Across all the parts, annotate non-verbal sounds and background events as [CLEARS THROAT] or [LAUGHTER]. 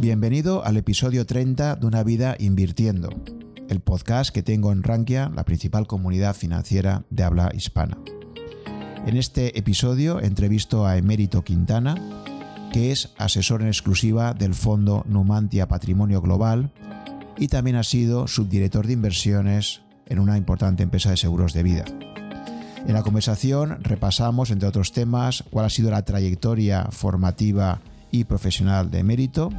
Bienvenido al episodio 30 de Una vida invirtiendo, el podcast que tengo en Rankia, la principal comunidad financiera de habla hispana. En este episodio entrevisto a Emérito Quintana, que es asesor en exclusiva del fondo Numantia Patrimonio Global y también ha sido subdirector de inversiones en una importante empresa de seguros de vida. En la conversación repasamos, entre otros temas, cuál ha sido la trayectoria formativa y profesional de Emérito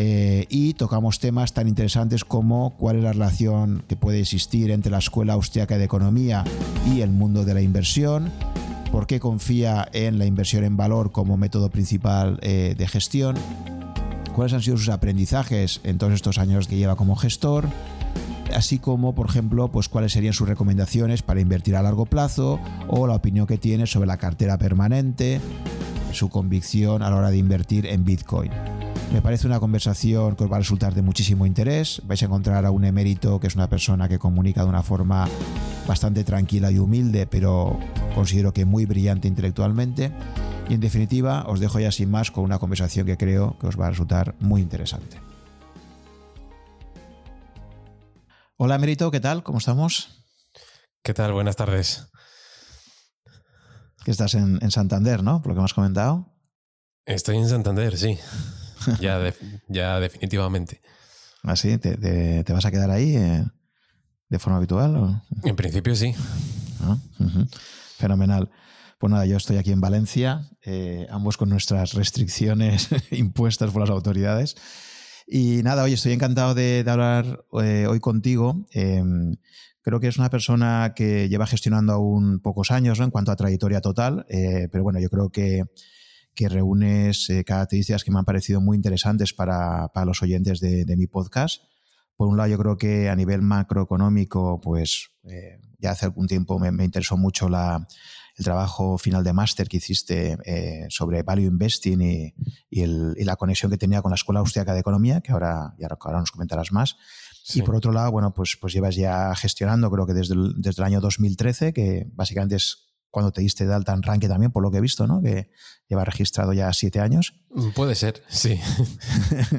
eh, y tocamos temas tan interesantes como cuál es la relación que puede existir entre la Escuela Austriaca de Economía y el mundo de la inversión, por qué confía en la inversión en valor como método principal eh, de gestión, cuáles han sido sus aprendizajes en todos estos años que lleva como gestor, así como, por ejemplo, pues cuáles serían sus recomendaciones para invertir a largo plazo o la opinión que tiene sobre la cartera permanente, su convicción a la hora de invertir en Bitcoin. Me parece una conversación que os va a resultar de muchísimo interés. Vais a encontrar a un emérito que es una persona que comunica de una forma bastante tranquila y humilde, pero considero que muy brillante intelectualmente. Y en definitiva, os dejo ya sin más con una conversación que creo que os va a resultar muy interesante. Hola emérito, ¿qué tal? ¿Cómo estamos? ¿Qué tal? Buenas tardes. Que estás en, Santander, ¿no? Por lo que me has comentado. Estoy en Santander, sí. [LAUGHS] ya, ya definitivamente. ¿Ah, sí? ¿Te, vas a quedar ahí eh, de forma habitual? En principio sí. Ah, Fenomenal. Pues nada, yo estoy aquí en Valencia, eh, ambos con nuestras restricciones [LAUGHS] impuestas por las autoridades. Y nada, hoy estoy encantado de, hablar eh, hoy contigo. Em, creo que es una persona que lleva gestionando aún pocos años en cuanto a trayectoria total, pero bueno, yo creo que que reúnes eh, características que me han parecido muy interesantes para, los oyentes de, mi podcast. Por un lado, yo creo que a nivel macroeconómico, pues eh, ya hace algún tiempo me, interesó mucho la, el trabajo final de máster que hiciste eh, sobre value investing y, y, la conexión que tenía con la Escuela Austriaca de Economía, que ahora, y ahora, nos comentarás más. Y por otro lado, bueno, pues, pues llevas ya gestionando, creo que desde el, desde el año 2013, que básicamente es cuando te diste de alta en Ranke también, por lo que he visto, ¿no? Que lleva registrado ya siete años. Puede ser, sí.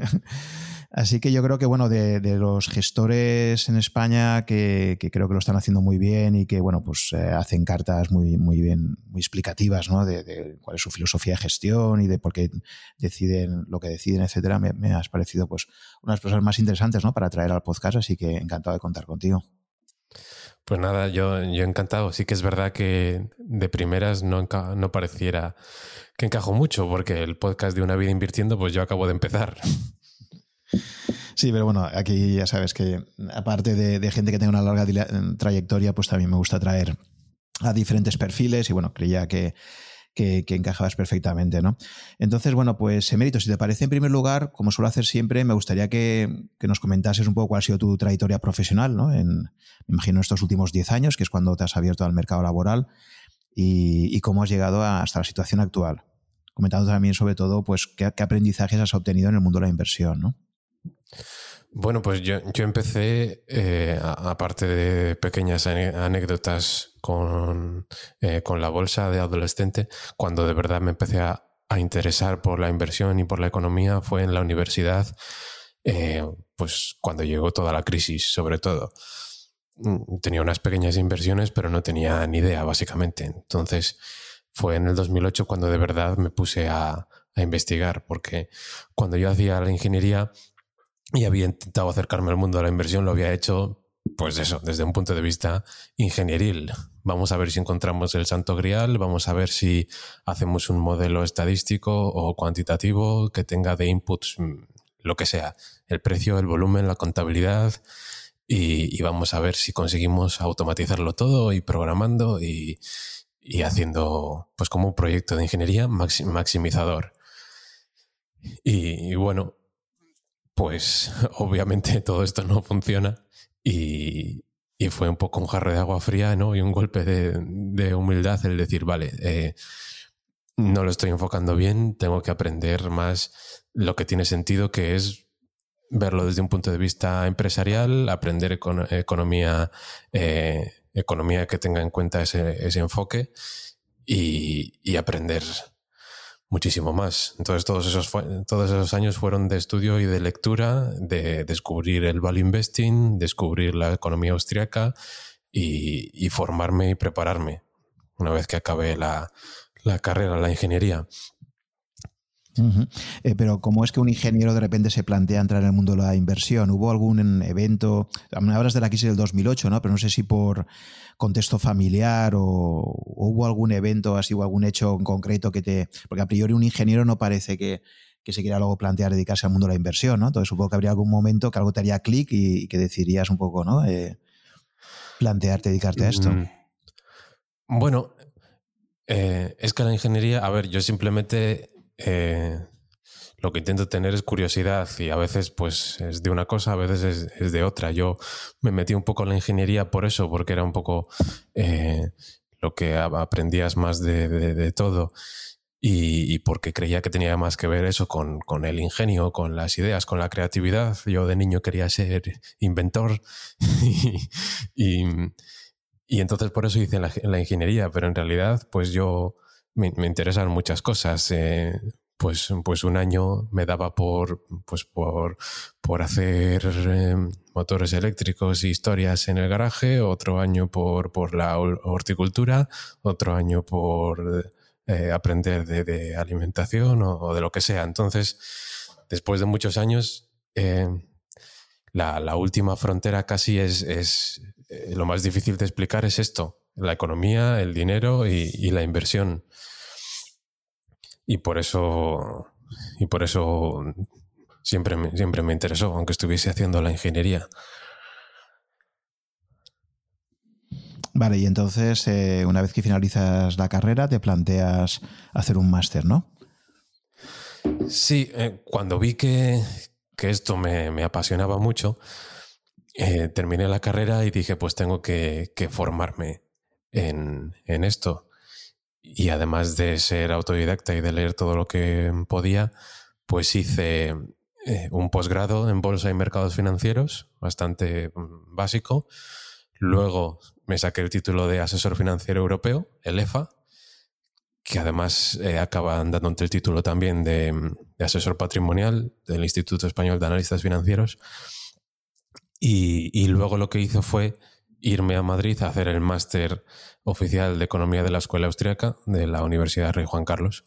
[LAUGHS] Así que yo creo que, bueno, de, los gestores en España que, creo que lo están haciendo muy bien y que, bueno, pues eh, hacen cartas muy, muy bien, muy explicativas, ¿no? De, cuál es su filosofía de gestión y de por qué deciden lo que deciden, etcétera, me, me has parecido, pues, unas cosas más interesantes, ¿no? Para traer al podcast, así que encantado de contar contigo. Pues nada, yo, yo encantado. Sí que es verdad que de primeras no, no pareciera que encajo mucho, porque el podcast de Una vida invirtiendo, pues yo acabo de empezar. Sí, pero bueno, aquí ya sabes que aparte de, gente que tenga una larga trayectoria, pues también me gusta traer a diferentes perfiles y bueno, creía que, que, encajabas perfectamente, ¿no? Entonces, bueno, pues Emérito, si te parece, en primer lugar, como suelo hacer siempre, me gustaría que, nos comentases un poco cuál ha sido tu trayectoria profesional, ¿no? En, me imagino, estos últimos 10 años, que es cuando te has abierto al mercado laboral, y, cómo has llegado hasta la situación actual. Comentando también, sobre todo, pues, qué, qué aprendizajes has obtenido en el mundo de la inversión, ¿no? Bueno, pues yo, yo empecé, eh, aparte de pequeñas anécdotas con, eh, con, la bolsa de adolescente, cuando de verdad me empecé a, interesar por la inversión y por la economía fue en la universidad, eh, pues cuando llegó toda la crisis, sobre todo. Mm, tenía unas pequeñas inversiones, pero no tenía ni idea, básicamente. Entonces, fue en el 2008 cuando de verdad me puse a, a investigar, porque cuando yo hacía la ingeniería, y había intentado acercarme al mundo de la inversión, lo había hecho, pues eso, desde un punto de vista ingenieril. Vamos a ver si encontramos el santo grial, vamos a ver si hacemos un modelo estadístico o cuantitativo que tenga de inputs mm, lo que sea, el precio, el volumen, la contabilidad, y, vamos a ver si conseguimos automatizarlo todo y programando y, haciendo pues como un proyecto de ingeniería maximizador. y bueno, pues [LAUGHS] obviamente todo esto no funciona y, fue un poco un jarro de agua fría ¿no? y un golpe de, humildad el decir, vale, eh, no lo estoy enfocando bien, tengo que aprender más lo que tiene sentido, que es verlo desde un punto de vista empresarial, aprender economía, eh, economía que tenga en cuenta ese, enfoque y, y aprender muchísimo más. Entonces todos esos, todos esos años fueron de estudio y de lectura, de descubrir el value investing, descubrir la economía austriaca y, formarme y prepararme una vez que acabé la, la carrera, la ingeniería. Eh, pero ¿cómo es que un ingeniero de repente se plantea entrar en el mundo de la inversión? ¿Hubo algún evento? Hablas de la crisis del 2008, ¿no? Pero no sé si por contexto familiar o, hubo algún evento así o algún hecho en concreto que te... Porque a priori un ingeniero no parece que, se quiera luego plantear dedicarse al mundo de la inversión, ¿no? Entonces supongo que habría algún momento que algo te haría clic y, que decidirías un poco, ¿no? Eh, plantearte dedicarte a esto. Mm. Bueno, eh, es que la ingeniería, a ver, yo simplemente eh, lo que intento tener es curiosidad y a veces pues es de una cosa, a veces es, de otra. Yo me metí un poco en la ingeniería por eso, porque era un poco eh, lo que aprendías más de, todo y, porque creía que tenía más que ver eso con, el ingenio, con las ideas, con la creatividad. Yo de niño quería ser inventor [LAUGHS] y, entonces por eso hice la, ingeniería, pero en realidad pues yo me, interesan muchas cosas. Eh, pues, pues un año me daba por, pues por, por hacer eh, motores eléctricos y historias en el garaje, otro año por, por la horticultura, otro año por eh, aprender de, alimentación o, de lo que sea. Entonces, después de muchos años, la, la, última frontera casi es, es lo más difícil de explicar es esto, la economía, el dinero y la inversión y por eso, y por eso siempre, me, siempre me interesó, aunque estuviese haciendo la ingeniería. Vale, y entonces, eh, una vez que finalizas la carrera, te planteas hacer un máster, ¿no? Sí, eh, cuando vi que, esto me, apasionaba mucho, eh, terminé la carrera y dije, pues tengo que, formarme en, en, esto y además de ser autodidacta y de leer todo lo que podía, pues hice eh, un posgrado en bolsa y mercados financieros, bastante mm, básico. Luego me saqué el título de asesor financiero europeo, el EFA, que además eh, acaba dando el título también de, de, asesor patrimonial del Instituto Español de Analistas Financieros. Y, y luego lo que hizo fue irme a Madrid a hacer el máster oficial de Economía de la Escuela Austriaca de la Universidad Rey Juan Carlos.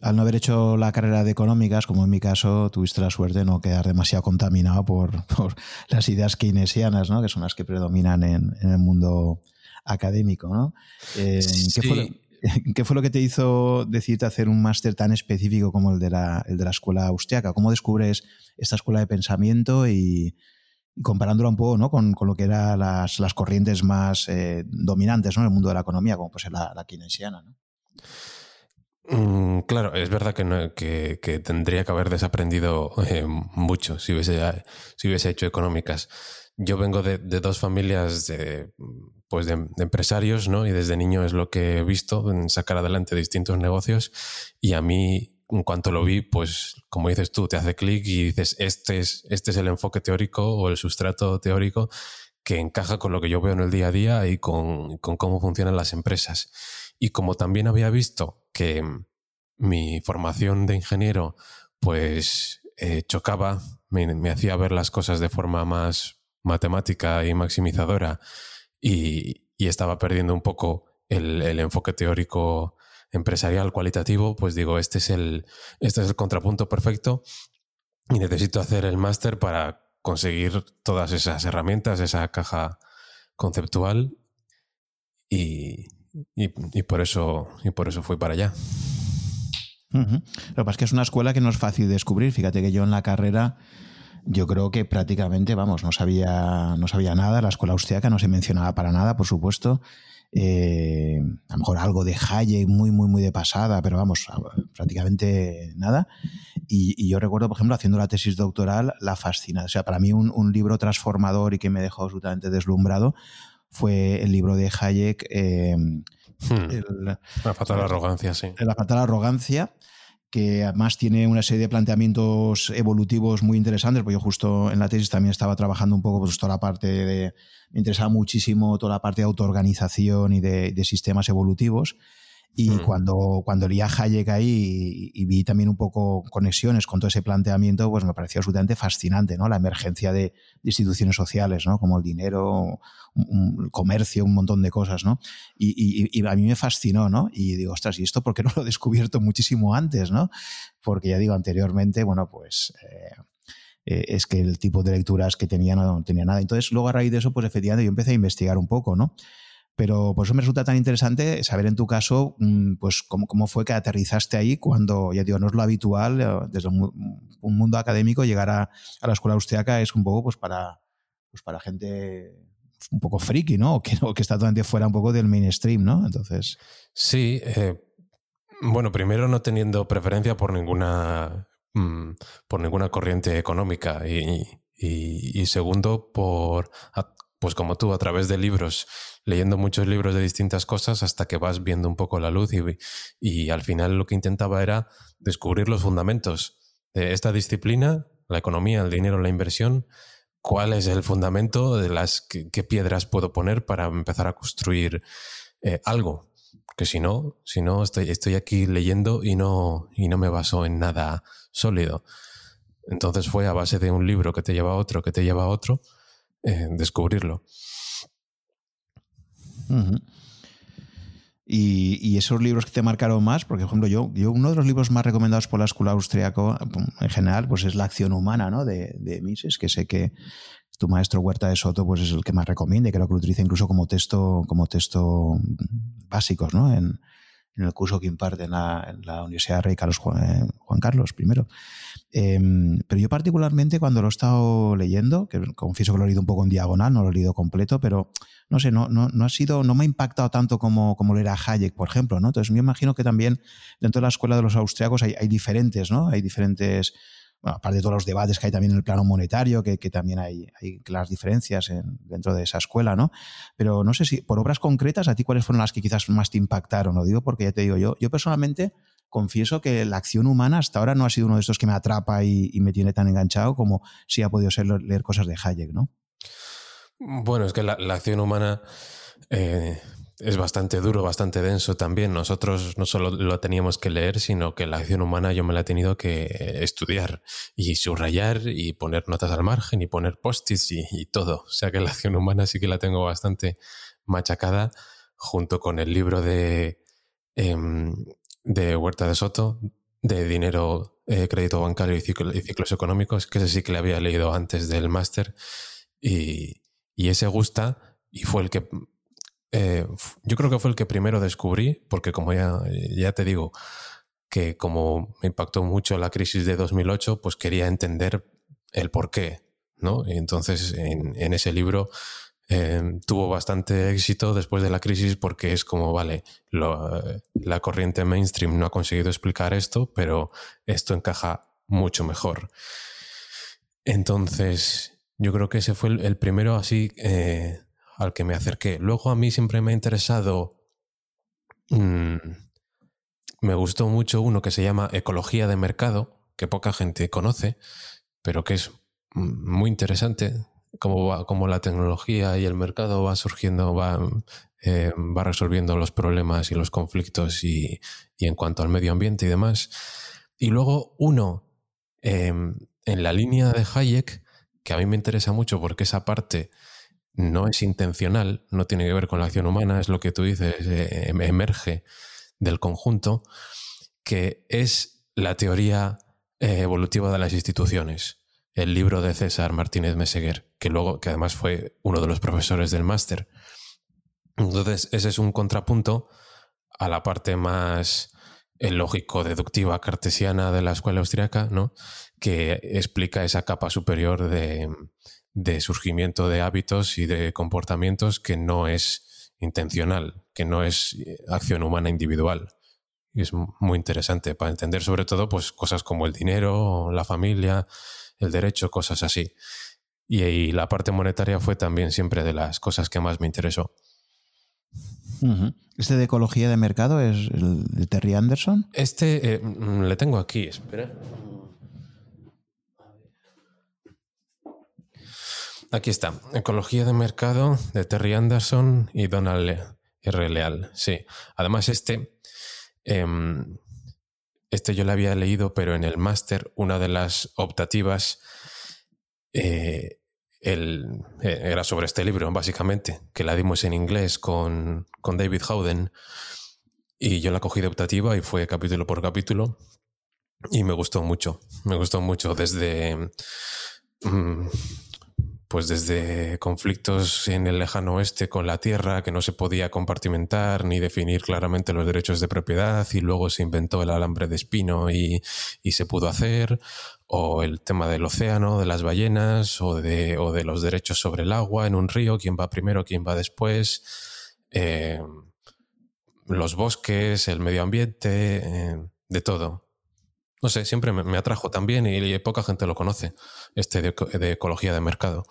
Al no haber hecho la carrera de económicas, como en mi caso, tuviste la suerte de no quedar demasiado contaminado por, [LAUGHS] las ideas keynesianas, ¿no? que son las que predominan en, el mundo académico. ¿no? Eh, ¿qué, fue [LAUGHS] lo, que te hizo decidirte hacer un máster tan específico como el de la, escuela austriaca? ¿Cómo descubres esta escuela de pensamiento y, comparándolo un poco con, lo que eran las, corrientes más eh, dominantes ¿no? en el mundo de la economía, como pues la, la keynesiana. Mm, claro, es verdad que, que, tendría que haber desaprendido eh, mucho si hubiese, si hubiese hecho económicas. Yo vengo de, dos familias de, pues de, empresarios, ¿no? Y desde niño es lo que he visto en sacar adelante distintos negocios. Y a mí en cuanto lo vi, pues como dices tú, te hace clic y dices, este es, este es el enfoque teórico o el sustrato teórico que encaja con lo que yo veo en el día a día y con, cómo funcionan las empresas. Y como también había visto que mi formación de ingeniero pues eh, chocaba, me, hacía ver las cosas de forma más matemática y maximizadora y, estaba perdiendo un poco el, enfoque teórico empresarial cualitativo, pues digo, este es el, este es el contrapunto perfecto y necesito hacer el máster para conseguir todas esas herramientas, esa caja conceptual y, por, eso, y por eso fui para allá. Lo que pasa es que es una escuela que no es fácil de descubrir. Fíjate que yo en la carrera yo creo que prácticamente, vamos, no sabía, no sabía nada. La escuela austriaca no se mencionaba para nada, por supuesto. Eh, a lo mejor algo de Hayek muy, muy, muy de pasada, pero vamos, prácticamente nada. Y, yo recuerdo, por ejemplo, haciendo la tesis doctoral, la fascina. O sea, para mí un, libro transformador y que me dejó absolutamente deslumbrado fue el libro de Hayek. Eh, hmm. la fatal arrogancia, sí. La fatal arrogancia que además tiene una serie de planteamientos evolutivos muy interesantes, porque yo justo en la tesis también estaba trabajando un poco pues toda la parte de, me interesaba muchísimo toda la parte de autoorganización y de, de sistemas evolutivos. Y mm. cuando, cuando leí a Hayek ahí y, vi también un poco conexiones con todo ese planteamiento, pues me pareció absolutamente fascinante, ¿no? La emergencia de, instituciones sociales, ¿no? Como el dinero, el comercio, un montón de cosas, ¿no? Y, y, a mí me fascinó, ¿no? Y digo, ostras, ¿y esto por qué no lo he descubierto muchísimo antes, ¿no? Porque ya digo, anteriormente, bueno, pues... Eh, eh, es que el tipo de lecturas que tenía no tenía nada. Entonces, luego a raíz de eso, pues efectivamente yo empecé a investigar un poco, ¿no? Pero por eso me resulta tan interesante saber en tu caso mm, pues cómo, cómo fue que aterrizaste ahí cuando, ya digo, no es lo habitual eh, desde un, mundo académico llegar a, a, la escuela austriaca es un poco pues para, pues para gente un poco friki, ¿no? O [LAUGHS] que, que está totalmente fuera un poco del mainstream, ¿no? Entonces... Sí, eh, bueno, primero no teniendo preferencia por ninguna, mm, por ninguna corriente económica y, y, y segundo por pues como tú, a través de libros, leyendo muchos libros de distintas cosas hasta que vas viendo un poco la luz y, y al final lo que intentaba era descubrir los fundamentos de esta disciplina, la economía, el dinero, la inversión, cuál es el fundamento de las qué, piedras puedo poner para empezar a construir eh, algo. Que si no, si no estoy, estoy aquí leyendo y no, y no me baso en nada sólido. Entonces fue a base de un libro que te lleva a otro, que te lleva a otro, eh, descubrirlo. y, esos libros que te marcaron más, porque por ejemplo yo, uno de los libros más recomendados por la escuela austriaca en general pues es La acción humana ¿no? de, de Mises, que sé que tu maestro Huerta de Soto pues es el que más recomienda creo que lo utiliza incluso como texto, como texto básicos ¿no? en, en el curso que imparte en la, Universidad Rey Carlos Juan, Carlos I. Em, pero yo particularmente cuando lo he estado leyendo, que confieso que lo he leído un poco en diagonal, no lo he leído completo, pero no sé, no, no, no ha sido, no me ha impactado tanto como, como lo era Hayek, por ejemplo, ¿no? Entonces me imagino que también dentro de la escuela de los austriacos hay, hay diferentes, ¿no? Hay diferentes aparte de todos los debates que hay también en el plano monetario, que, también hay, hay claras diferencias dentro de esa escuela, ¿no? Pero no sé si por obras concretas, ¿a ti cuáles fueron las que quizás más te impactaron? Lo digo porque ya te digo yo, yo personalmente confieso que la acción humana hasta ahora no ha sido uno de estos que me atrapa y, me tiene tan enganchado como si ha podido ser leer cosas de Hayek, ¿no? Bueno, es que la, acción humana eh, es bastante duro, bastante denso también. Nosotros no solo lo teníamos que leer, sino que la acción humana yo me la he tenido que estudiar y subrayar y poner notas al margen y poner post-its y, todo. O sea que la acción humana sí que la tengo bastante machacada junto con el libro de, em, de Huerta de Soto, de dinero, eh, crédito bancario y, ciclos económicos, que ese sí que le había leído antes del máster y, y ese gusta y fue el que eh, yo creo que fue el que primero descubrí, porque como ya, ya te digo, que como me impactó mucho la crisis de 2008, pues quería entender el por qué, ¿no? Y entonces en, en ese libro em, tuvo bastante éxito después de la crisis porque es como, vale, la corriente mainstream no ha conseguido explicar esto, pero esto encaja mucho mejor. Entonces, yo creo que ese fue el, primero así eh, al que me acerqué. Luego a mí siempre me ha interesado, mm, me gustó mucho uno que se llama Ecología de Mercado, que poca gente conoce, pero que es muy interesante, cómo, la tecnología y el mercado va surgiendo, va, eh, va resolviendo los problemas y los conflictos y, en cuanto al medio ambiente y demás. Y luego uno em, en la línea de Hayek, que a mí me interesa mucho porque esa parte no es intencional, no tiene que ver con la acción humana, es lo que tú dices, eh, em, emerge del conjunto, que es la teoría eh, evolutiva de las instituciones. El libro de César Martínez Meseguer, que luego, que además fue uno de los profesores del máster. Entonces, ese es un contrapunto a la parte más eh, lógico-deductiva cartesiana de la escuela austriaca, ¿no? que explica esa capa superior de, de surgimiento de hábitos y de comportamientos que no es intencional, que no es eh, acción humana individual. Y es muy interesante para entender sobre todo pues, cosas como el dinero, la familia, el derecho, cosas así. Y, la parte monetaria fue también siempre de las cosas que más me interesó. ¿Este de ecología de mercado es el de Terry Anderson? Este eh, mm, le tengo aquí, espera. Aquí está, Ecología de Mercado de Terry Anderson y Donald R. Leal. Sí, además este, em, este yo lo había leído, pero en el máster, una de las optativas eh, eh, era sobre este libro, básicamente, que la dimos en inglés con, con David Howden. Y yo la cogí de optativa y fue capítulo por capítulo. Y me gustó mucho, me gustó mucho desde... Mm, pues desde conflictos en el lejano oeste con la tierra que no se podía compartimentar ni definir claramente los derechos de propiedad y luego se inventó el alambre de espino y, se pudo hacer, o el tema del océano, de las ballenas, o de, o de los derechos sobre el agua en un río, quién va primero, quién va después, eh, los bosques, el medio ambiente, eh, de todo. No sé, siempre me, atrajo también y, poca gente lo conoce, este de, ecología de mercado.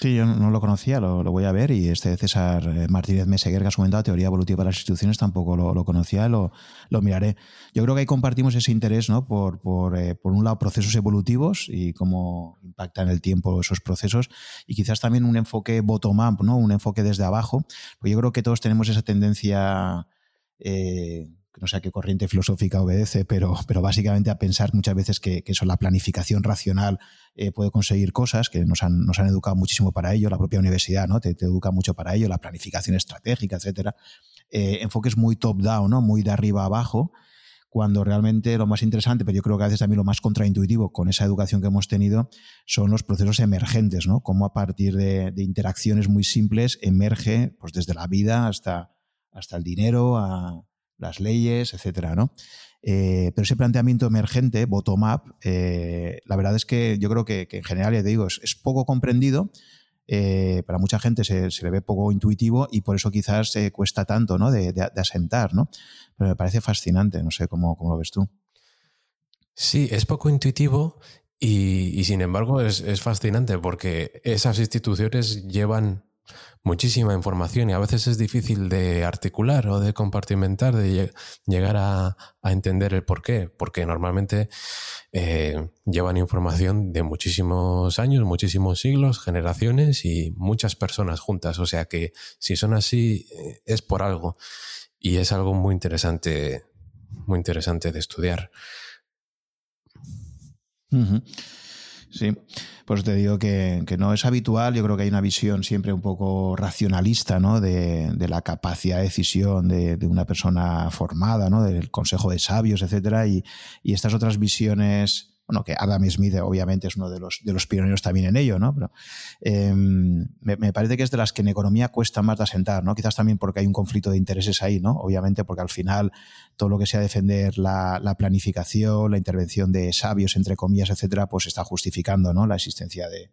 Sí, yo no lo conocía, lo, voy a ver. Y este de César eh, Martínez Meseguer, que has comentado, Teoría Evolutiva de las Instituciones, tampoco lo, conocía, lo, lo, miraré. Yo creo que ahí compartimos ese interés, ¿no? Por, por, eh, por un lado, procesos evolutivos y cómo impactan el tiempo esos procesos. Y quizás también un enfoque bottom-up, ¿no? Un enfoque desde abajo. Pues yo creo que todos tenemos esa tendencia. Eh, no sé a qué corriente filosófica obedece, pero, pero básicamente a pensar muchas veces que, eso, la planificación racional eh, puede conseguir cosas, que nos han, nos han, educado muchísimo para ello, la propia universidad ¿no? te, educa mucho para ello, la planificación estratégica, etcétera. Eh, enfoques muy top-down, ¿no? muy de arriba abajo, cuando realmente lo más interesante, pero yo creo que a veces también lo más contraintuitivo con esa educación que hemos tenido, son los procesos emergentes, ¿no? Cómo a partir de, de interacciones muy simples emerge, pues desde la vida hasta, hasta el dinero, a, las leyes, etcétera, ¿no? Eh, pero ese planteamiento emergente, bottom-up, eh, la verdad es que yo creo que, en general, ya te digo, es, poco comprendido. Eh, para mucha gente se, le ve poco intuitivo y por eso quizás se cuesta tanto ¿no? de, asentar, ¿no? Pero me parece fascinante, no sé cómo, cómo lo ves tú. Sí, es poco intuitivo y, sin embargo es, es, fascinante porque esas instituciones llevan muchísima información y a veces es difícil de articular o de compartimentar, de llegar a, entender el por qué, porque normalmente eh, llevan información de muchísimos años, muchísimos siglos, generaciones y muchas personas juntas. O sea que si son así eh, es por algo y es algo muy interesante, muy interesante de estudiar. Sí, pues te digo que, no es habitual, yo creo que hay una visión siempre un poco racionalista ¿no? de, la capacidad de decisión de, una persona formada, ¿no? del consejo de sabios, etcétera, y, y estas otras visiones bueno, que Adam Smith obviamente es uno de los, de los pioneros también en ello, ¿no? Pero em, me, parece que es de las que en economía cuesta más de asentar, ¿no? Quizás también porque hay un conflicto de intereses ahí, ¿no? Obviamente porque al final todo lo que sea defender la, la planificación, la intervención de sabios, entre comillas, etcétera, pues está justificando, ¿no? La existencia de,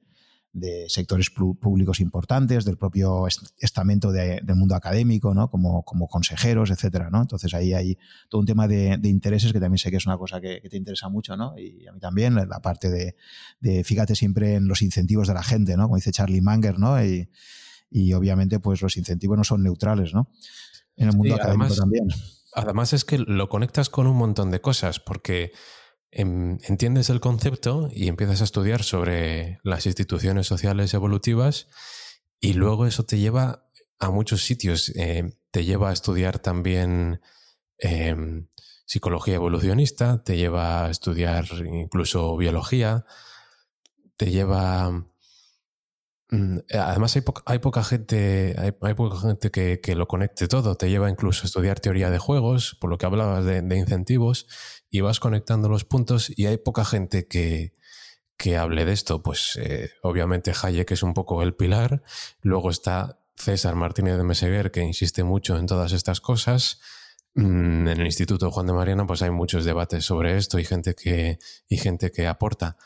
de sectores públicos importantes, del propio estamento del mundo académico, ¿no? como, como consejeros, etcétera, ¿no? Entonces ahí hay todo un tema de, intereses que también sé que es una cosa que, te interesa mucho, ¿no? Y a mí también, la parte de, fíjate siempre en los incentivos de la gente, ¿no? Como dice Charlie Manger, ¿no? Y, obviamente, pues los incentivos no son neutrales, ¿no? En el mundo académico también. Además es que lo conectas con un montón de cosas, porque entiendes el concepto y empiezas a estudiar sobre las instituciones sociales evolutivas y luego eso te lleva a muchos sitios. Eh, te lleva a estudiar también em, psicología evolucionista, te lleva a estudiar incluso biología, te lleva... Mm, además hay, hay, poca gente, hay, poca gente que, lo conecte todo, te lleva incluso a estudiar teoría de juegos, por lo que hablabas de incentivos, y vas conectando los puntos y hay poca gente que, que hable de esto. Pues eh, obviamente Hayek es un poco el pilar, luego está César Martínez de Meseguer que insiste mucho en todas estas cosas. Mm, en el Instituto Juan de Mariana pues hay muchos debates sobre esto y gente que, y gente que aporta,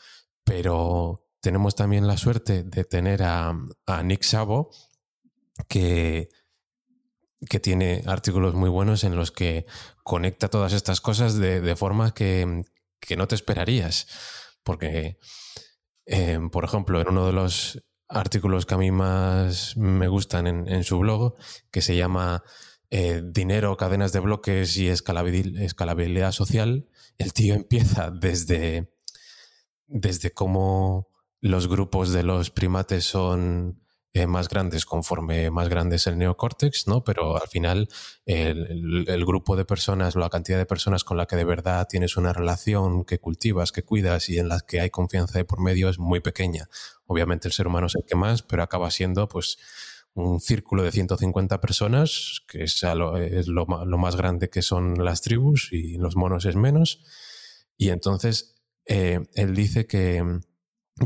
pero tenemos también la suerte de tener a, a Nick Sabo que que tiene artículos muy buenos en los que conecta todas estas cosas de, forma que, no te esperarías. Porque, em, por ejemplo, en uno de los artículos que a mí más me gustan en, su blog, que se llama eh, Dinero, cadenas de bloques y escalabilidad social. El tío empieza desde, desde cómo los grupos de los primates son eh, más grandes conforme más grande es el neocórtex, ¿no? Pero al final el, grupo de personas, la cantidad de personas con la que de verdad tienes una relación que cultivas, que cuidas y en las que hay confianza de por medio es muy pequeña. Obviamente el ser humano es el que más, pero acaba siendo pues un círculo de 150 personas, que es, lo, más grande que son las tribus y los monos es menos. Y entonces eh, él dice que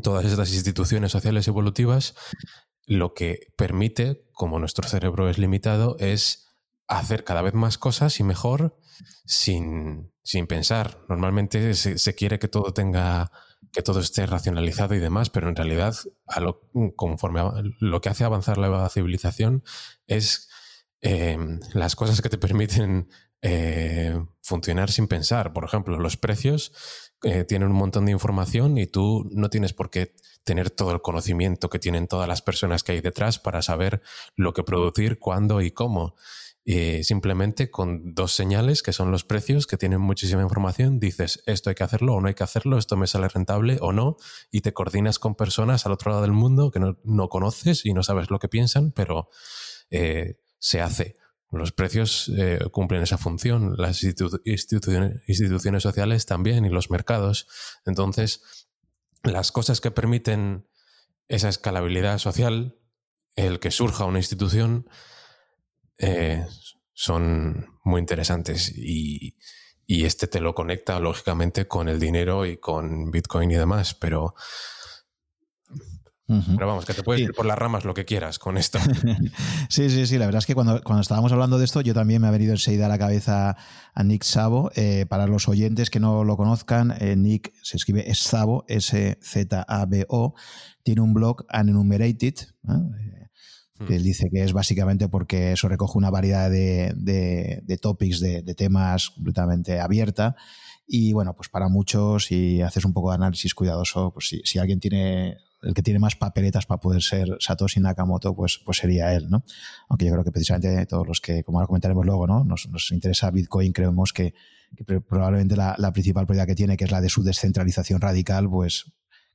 todas estas instituciones sociales evolutivas lo que permite, como nuestro cerebro es limitado, es hacer cada vez más cosas y mejor sin, pensar. Normalmente se, quiere que todo tenga, que todo esté racionalizado y demás, pero en realidad lo, conforme lo que hace avanzar la civilización es eh, las cosas que te [LAUGHS] permiten eh, funcionar sin pensar. Por ejemplo, los precios eh, tienen un montón de información y tú no tienes por qué tener todo el conocimiento que tienen todas las personas que hay detrás para saber lo que producir, cuándo y cómo. simplemente con dos señales que son los precios, que tienen muchísima información, dices esto hay que hacerlo o no hay que hacerlo, esto me sale rentable o no, y te coordinas con personas al otro lado del mundo que no, conoces y no sabes lo que piensan, pero eh, se hace. Los precios eh, cumplen esa función, las instituciones, instituciones sociales también y los mercados. Entonces, las cosas que permiten esa escalabilidad social, el que surja una institución, eh, son muy interesantes y, este te lo conecta lógicamente con el dinero y con Bitcoin y demás, pero pero vamos, que te puedes ir por las ramas lo que quieras con esto. [LAUGHS] sí, sí, sí. La verdad es que cuando, cuando estábamos hablando de esto, yo también me ha venido enseguida a la cabeza a Nick Sabo. Eh, para los oyentes que no lo conozcan, eh, Nick se escribe Sabo, S-Z-A-B-O. Tiene un blog Unenumerated. Eh, que él dice que es básicamente porque eso recoge una variedad de, de, topics, de, de, temas completamente abierta. Y bueno, pues para muchos, si haces un poco de análisis cuidadoso, pues si, si alguien tiene el que tiene más papeletas para poder ser Satoshi Nakamoto, pues, pues sería él, ¿no? Aunque yo creo que precisamente todos los que, como ahora comentaremos luego, ¿no? Nos, interesa Bitcoin, creemos que, probablemente la, la, principal prioridad que tiene, que es la de su descentralización radical, pues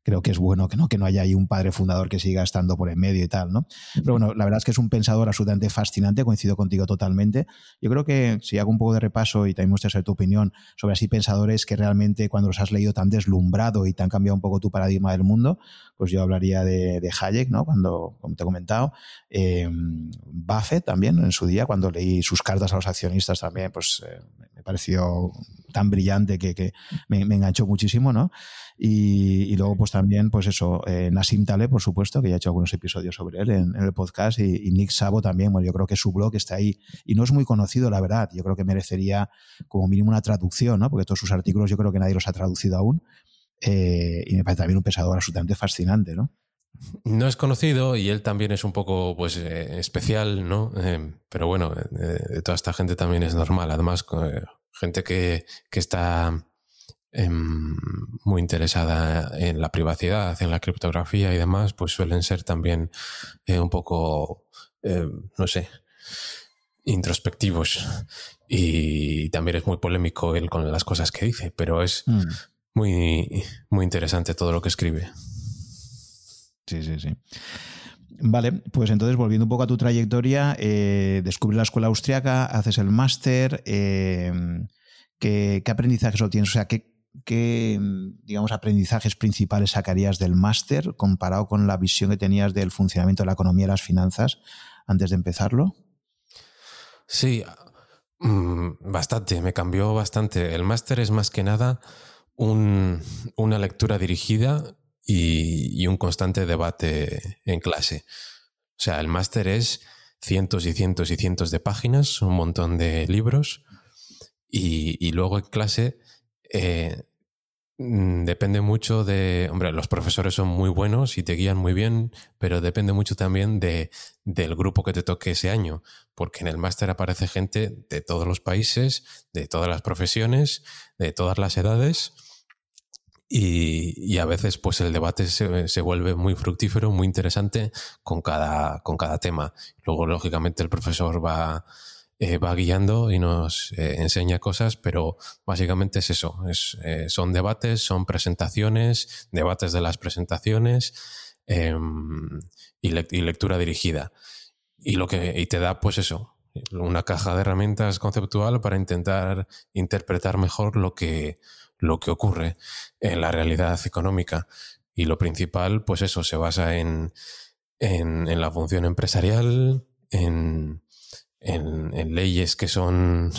creo que es bueno que no, que no haya ahí un padre fundador que siga estando por en medio y tal, ¿no? Pero bueno, la verdad es que es un pensador absolutamente fascinante, coincido contigo totalmente. Yo creo que si hago un poco de repaso y también muestras tu opinión sobre así pensadores que realmente cuando los has leído tan deslumbrado y te han cambiado un poco tu paradigma del mundo, pues yo hablaría de, de Hayek, ¿no? Cuando, como te he comentado, eh, Buffett también en su día, cuando leí sus cartas a los accionistas también, pues eh, me pareció tan brillante que, me, me enganchó muchísimo, ¿no? Y, luego, pues también, pues eso, eh, Nassim Taleb, por supuesto, que ya he hecho algunos episodios sobre él en, el podcast, y, Nick Sabo también, bueno, yo creo que su blog está ahí y no es muy conocido, la verdad. Yo creo que merecería como mínimo una traducción, ¿no? Porque todos sus artículos yo creo que nadie los ha traducido aún. Eh, y me parece también un pensador absolutamente fascinante, ¿no? No es conocido y él también es un poco pues eh, especial, ¿no? pero bueno, toda esta gente también es normal. Además, gente que, que está Em, muy interesada en la privacidad, en la criptografía y demás, pues suelen ser también eh, un poco, eh, no sé, introspectivos. Y también es muy polémico él con las cosas que dice, pero es mm. muy, muy interesante todo lo que escribe. Sí, sí, sí. Vale, pues entonces volviendo un poco a tu trayectoria, eh, descubres la escuela austriaca, haces el máster, ¿qué, ¿qué, aprendizajes obtienes? O sea, ¿qué, ¿qué digamos, aprendizajes principales sacarías del máster comparado con la visión que tenías del funcionamiento de la economía y las finanzas antes de empezarlo? Sí, mm, bastante, me cambió bastante. El máster es más que nada una lectura dirigida y, un constante debate en clase. O sea, el máster es cientos y cientos y cientos de páginas, un montón de libros y, luego en clase eh, Mm, depende mucho de, hombre, los profesores son muy buenos y te guían muy bien, pero depende mucho también de, del grupo que te toque ese año, porque en el máster aparece gente de todos los países, de todas las profesiones, de todas las edades, y, a veces pues el debate se, vuelve muy fructífero, muy interesante con cada, con cada tema. Luego, lógicamente, el profesor va, eh, va guiando y nos eh, enseña cosas, pero básicamente es eso. Es, eh, son debates, son presentaciones, debates de las presentaciones em, y, lectura dirigida. Y, lo que, y te da pues eso, una caja de herramientas conceptual para intentar interpretar mejor lo que, lo que ocurre en la realidad económica. Y lo principal, pues eso, se basa en, en, la función empresarial, en, en leyes que son...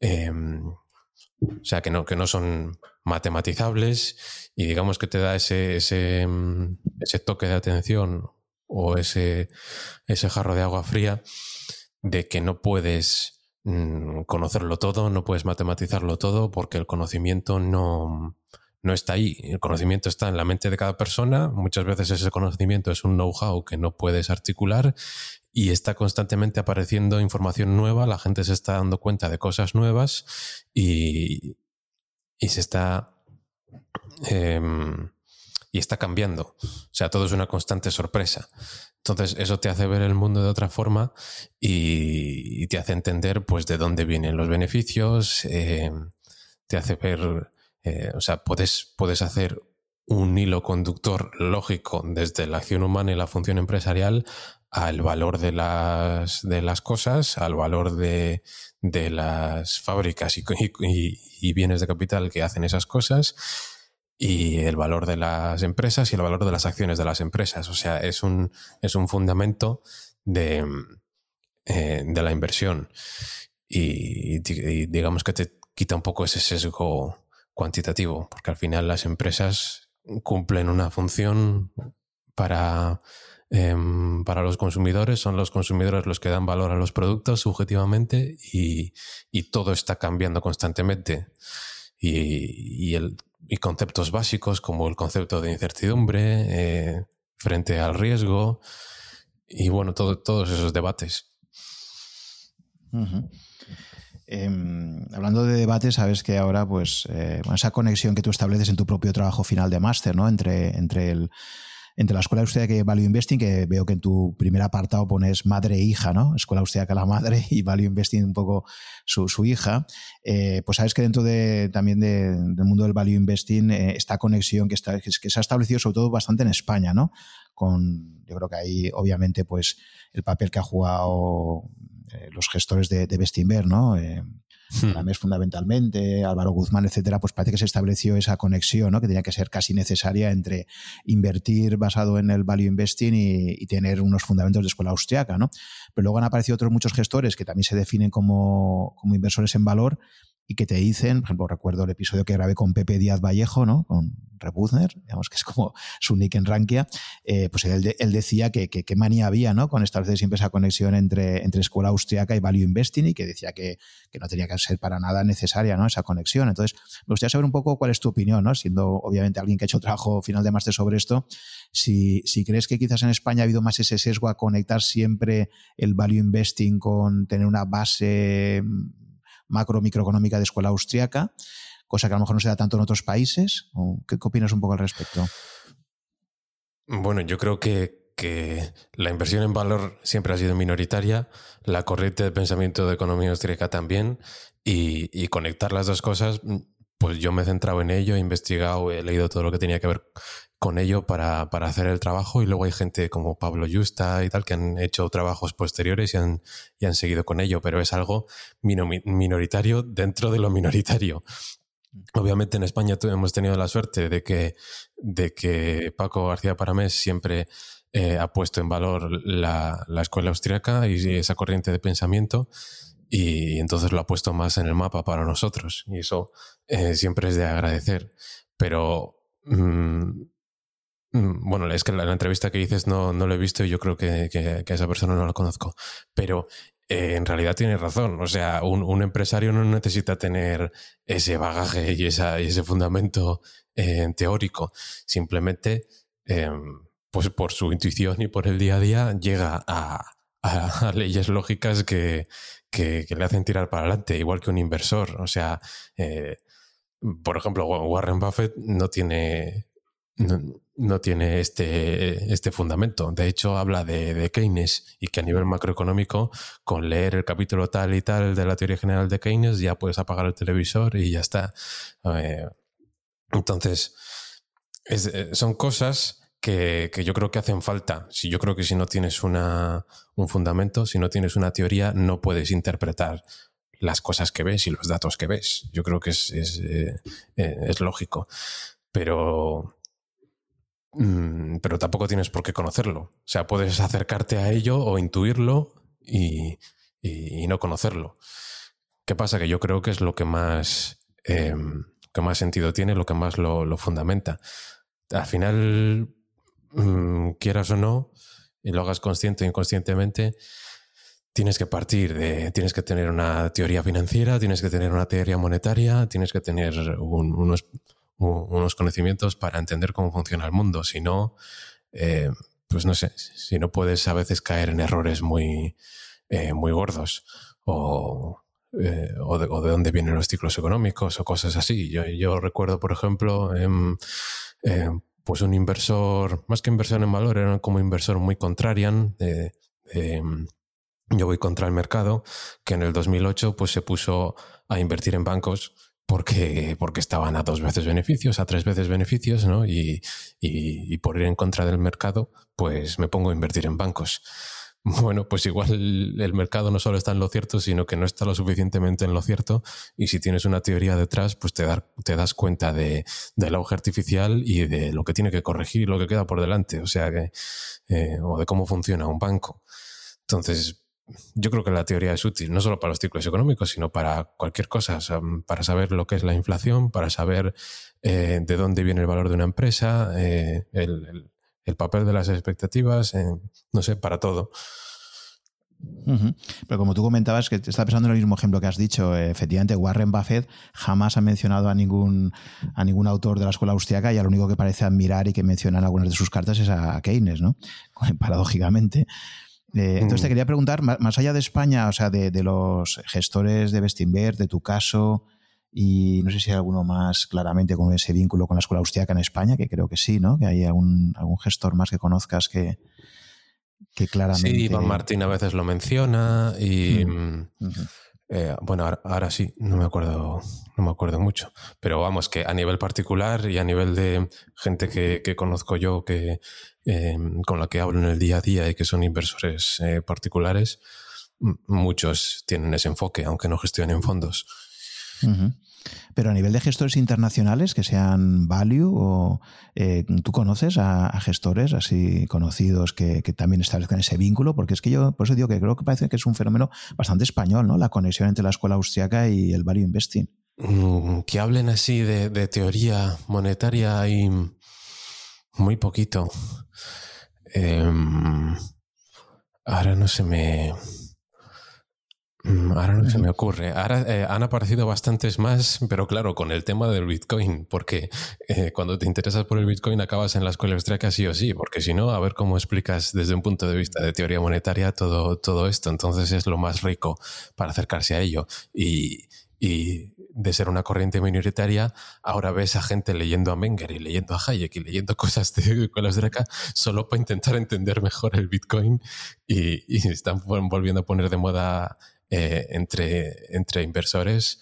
Em, o sea, que no, que no son matematizables y digamos que te da ese, ese, ese toque de atención o ese, ese jarro de agua fría de que no puedes Mm, conocerlo todo, no puedes matematizarlo todo porque el conocimiento no, no está ahí. El conocimiento está en la mente de cada persona. Muchas veces ese conocimiento es un know-how que no puedes articular y está constantemente apareciendo información nueva. La gente se está dando cuenta de cosas nuevas y, y se está. Em, y está cambiando. O sea, todo es una constante sorpresa. Entonces, eso te hace ver el mundo de otra forma y, te hace entender, pues, de dónde vienen los beneficios, eh, te hace ver, eh, o sea, puedes, puedes hacer un hilo conductor lógico desde la acción humana y la función empresarial al valor de las, de las cosas, al valor de, de las fábricas y, y, bienes de capital que hacen esas cosas y el valor de las empresas y el valor de las acciones de las empresas. O sea, es un, es un fundamento de, eh, de la inversión. Y, digamos que te quita un poco ese sesgo cuantitativo, porque al final las empresas cumplen una función para, em, para los consumidores, son los consumidores los que dan valor a los productos subjetivamente y, todo está cambiando constantemente. Y, el y conceptos básicos como el concepto de incertidumbre eh, frente al riesgo y bueno, todos esos debates. Em, hablando de debates, sabes que ahora, pues, eh, esa conexión que tú estableces en tu propio trabajo final de máster, ¿no? Entre, entre el, entre la Escuela Austríaca y Value Investing, que veo que en tu primer apartado pones madre e hija, ¿no? Escuela Austríaca la madre y Value Investing un poco su, hija. Eh, pues sabes que dentro de, también del mundo del Value Investing, eh, esta conexión que, está, que, se ha establecido sobre todo bastante en España, ¿no? Con, yo creo que ahí, obviamente, pues el papel que ha jugado eh, los gestores de, de Bestinver, ¿no? Mes fundamentalmente, Álvaro Guzmán, etcétera, pues parece que se estableció esa conexión, ¿no? Que tenía que ser casi necesaria entre invertir basado en el value investing y, tener unos fundamentos de escuela austriaca, ¿no? Pero luego han aparecido otros muchos gestores que también se definen como, como inversores en valor y que te dicen, por ejemplo, recuerdo el episodio que grabé con Pepe Díaz Vallejo, ¿no? Con Rebuzner, digamos que es como su nick en Rankia, eh, pues él, él decía que, qué manía había, ¿no? Con establecer siempre esa conexión entre, entre escuela austriaca y value investing y que decía que, que, no tenía que ser para nada necesaria, ¿no? Esa conexión. Entonces, me gustaría saber un poco cuál es tu opinión, ¿no? Siendo obviamente alguien que ha hecho trabajo final de máster sobre esto, si, si crees que quizás en España ha habido más ese sesgo a conectar siempre el value investing con tener una base macro microeconómica de escuela austriaca, cosa que a lo mejor no se da tanto en otros países. ¿Qué, opinas un poco al respecto? Bueno, yo creo que, la inversión en valor siempre ha sido minoritaria, la corriente de pensamiento de economía austríaca también, y, conectar las dos cosas, pues yo me he centrado en ello, he investigado, he leído todo lo que tenía que ver con ello para, para, hacer el trabajo y luego hay gente como Pablo Justa y tal que han hecho trabajos posteriores y han, y han seguido con ello, pero es algo minoritario dentro de lo minoritario. Mm. Obviamente en España hemos tenido la suerte de que, de que Paco García Paramés siempre eh, ha puesto en valor la, la escuela austriaca y esa corriente de pensamiento y entonces lo ha puesto más en el mapa para nosotros y eso eh, siempre es de agradecer. Pero mm, Mm, bueno, es que la, entrevista que dices no, no lo he visto y yo creo que, que, a esa persona no la conozco. Pero eh, en realidad tiene razón. O sea, un, empresario no necesita tener ese bagaje y, esa, ese fundamento eh, teórico. Simplemente, em, pues por su intuición y por el día a día, llega a, leyes lógicas que, que, le hacen tirar para adelante, igual que un inversor. O sea, eh, por ejemplo, Warren Buffett no tiene, no, tiene este, este fundamento. De hecho, habla de, Keynes y que a nivel macroeconómico, con leer el capítulo tal y tal de la teoría general de Keynes, ya puedes apagar el televisor y ya está. Eh, entonces, eh, son cosas que, yo creo que hacen falta. Si yo creo que si no tienes una, un fundamento, si no tienes una teoría, no puedes interpretar las cosas que ves y los datos que ves. Yo creo que es, es, eh, es lógico. Pero Mm, pero tampoco tienes por qué conocerlo. O sea, puedes acercarte a ello o intuirlo y, no conocerlo. ¿Qué pasa? Que yo creo que es lo que más, em, que más sentido tiene, lo que más lo, fundamenta. Al final, mm, quieras o no, y lo hagas consciente o inconscientemente, tienes que partir de, tienes que tener una teoría financiera, tienes que tener una teoría monetaria, tienes que tener unos, unos conocimientos para entender cómo funciona el mundo. Si no, eh, pues no sé, si no puedes a veces caer en errores muy, eh, muy gordos o, eh, o, de, dónde vienen los ciclos económicos o cosas así. Yo, yo recuerdo, por ejemplo, en, pues un inversor, más que inversor en valor, era como inversor muy contrarian. yo voy contra el mercado, que en el 2008 pues se puso a invertir en bancos porque, porque estaban a dos veces beneficios, a tres veces beneficios, ¿no? Y, y, por ir en contra del mercado, pues me pongo a invertir en bancos. Bueno, pues igual el mercado no solo está en lo cierto, sino que no está lo suficientemente en lo cierto. Y si tienes una teoría detrás, pues te, te das cuenta de, del auge artificial y de lo que tiene que corregir y lo que queda por delante. O sea que, eh, o de cómo funciona un banco. Entonces, yo creo que la teoría es útil, no solo para los ciclos económicos, sino para cualquier cosa, para saber lo que es la inflación, para saber eh, de dónde viene el valor de una empresa, eh, el, papel de las expectativas, eh, no sé, para todo. Pero como tú comentabas, que está pensando en el mismo ejemplo que has dicho, efectivamente Warren Buffett jamás ha mencionado a ningún, a ningún autor de la escuela austriaca y a lo único que parece admirar y que menciona en algunas de sus cartas es a Keynes, ¿no? [LAUGHS] Paradójicamente. Eh, entonces te mm. quería preguntar, más allá de España, o sea, de, los gestores de Bestinver, de tu caso, y no sé si hay alguno más claramente con ese vínculo con la escuela austriaca en España, que creo que sí, ¿no? Que hay algún, algún gestor más que conozcas que, que claramente... Sí, Iván Martín a veces lo menciona y... Mm. Mm, eh, bueno, ahora, sí, no me acuerdo, no me acuerdo mucho. Pero vamos, que a nivel particular y a nivel de gente que, conozco yo, que eh, con la que hablo en el día a día y que son inversores eh, particulares, muchos tienen ese enfoque, aunque no gestionen fondos. Pero a nivel de gestores internacionales que sean value o eh, tú conoces a, gestores así conocidos que, también establezcan ese vínculo, porque es que yo por eso digo que creo que parece que es un fenómeno bastante español, ¿no? La conexión entre la escuela austriaca y el value investing. Mm, que hablen así de, teoría monetaria y muy poquito. Em, ahora no se me ahora no se me ocurre. Ahora eh, han aparecido bastantes más, pero claro, con el tema del Bitcoin, porque eh, cuando te interesas por el Bitcoin acabas en la escuela austríaca sí o sí, porque si no, a ver cómo explicas desde un punto de vista de teoría monetaria todo, todo esto. Entonces es lo más rico para acercarse a ello. Y, y de ser una corriente minoritaria, ahora ves a gente leyendo a Menger y leyendo a Hayek y leyendo [LAUGHS] cosas de escuela austríaca solo para intentar entender mejor el Bitcoin y, y están volviendo a poner de moda eh, entre, inversores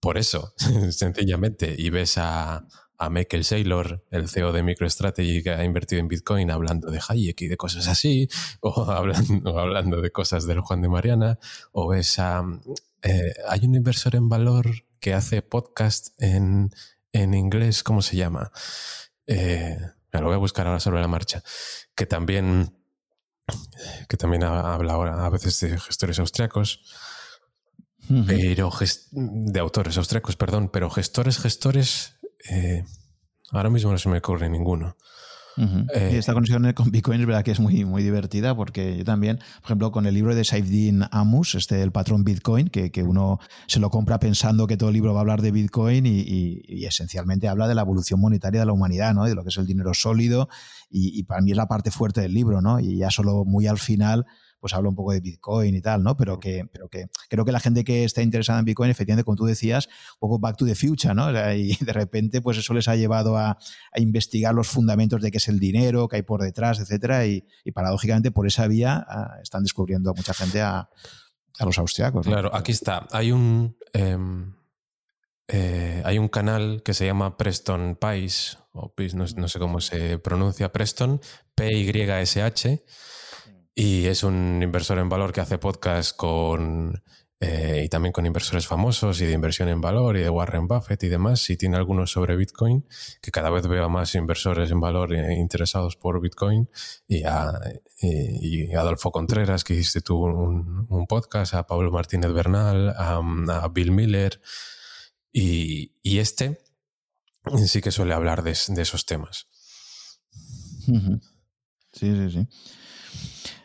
por eso, [LAUGHS] sencillamente. Y ves a, Michael Saylor, el CEO de MicroStrategy, que ha invertido en Bitcoin, hablando de Hayek y de cosas así, [LAUGHS] o hablando, hablando de cosas del Juan de Mariana, o ves a... Eh, hay un inversor en valor que hace podcast en, en inglés, ¿cómo se llama? Eh, me lo voy a buscar ahora sobre la marcha, que también que también habla ahora a veces de gestores austriacos, pero de autores austriacos, perdón, pero gestores, gestores, eh, ahora mismo no se me ocurre ninguno. Eh, esta conexión con Bitcoin es verdad que es muy, muy divertida porque yo también, por ejemplo, con el libro de Saifdin Amus, este el patrón Bitcoin, que, que, uno se lo compra pensando que todo el libro va a hablar de Bitcoin y, esencialmente habla de la evolución monetaria de la humanidad, ¿no? de lo que es el dinero sólido y, para mí es la parte fuerte del libro, ¿no? Y ya solo muy al final pues habla un poco de Bitcoin y tal, ¿no? Pero que, pero que creo que la gente que está interesada en Bitcoin, efectivamente, como tú decías, un poco back to the future, ¿no? y [LAUGHS] de repente, pues eso les ha llevado a, investigar los fundamentos de qué es el dinero, qué hay por detrás, etcétera, y, paradójicamente por esa vía ah, están descubriendo a mucha gente a, los austriacos. Claro, aquí está. Hay un... Em, eh, hay un canal que se llama Preston Pies, o no, sé cómo se pronuncia, Preston, P-Y-S-H, y es un inversor en valor que hace podcast con, eh, y también con inversores famosos y de inversión en valor y de Warren Buffett y demás. Y tiene algunos sobre Bitcoin, que cada vez veo a más inversores en valor eh, interesados por Bitcoin. Y a, Adolfo Contreras, que hiciste tú un, podcast, a Pablo Martínez Bernal, a Bill Miller. Y, este sí que suele hablar de, esos temas. Sí, sí, sí.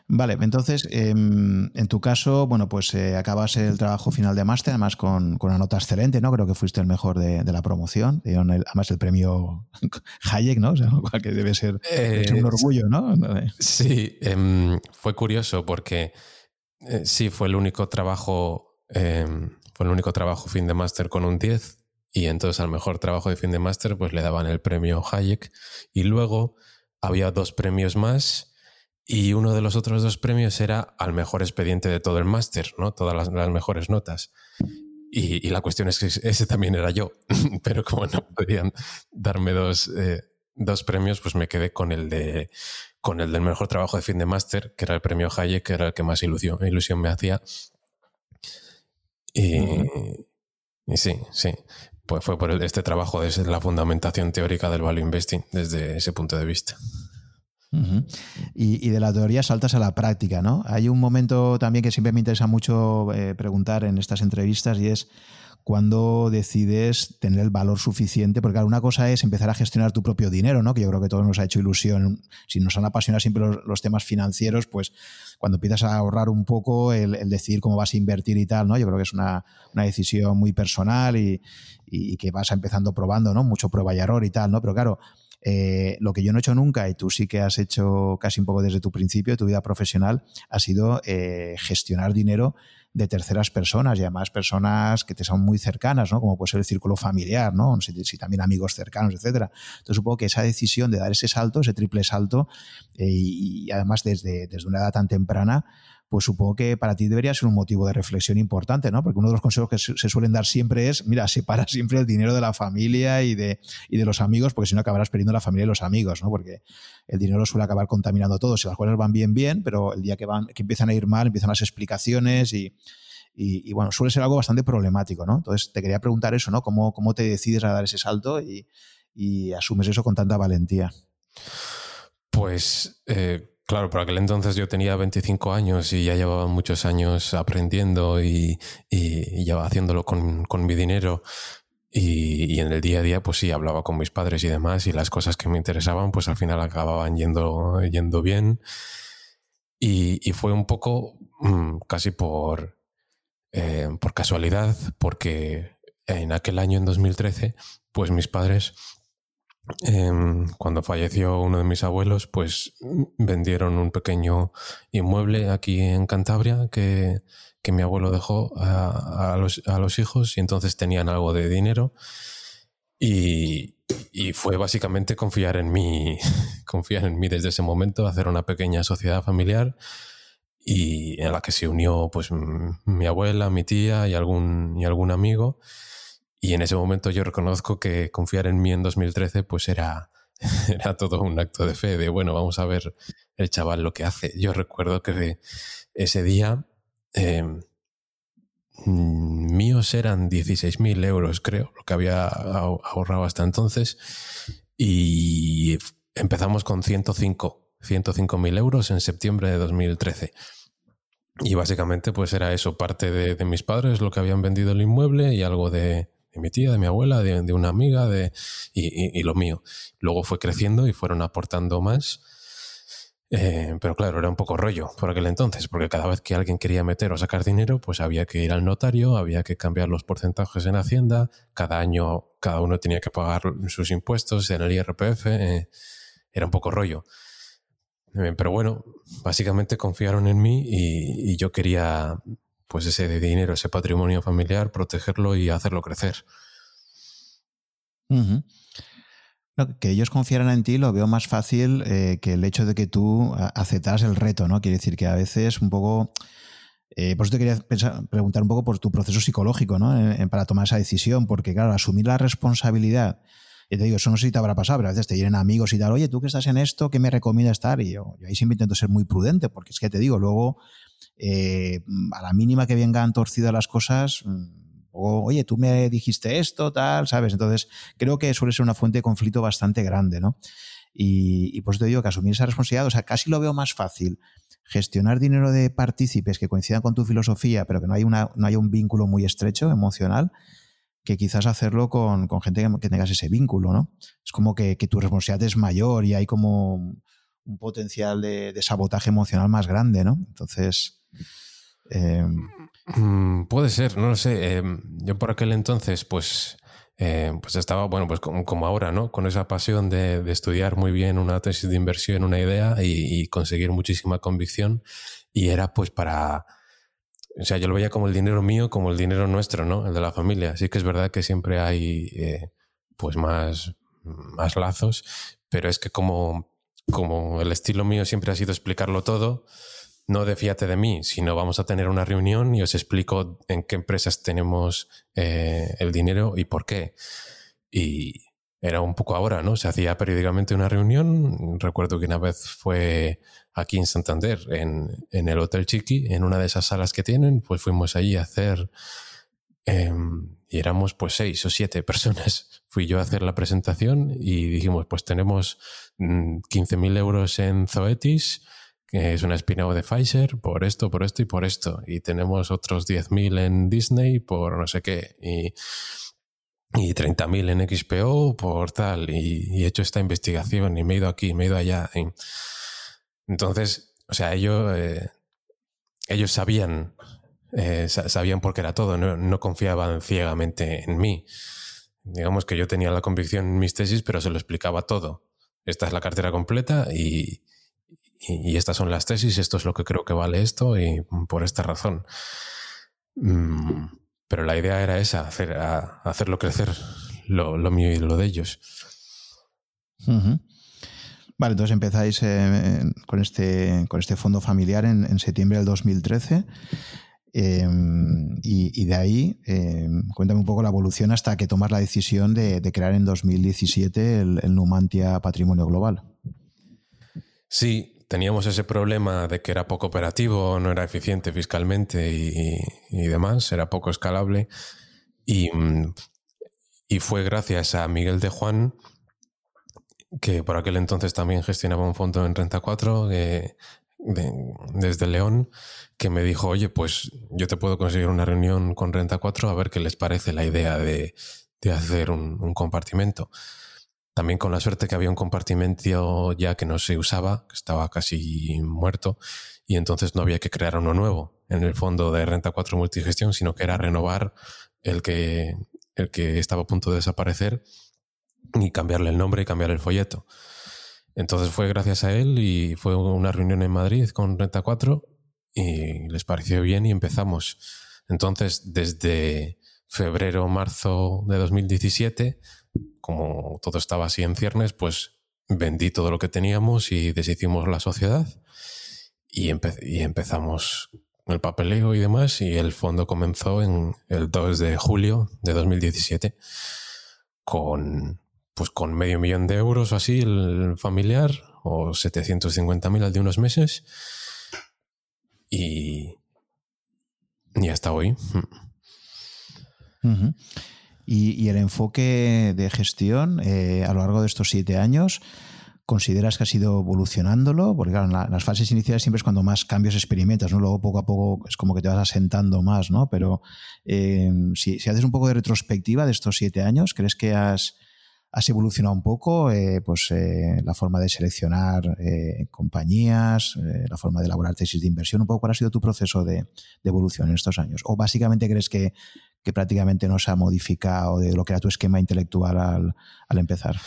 Vale, entonces, em, en tu caso, bueno, pues eh, acabas el trabajo final de máster, además con, una nota excelente, ¿no? Creo que fuiste el mejor de, la promoción. dieron además el premio [LAUGHS] Hayek, ¿no? O sea, [LAUGHS] que debe ser, un eh, orgullo, ¿no? Sí, em, fue curioso porque eh, sí, fue el único trabajo em, fue el único trabajo fin de máster con un 10 y entonces al mejor trabajo de fin de máster pues le daban el premio Hayek y luego había dos premios más y uno de los otros dos premios era al mejor expediente de todo el máster, ¿no? Todas las, mejores notas. Y, la cuestión es que ese también era yo, [LAUGHS] pero como no podían darme dos, eh, dos premios, pues me quedé con el de con el del mejor trabajo de fin de máster, que era el premio Hayek, que era el que más ilusión, ilusión me hacía, y, sí, sí. Pues fue por este trabajo de la fundamentación teórica del value investing desde ese punto de vista. Y, de la teoría saltas a la práctica, ¿no? Hay un momento también que siempre me interesa mucho eh, preguntar en estas entrevistas y es cuando decides tener el valor suficiente, porque claro, una cosa es empezar a gestionar tu propio dinero, ¿no? que yo creo que todos nos ha hecho ilusión, si nos han apasionado siempre los, temas financieros, pues cuando empiezas a ahorrar un poco, el, decidir cómo vas a invertir y tal, ¿no? yo creo que es una, decisión muy personal y, que vas empezando probando, ¿no? mucho prueba y error y tal, ¿no? pero claro, eh, lo que yo no he hecho nunca, y tú sí que has hecho casi un poco desde tu principio, tu vida profesional, ha sido eh, gestionar dinero de terceras personas y además personas que te son muy cercanas, ¿no? Como puede ser el círculo familiar, ¿no? si también amigos cercanos, etcétera. Entonces supongo que esa decisión de dar ese salto, ese triple salto, eh, y, además desde, desde una edad tan temprana, pues supongo que para ti debería ser un motivo de reflexión importante, ¿no? Porque uno de los consejos que se suelen dar siempre es, mira, separa siempre el dinero de la familia y de, y de los amigos, porque si no acabarás perdiendo la familia y los amigos, ¿no? Porque el dinero suele acabar contaminando todo. Si las cosas van bien, bien, pero el día que, van, que empiezan a ir mal, empiezan las explicaciones y, y, bueno, suele ser algo bastante problemático, ¿no? Entonces te quería preguntar eso, ¿no? ¿Cómo, cómo te decides a dar ese salto y, y asumes eso con tanta valentía? Pues... Eh Claro, por aquel entonces yo tenía 25 años y ya llevaba muchos años aprendiendo y, y, ya haciéndolo con, con mi dinero. Y, y, en el día a día, pues sí, hablaba con mis padres y demás, y las cosas que me interesaban, pues al final acababan yendo, yendo bien. Y, y fue un poco mm, casi por, eh, por casualidad, porque en aquel año, en 2013, pues mis padres Em, cuando falleció uno de mis abuelos, pues vendieron un pequeño inmueble aquí en Cantabria que, que mi abuelo dejó a, a, los, a, los, hijos y entonces tenían algo de dinero. Y, y, fue básicamente confiar en mí, [LAUGHS] confiar en mí desde ese momento, hacer una pequeña sociedad familiar y en la que se unió pues mi abuela, mi tía y algún, y algún amigo y en ese momento yo reconozco que confiar en mí en 2013 pues era, [LAUGHS] era todo un acto de fe, de bueno, vamos a ver el chaval lo que hace. Yo recuerdo que ese día em, míos eran 16.000 euros, creo, lo que había ahorrado hasta entonces, y empezamos con 105. 105.000 euros en septiembre de 2013. Y básicamente pues era eso, parte de, de, mis padres lo que habían vendido el inmueble y algo de, de mi tía, de mi abuela, de, una amiga de, y, lo mío. Luego fue creciendo y fueron aportando más. Eh, pero claro, era un poco rollo por aquel entonces, porque cada vez que alguien quería meter o sacar dinero, pues había que ir al notario, había que cambiar los porcentajes en Hacienda, cada año cada uno tenía que pagar sus impuestos en el IRPF, eh, era un poco rollo. Eh, pero bueno, básicamente confiaron en mí y, yo quería, pues ese dinero, ese patrimonio familiar, protegerlo y hacerlo crecer. que ellos confiaran en ti lo veo más fácil eh, que el hecho de que tú aceptaras el reto, ¿no? Quiere decir que a veces un poco... Eh, por eso te quería preguntar un poco por tu proceso psicológico, ¿no? para tomar esa decisión, porque claro, asumir la responsabilidad y te digo, eso no sé si te habrá pasado, pero a veces te vienen amigos y tal, oye, tú que estás en esto, ¿qué me recomienda estar? Y yo, ahí siempre intento ser muy prudente, porque es que te digo, luego, eh, a la mínima que vengan torcidas las cosas, mm, o, oye, tú me dijiste esto, tal, ¿sabes? Entonces, creo que suele ser una fuente de conflicto bastante grande, ¿no? Y, y por eso te digo que asumir esa responsabilidad, o sea, casi lo veo más fácil gestionar dinero de partícipes que coincidan con tu filosofía, pero que no hay, no haya un vínculo muy estrecho emocional, que quizás hacerlo con, gente que, tengas ese vínculo, ¿no? Es como que, tu responsabilidad es mayor y hay como un potencial de, sabotaje emocional más grande, ¿no? Entonces... Em, mm, puede ser, no lo sé. Em, yo por aquel entonces, pues, eh, pues estaba, bueno, pues como, ahora, ¿no? Con esa pasión de, estudiar muy bien una tesis de inversión, una idea y conseguir muchísima convicción. Y era pues para o sea, yo lo veía como el dinero mío, como el dinero nuestro, ¿no? El de la familia. Sí que es verdad que siempre hay, eh, pues, más, más lazos, pero es que como, como el estilo mío siempre ha sido explicarlo todo, no de de mí, sino vamos a tener una reunión y os explico en qué empresas tenemos eh, el dinero y por qué. Y era un poco ahora, ¿no? Se hacía periódicamente una reunión. Recuerdo que una vez fue aquí en Santander, en, el Hotel Chiqui, en una de esas salas que tienen, pues fuimos allí a hacer, em, y éramos pues seis o siete personas. [LAUGHS] Fui yo a hacer la presentación y dijimos, pues tenemos 15.000 mm, euros en Zoetis, que es una spin de Pfizer, por esto, por esto y por esto. Y tenemos otros 10.000 en Disney por no sé qué. Y, y 30.000 en XPO por tal. Y, he hecho esta investigación y me he ido aquí, me he ido allá. Entonces, o sea, ellos, eh, ellos sabían, eh, sabían por qué era todo, no, confiaban ciegamente en mí. Digamos que yo tenía la convicción en mis tesis, pero se lo explicaba todo. Esta es la cartera completa y, estas son las tesis, esto es lo que creo que vale esto y por esta razón. Mm, pero la idea era esa, hacer, hacerlo crecer lo, mío y lo de ellos. Vale, entonces empezáis eh, con, este, con este fondo familiar en, septiembre del 2013. Em, y, de ahí, em, cuéntame un poco la evolución hasta que tomas la decisión de, crear en 2017 el, Numantia Patrimonio Global. Sí, teníamos ese problema de que era poco operativo, no era eficiente fiscalmente y, y demás, era poco escalable. Y, y, fue gracias a Miguel de Juan que por aquel entonces también gestionaba un fondo en Renta 4 desde León, que me dijo, oye, pues yo te puedo conseguir una reunión con Renta 4 a ver qué les parece la idea de, hacer un, compartimento. También con la suerte que había un compartimento ya que no se usaba, que estaba casi muerto, y entonces no había que crear uno nuevo en el fondo de Renta 4 Multigestión, sino que era renovar el que, el que estaba a punto de desaparecer y cambiarle el nombre y cambiar el folleto. Entonces fue gracias a él y fue una reunión en Madrid con Renta 4 y les pareció bien y empezamos. Entonces, desde febrero marzo de 2017, como todo estaba así en ciernes, pues vendí todo lo que teníamos y deshicimos la sociedad y, y empezamos el papeleo y demás y el fondo comenzó en el 2 de julio de 2017 con pues con medio millón de euros o así el familiar, o 750.000 al de unos meses. Y, y hasta hoy. y, el enfoque de gestión eh, a lo largo de estos siete años, ¿consideras que ha sido evolucionándolo? Porque claro, en, las fases iniciales siempre es cuando más cambios experimentas, ¿no? Luego poco a poco es como que te vas asentando más, ¿no? Pero eh, si, si, haces un poco de retrospectiva de estos siete años, ¿crees que has has evolucionado un poco eh, pues, eh, la forma de seleccionar eh, compañías, la forma de elaborar tesis de inversión, un poco cuál ha sido tu proceso de, evolución en estos años. ¿O básicamente crees que, prácticamente no se ha modificado de lo que era tu esquema intelectual al, empezar?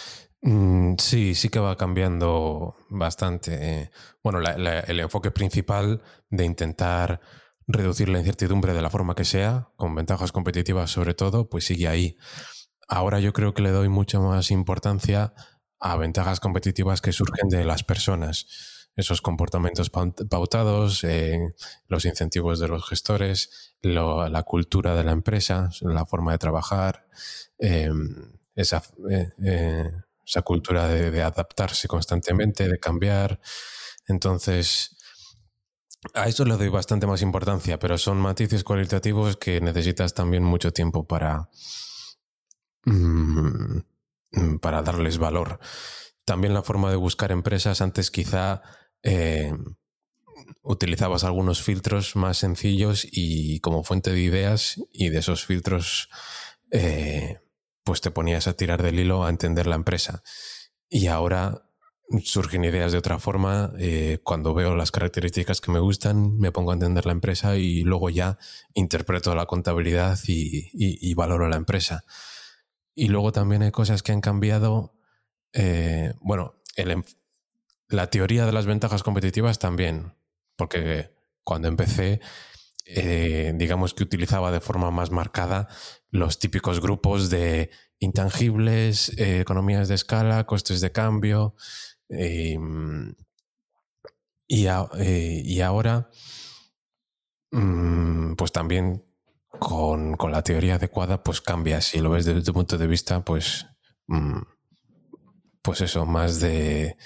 Mm, sí, sí que va cambiando bastante. Bueno, el enfoque principal de intentar reducir la incertidumbre de la forma que sea, con ventajas competitivas sobre todo, pues sigue ahí. Ahora yo creo que le doy mucha más importancia a ventajas competitivas que surgen de las personas. Esos comportamientos pautados, eh, los incentivos de los gestores, la cultura de la empresa, la forma de trabajar, em, eh, eh, esa, cultura de, adaptarse constantemente, de cambiar. Entonces, a eso le doy bastante más importancia, pero son matices cualitativos que necesitas también mucho tiempo para, mm, para darles valor. También la forma de buscar empresas, antes quizá eh, utilizabas algunos filtros más sencillos y como fuente de ideas y de esos filtros eh, pues te ponías a tirar del hilo a entender la empresa. Y ahora surgen ideas de otra forma. Eh, cuando veo las características que me gustan, me pongo a entender la empresa y luego ya interpreto la contabilidad y, valoro la empresa. Y luego también hay cosas que han cambiado. Eh, bueno, la teoría de las ventajas competitivas también, porque cuando empecé, eh, digamos que utilizaba de forma más marcada los típicos grupos de intangibles, economías de escala, costes de cambio, Em, eh, y, ahora, mm, pues también con, la teoría adecuada, pues cambia. Si lo ves desde tu punto de vista, pues, mm, pues eso, más de,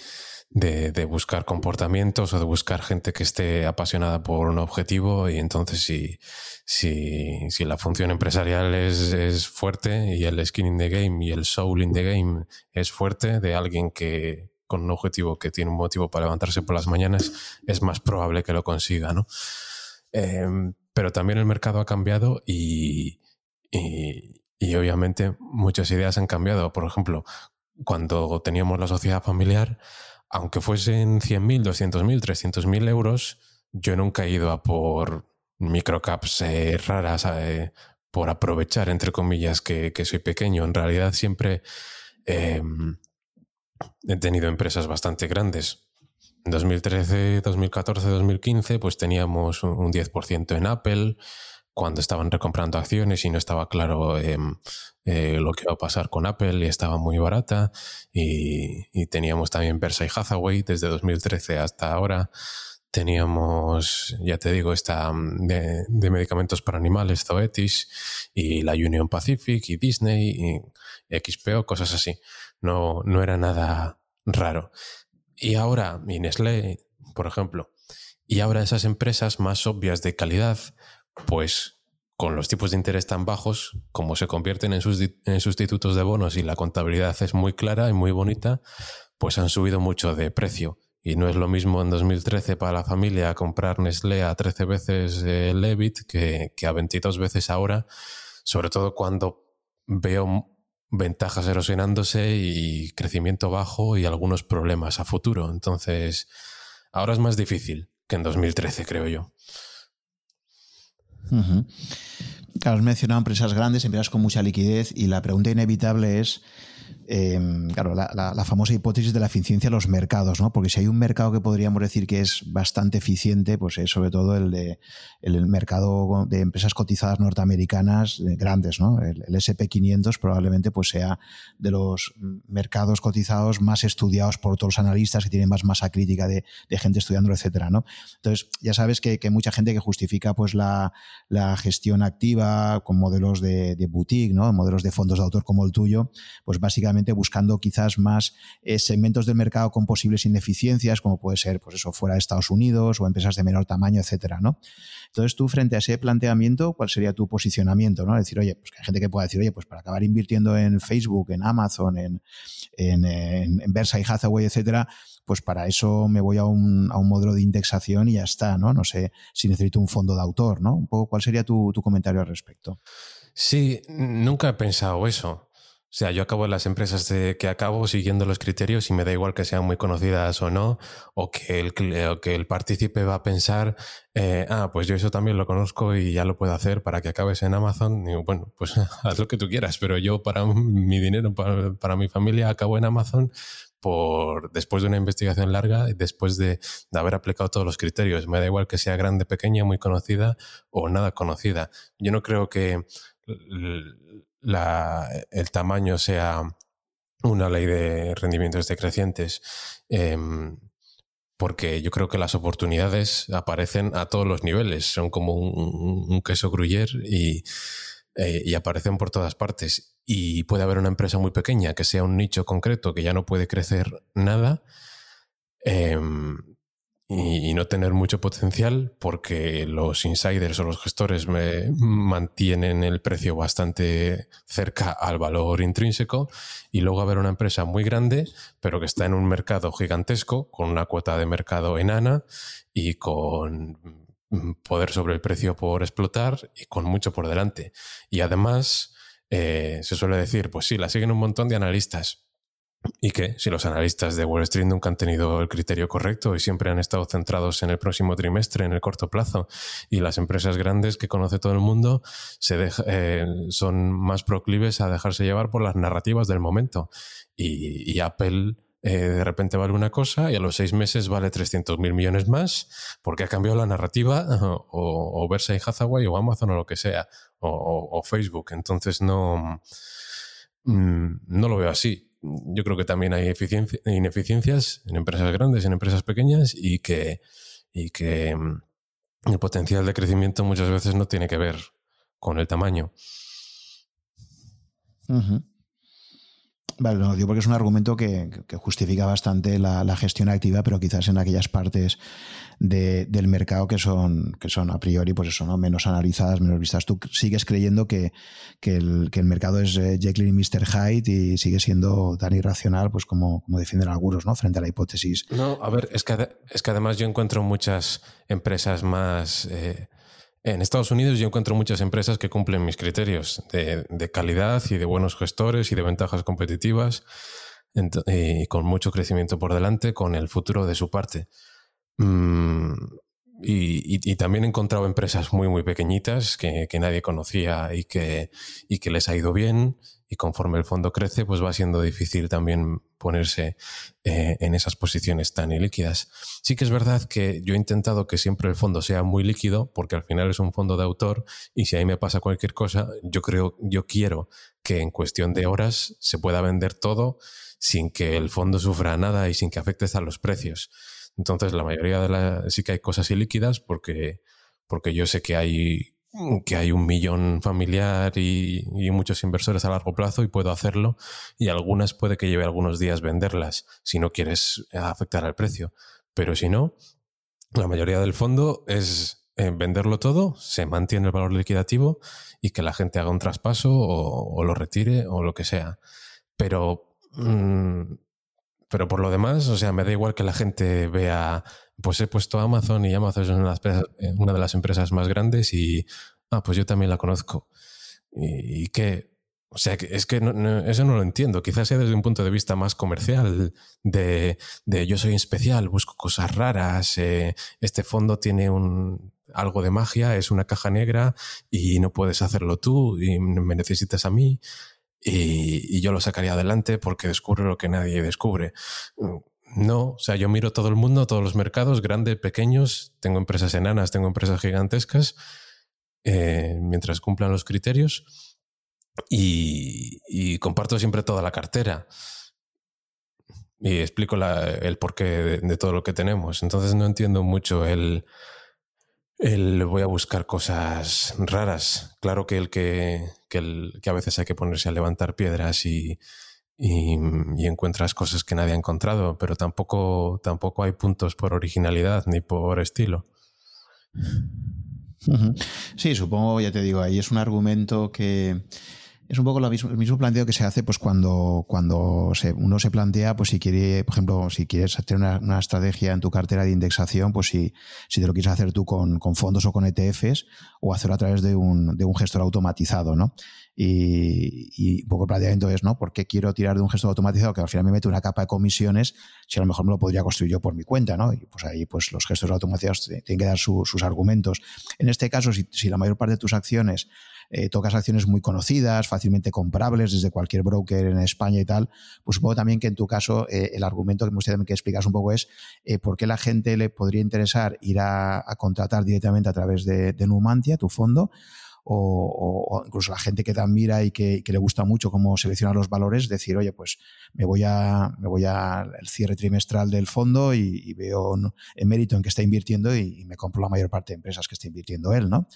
de, buscar comportamientos o de buscar gente que esté apasionada por un objetivo. Y entonces, si, si, si la función empresarial es, es, fuerte y el skin in the game y el soul in the game es fuerte de alguien que, con un objetivo que tiene un motivo para levantarse por las mañanas, es más probable que lo consiga, ¿no? Em, pero también el mercado ha cambiado y, y, obviamente muchas ideas han cambiado. Por ejemplo, cuando teníamos la sociedad familiar, aunque fuesen 100.000, 200.000, 300.000 euros, yo nunca he ido a por microcaps eh, raras, eh, por aprovechar, entre comillas, que, que, soy pequeño. En realidad siempre... Em, he tenido empresas bastante grandes. En 2013, 2014, 2015, pues teníamos un 10% en Apple, cuando estaban recomprando acciones y no estaba claro em, eh, lo que iba a pasar con Apple y estaba muy barata. Y, teníamos también Versa y Hathaway desde 2013 hasta ahora. Teníamos, ya te digo, esta mm, de, de medicamentos para animales, Zoetis, y la Union Pacific, y Disney, y XPO, cosas así no, no era nada raro. Y ahora, mi Nestlé, por ejemplo, y ahora esas empresas más obvias de calidad, pues con los tipos de interés tan bajos, como se convierten en, en sustitutos de bonos y la contabilidad es muy clara y muy bonita, pues han subido mucho de precio. Y no es lo mismo en 2013 para la familia comprar Nestlé a 13 veces el Levit que, que a 22 veces ahora, sobre todo cuando veo ventajas erosionándose y crecimiento bajo y algunos problemas a futuro. Entonces, ahora es más difícil que en 2013, creo yo. Claro, has mencionado empresas grandes, empresas con mucha liquidez y la pregunta inevitable es Em, claro, la, famosa hipótesis de la eficiencia de los mercados, ¿no? Porque si hay un mercado que podríamos decir que es bastante eficiente, pues es sobre todo el de el mercado de empresas cotizadas norteamericanas eh, grandes, ¿no? El, SP500 probablemente pues sea de los mercados cotizados más estudiados por todos los analistas que tienen más masa crítica de, gente estudiando, etcétera, ¿no? Entonces, ya sabes que, hay mucha gente que justifica pues la, gestión activa con modelos de, de boutique, ¿no? Modelos de fondos de autor como el tuyo, pues básicamente buscando quizás más eh, segmentos del mercado con posibles ineficiencias, como puede ser, pues eso, fuera de Estados Unidos o empresas de menor tamaño, etcétera. Entonces, tú, frente a ese planteamiento, ¿cuál sería tu posicionamiento? Decir, oye, pues que hay gente que pueda decir, oye, pues para acabar invirtiendo en Facebook, en Amazon, en, en, en, y Hathaway, etcétera, pues para eso me voy a un, a un, modelo de indexación y ya está, ¿no? No sé si necesito un fondo de autor, ¿no? ¿cuál sería tu comentario al respecto? Sí, nunca he pensado eso. O sea, yo acabo en las empresas de que acabo siguiendo los criterios y me da igual que sean muy conocidas o no, o que el, que el partícipe va a pensar, eh, ah, pues yo eso también lo conozco y ya lo puedo hacer para que acabes en Amazon. Bueno, pues [LAUGHS] haz lo que tú quieras, pero yo para mi dinero, para, mi familia, acabo en Amazon por después de una investigación larga, después de, de, haber aplicado todos los criterios. Me da igual que sea grande, pequeña, muy conocida o nada conocida. Yo no creo que el tamaño sea una ley de rendimientos decrecientes, em, porque yo creo que las oportunidades aparecen a todos los niveles, son como un, queso gruyer y, eh, y, aparecen por todas partes. Y puede haber una empresa muy pequeña que sea un nicho concreto que ya no puede crecer nada. Em, y, no tener mucho potencial porque los insiders o los gestores me mantienen el precio bastante cerca al valor intrínseco y luego haber una empresa muy grande pero que está en un mercado gigantesco con una cuota de mercado enana y con poder sobre el precio por explotar y con mucho por delante. Y además eh, se suele decir, pues sí, la siguen un montón de analistas, y que si los analistas de Wall Street nunca han tenido el criterio correcto y siempre han estado centrados en el próximo trimestre, en el corto plazo, y las empresas grandes que conoce todo el mundo se eh, son más proclives a dejarse llevar por las narrativas del momento. Y, Apple eh, de repente vale una cosa y a los seis meses vale 300 mil millones más porque ha cambiado la narrativa [LAUGHS] o, o Versailles Hathaway o Amazon o lo que sea, o, Facebook. Entonces no, mm, no lo veo así yo creo que también hay ineficiencias en empresas grandes, en empresas pequeñas y que, y que mm, el potencial de crecimiento muchas veces no tiene que ver con el tamaño. Vale, lo digo porque es un argumento que, justifica bastante la, gestión activa, pero quizás en aquellas partes del mercado que son, que son a priori, pues eso, ¿no? Menos analizadas, menos vistas. Tú sigues creyendo que, el, mercado es eh, Jekyll y Mr. Hyde y sigue siendo tan irracional, pues como, como defienden algunos, ¿no? Frente a la hipótesis. No, a ver, es que, es que además yo encuentro muchas empresas más. Eh, en Estados Unidos yo encuentro muchas empresas que cumplen mis criterios de, calidad y de buenos gestores y de ventajas competitivas y con mucho crecimiento por delante, con el futuro de su parte. Mm, y, también he encontrado empresas muy, muy pequeñitas que, nadie conocía y que, les ha ido bien y conforme el fondo crece, pues va siendo difícil también ponerse eh, en esas posiciones tan ilíquidas. Sí que es verdad que yo he intentado que siempre el fondo sea muy líquido, porque al final es un fondo de autor y si ahí me pasa cualquier cosa, yo creo, yo quiero que en cuestión de horas se pueda vender todo sin que el fondo sufra nada y sin que afecte a los precios. Entonces, la mayoría de las sí que hay cosas ilíquidas porque, porque yo sé que hay que hay un millón familiar y, muchos inversores a largo plazo y puedo hacerlo y algunas puede que lleve algunos días venderlas si no quieres afectar al precio. Pero si no, la mayoría del fondo es eh, venderlo todo, se mantiene el valor liquidativo y que la gente haga un traspaso o, lo retire o lo que sea. Pero mm, pero por lo demás, o sea, me da igual que la gente vea, pues he puesto Amazon y Amazon es una, eh, de las empresas más grandes y, ah, pues yo también la conozco. Y, que, o sea, que es que eso no lo entiendo. Quizás sea desde un punto de vista más comercial, de, yo soy especial, busco cosas raras, eh, este fondo tiene un, algo de magia, es una caja negra y no puedes hacerlo tú y me necesitas a mí y, yo lo sacaría adelante porque descubre lo que nadie descubre. No, o sea, yo miro todo el mundo, todos los mercados, grandes, pequeños, tengo empresas enanas, tengo empresas gigantescas, eh, mientras cumplan los criterios y, comparto siempre toda la cartera y explico el porqué de, todo lo que tenemos. Entonces no entiendo mucho el, el voy a buscar cosas raras. Claro que el que, que a veces hay que ponerse a levantar piedras y, y, encuentras cosas que nadie ha encontrado, pero tampoco, tampoco hay puntos por originalidad ni por estilo. Sí, supongo, ya te digo, ahí es un argumento que, es un poco lo mismo, el mismo planteo que se hace pues cuando, cuando uno se plantea, pues si quiere, por ejemplo, si quieres hacer una, estrategia en tu cartera de indexación, pues si, si te lo quieres hacer tú con, fondos o con ETFs o hacerlo a través de un, de un gestor automatizado, ¿no? Y, un poco el planteamiento es, ¿no? ¿Por qué quiero tirar de un gestor automatizado que al final me mete una capa de comisiones si a lo mejor me lo podría construir yo por mi cuenta, ¿no? Y pues ahí pues los gestores automatizados tienen que dar sus argumentos. En este caso, si, si la mayor parte de tus acciones eh, tocas acciones muy conocidas, fácilmente comparables desde cualquier broker en España y tal, pues supongo también que en tu caso eh, el argumento que me gustaría que explicas un poco es eh, por qué la gente le podría interesar ir a, contratar directamente a través de, Numantia, tu fondo, o, incluso la gente que te admira y que, le gusta mucho cómo seleccionar los valores, decir, oye, pues me voy a me voy al cierre trimestral del fondo y, veo el mérito en que está invirtiendo y, me compro la mayor parte de empresas que está invirtiendo él, ¿no?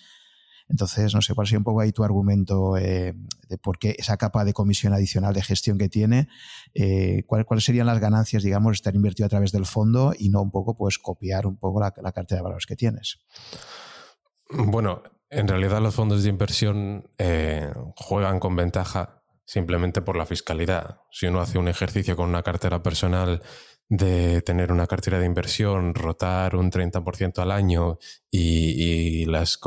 Entonces, no sé cuál sería un poco ahí tu argumento eh, de por qué esa capa de comisión adicional de gestión que tiene, eh, cuáles serían las ganancias, digamos, estar invertido a través del fondo y no un poco, pues, copiar un poco la, cartera de valores que tienes. Bueno, en realidad los fondos de inversión eh, juegan con ventaja simplemente por la fiscalidad. Si uno hace un ejercicio con una cartera personal de tener una cartera de inversión, rotar un 30% al año y, las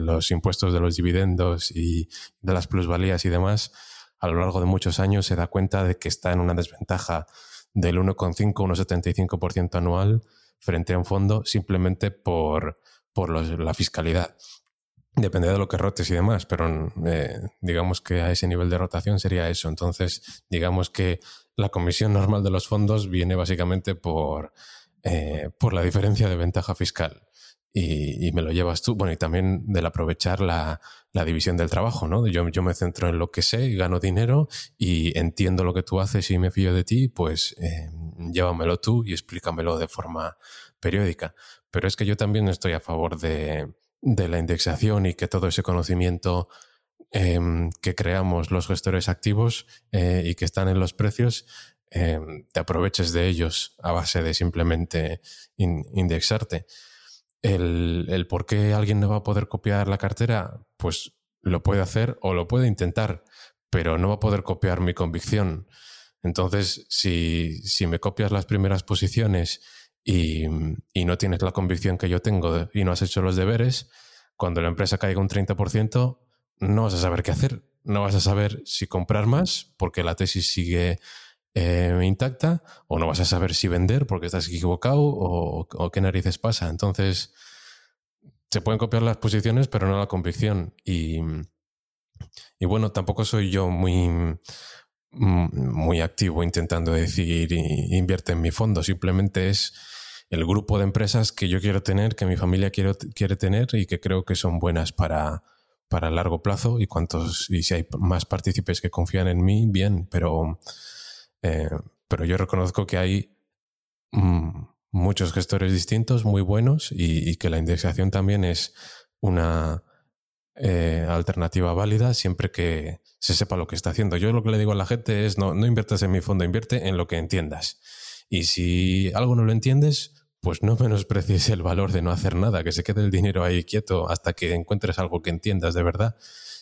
los impuestos de los dividendos y de las plusvalías y demás, a lo largo de muchos años se da cuenta de que está en una desventaja del 1,5-1,75% anual frente a un fondo simplemente por, por la fiscalidad. Depende de lo que rotes y demás, pero eh, digamos que a ese nivel de rotación sería eso. Entonces, digamos que la comisión normal de los fondos viene básicamente por, eh, por la diferencia de ventaja fiscal. Y, me lo llevas tú. Bueno, y también del aprovechar la, división del trabajo, ¿no? Yo, yo, me centro en lo que sé, gano dinero y entiendo lo que tú haces y me fío de ti, pues eh, llévamelo tú y explícamelo de forma periódica. Pero es que yo también estoy a favor de, de la indexación y que todo ese conocimiento em, que creamos los gestores activos eh, y que están en los precios, em, te aproveches de ellos a base de simplemente indexarte. El, el, por qué alguien no va a poder copiar la cartera, pues lo puede hacer o lo puede intentar, pero no va a poder copiar mi convicción. Entonces, si, si me copias las primeras posiciones y, no tienes la convicción que yo tengo y no has hecho los deberes, cuando la empresa caiga un 30%, no vas a saber qué hacer. No vas a saber si comprar más porque la tesis sigue eh, intacta o no vas a saber si vender porque estás equivocado o, qué narices pasa. Entonces, se pueden copiar las posiciones, pero no la convicción. Y, bueno, tampoco soy yo muy muy activo intentando decir invierte en mi fondo, simplemente es el grupo de empresas que yo quiero tener, que mi familia quiere, quiere tener y que creo que son buenas para, para largo plazo y cuantos y si hay más partícipes que confían en mí, bien, pero, eh, pero yo reconozco que hay mm, muchos gestores distintos, muy buenos y, que la indexación también es una eh, alternativa válida siempre que se sepa lo que está haciendo. Yo lo que le digo a la gente es no, no inviertas en mi fondo, invierte en lo que entiendas. Y si algo no lo entiendes, pues no [LAUGHS] menosprecies el valor de no hacer nada, que se quede el dinero ahí quieto hasta que encuentres algo que entiendas de verdad.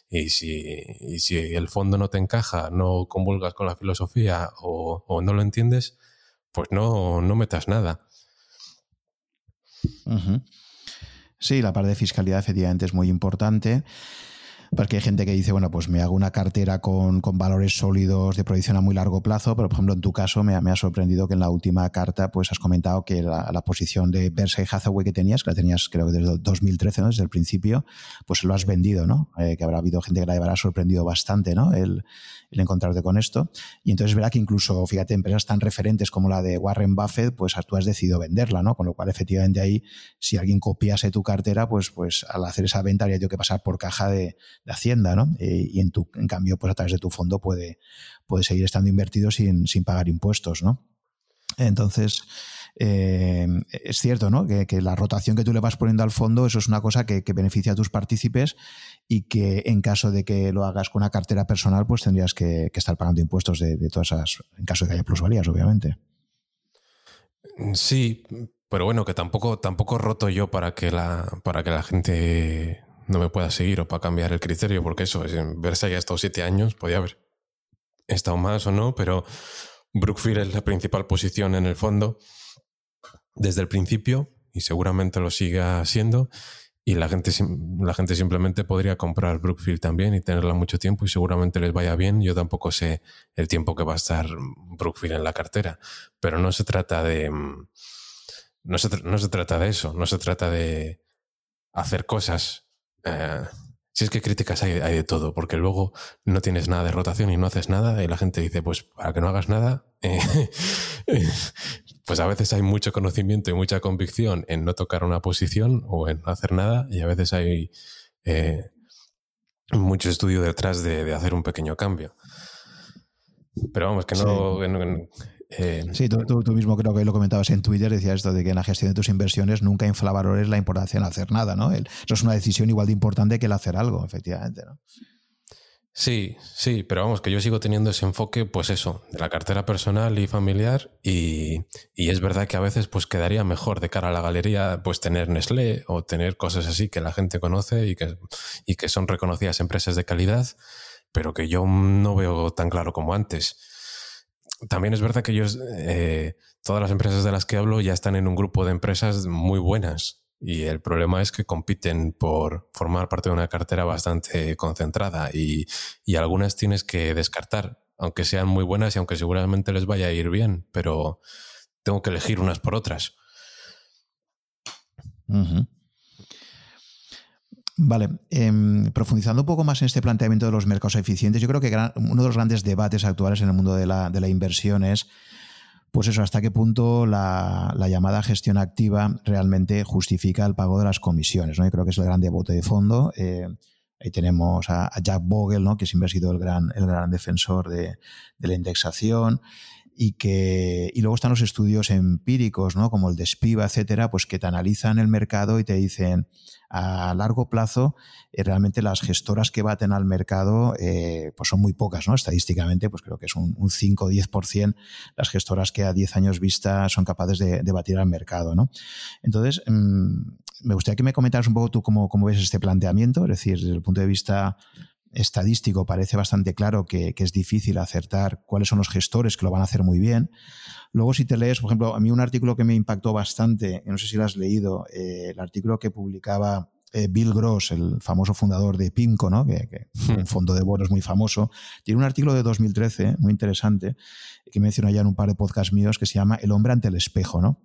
Y si, si el fondo no te encaja, no convulgas con la filosofía o, no lo entiendes, pues no, no metas nada. Sí, la parte de fiscalidad efectivamente es muy importante. Porque hay gente que dice, bueno, pues me hago una cartera con, valores sólidos de proyección a muy largo plazo, pero por ejemplo en tu caso me, ha sorprendido que en la última carta pues has comentado que la, posición de Berkshire Hathaway que tenías, que la tenías creo que desde 2013, ¿no? desde el principio, pues lo has vendido, ¿no? Eh, que habrá habido gente que la habrá sorprendido bastante, ¿no? El, el encontrarte con esto. Y entonces verá que incluso, fíjate, empresas tan referentes como la de Warren Buffett, pues tú has decidido venderla, ¿no? Con lo cual efectivamente ahí, si alguien copiase tu cartera, pues, pues al hacer esa venta habría tenido que pasar por caja de, de Hacienda, ¿no? Eh, y en, tu, en cambio, pues a través de tu fondo puede, puede seguir estando invertido sin, sin pagar impuestos, ¿no? Entonces, eh, es cierto, ¿no? Que, la rotación que tú le vas poniendo al fondo, eso es una cosa que, que, beneficia a tus partícipes y que en caso de que lo hagas con una cartera personal, pues tendrías que, estar pagando impuestos de, de, todas esas, en caso de que haya plusvalías, obviamente. Sí, pero bueno, que tampoco, tampoco roto yo para que la, para que la gente no me pueda seguir o para cambiar el criterio, porque eso, es, Versa ya ha estado siete años, podía haber estado más o no, pero Brookfield es la principal posición en el fondo desde el principio y seguramente lo siga siendo. Y la gente, la gente simplemente podría comprar Brookfield también y tenerla mucho tiempo y seguramente les vaya bien. Yo tampoco sé el tiempo que va a estar Brookfield en la cartera, pero no se trata de... No se, no se trata de eso, no se trata de hacer cosas eh, si es que críticas hay, de todo, porque luego no tienes nada de rotación y no haces nada y la gente dice, pues para que no hagas nada, eh, [LAUGHS] pues a veces hay mucho conocimiento y mucha convicción en no tocar una posición o en no hacer nada y a veces hay eh, mucho estudio detrás de, hacer un pequeño cambio. Pero vamos, que no, eh, sí, tú, mismo creo que lo comentabas en Twitter, decías esto de que en la gestión de tus inversiones nunca inflavalores la importancia de hacer nada, ¿no? eso es una decisión igual de importante que el hacer algo, efectivamente, ¿no? Sí, sí, pero vamos, que yo sigo teniendo ese enfoque, pues eso, de la cartera personal y familiar, y, es verdad que a veces pues quedaría mejor de cara a la galería, pues tener Nestlé o tener cosas así que la gente conoce y que, y que son reconocidas empresas de calidad, pero que yo no veo tan claro como antes también es verdad que ellos, eh, todas las empresas de las que hablo ya están en un grupo de empresas muy buenas. Y el problema es que compiten por formar parte de una cartera bastante concentrada y, algunas tienes que descartar, aunque sean muy buenas y aunque seguramente les vaya a ir bien, pero tengo que elegir unas por otras. Vale, em, profundizando un poco más en este planteamiento de los mercados eficientes, yo creo que uno de los grandes debates actuales en el mundo de la, inversión es, pues eso, hasta qué punto la, llamada gestión activa realmente justifica el pago de las comisiones. ¿no? Yo creo que es el gran debate de fondo. Eh, ahí tenemos a, Jack Bogle, ¿no? que siempre ha sido el gran, el gran defensor de, de la indexación y que y luego están los estudios empíricos, ¿no? como el de Spiva, etcétera, pues que te analizan el mercado y te dicen a largo plazo eh, realmente las gestoras que baten al mercado eh, pues son muy pocas, ¿no? Estadísticamente, pues creo que es un, un 5 o 10% las gestoras que a 10 años vista son capaces de, batir al mercado, ¿no? Entonces, mm, me gustaría que me comentaras un poco tú cómo, cómo ves este planteamiento, es decir, desde el punto de vista estadístico parece bastante claro que, es difícil acertar cuáles son los gestores que lo van a hacer muy bien. Luego, si te lees, por ejemplo, a mí un artículo que me impactó bastante, no sé si lo has leído, eh, el artículo que publicaba eh, Bill Gross, el famoso fundador de PIMCO, ¿no? que, es un hmm. fondo de bonos muy famoso, tiene un artículo de 2013 muy interesante que menciona ya en un par de podcasts míos que se llama El hombre ante el espejo. ¿no?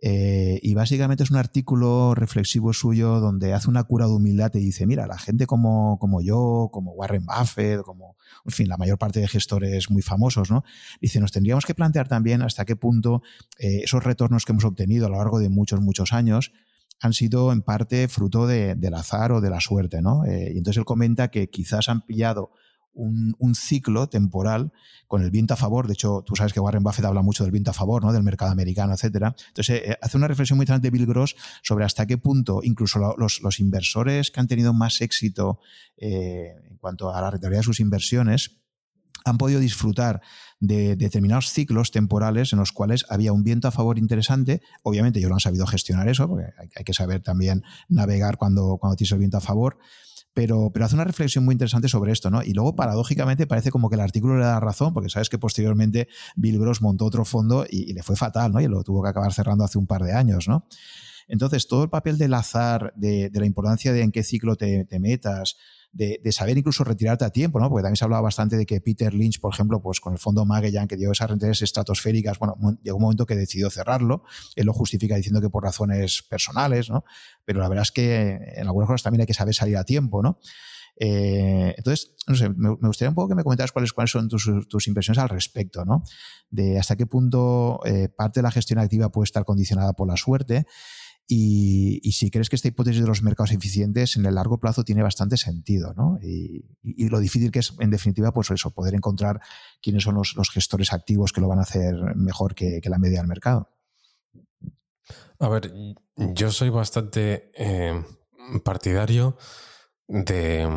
Eh, y básicamente es un artículo reflexivo suyo donde hace una cura de humildad y dice, mira, la gente como, como yo, como Warren Buffett, como, en fin, la mayor parte de gestores muy famosos, ¿no? Dice, nos tendríamos que plantear también hasta qué punto eh, esos retornos que hemos obtenido a lo largo de muchos, muchos años han sido en parte fruto del azar o de la suerte, ¿no? Eh, y entonces él comenta que quizás han pillado un, ciclo temporal con el viento a favor. De hecho, tú sabes que Warren Buffett habla mucho del viento a favor, ¿no? del mercado americano, etcétera. Entonces, eh, hace una reflexión muy interesante Bill Gross sobre hasta qué punto incluso los, inversores que han tenido más éxito eh, en cuanto a la rentabilidad de sus inversiones han podido disfrutar de determinados ciclos temporales en los cuales había un viento a favor interesante. Obviamente ellos no han sabido gestionar eso, porque hay, que saber también navegar cuando, cuando tienes el viento a favor pero, pero hace una reflexión muy interesante sobre esto, ¿no? Y luego, paradójicamente, parece como que el artículo le da razón, porque sabes que posteriormente Bill Gross montó otro fondo y, le fue fatal, ¿no? Y lo tuvo que acabar cerrando hace un par de años, ¿no? Entonces, todo el papel del azar, de, la importancia de en qué ciclo te, metas, de, saber incluso retirarte a tiempo, ¿no? Porque también se hablaba bastante de que Peter Lynch, por ejemplo, pues con el fondo Magellan que dio esas rentabilidades estratosféricas, bueno, llegó un momento que decidió cerrarlo. Él lo justifica diciendo que por razones personales, ¿no? Pero la verdad es que en algunas cosas también hay que saber salir a tiempo, ¿no? Eh, entonces, no sé, me, gustaría un poco que me comentaras cuáles, cuáles son tus, tus, impresiones al respecto, ¿no? De hasta qué punto eh, parte de la gestión activa puede estar condicionada por la suerte y, si crees que esta hipótesis de los mercados eficientes en el largo plazo tiene bastante sentido, ¿no? Y, lo difícil que es, en definitiva, pues eso, poder encontrar quiénes son los, gestores activos que lo van a hacer mejor que, la media del mercado. A ver, yo soy bastante eh, partidario de,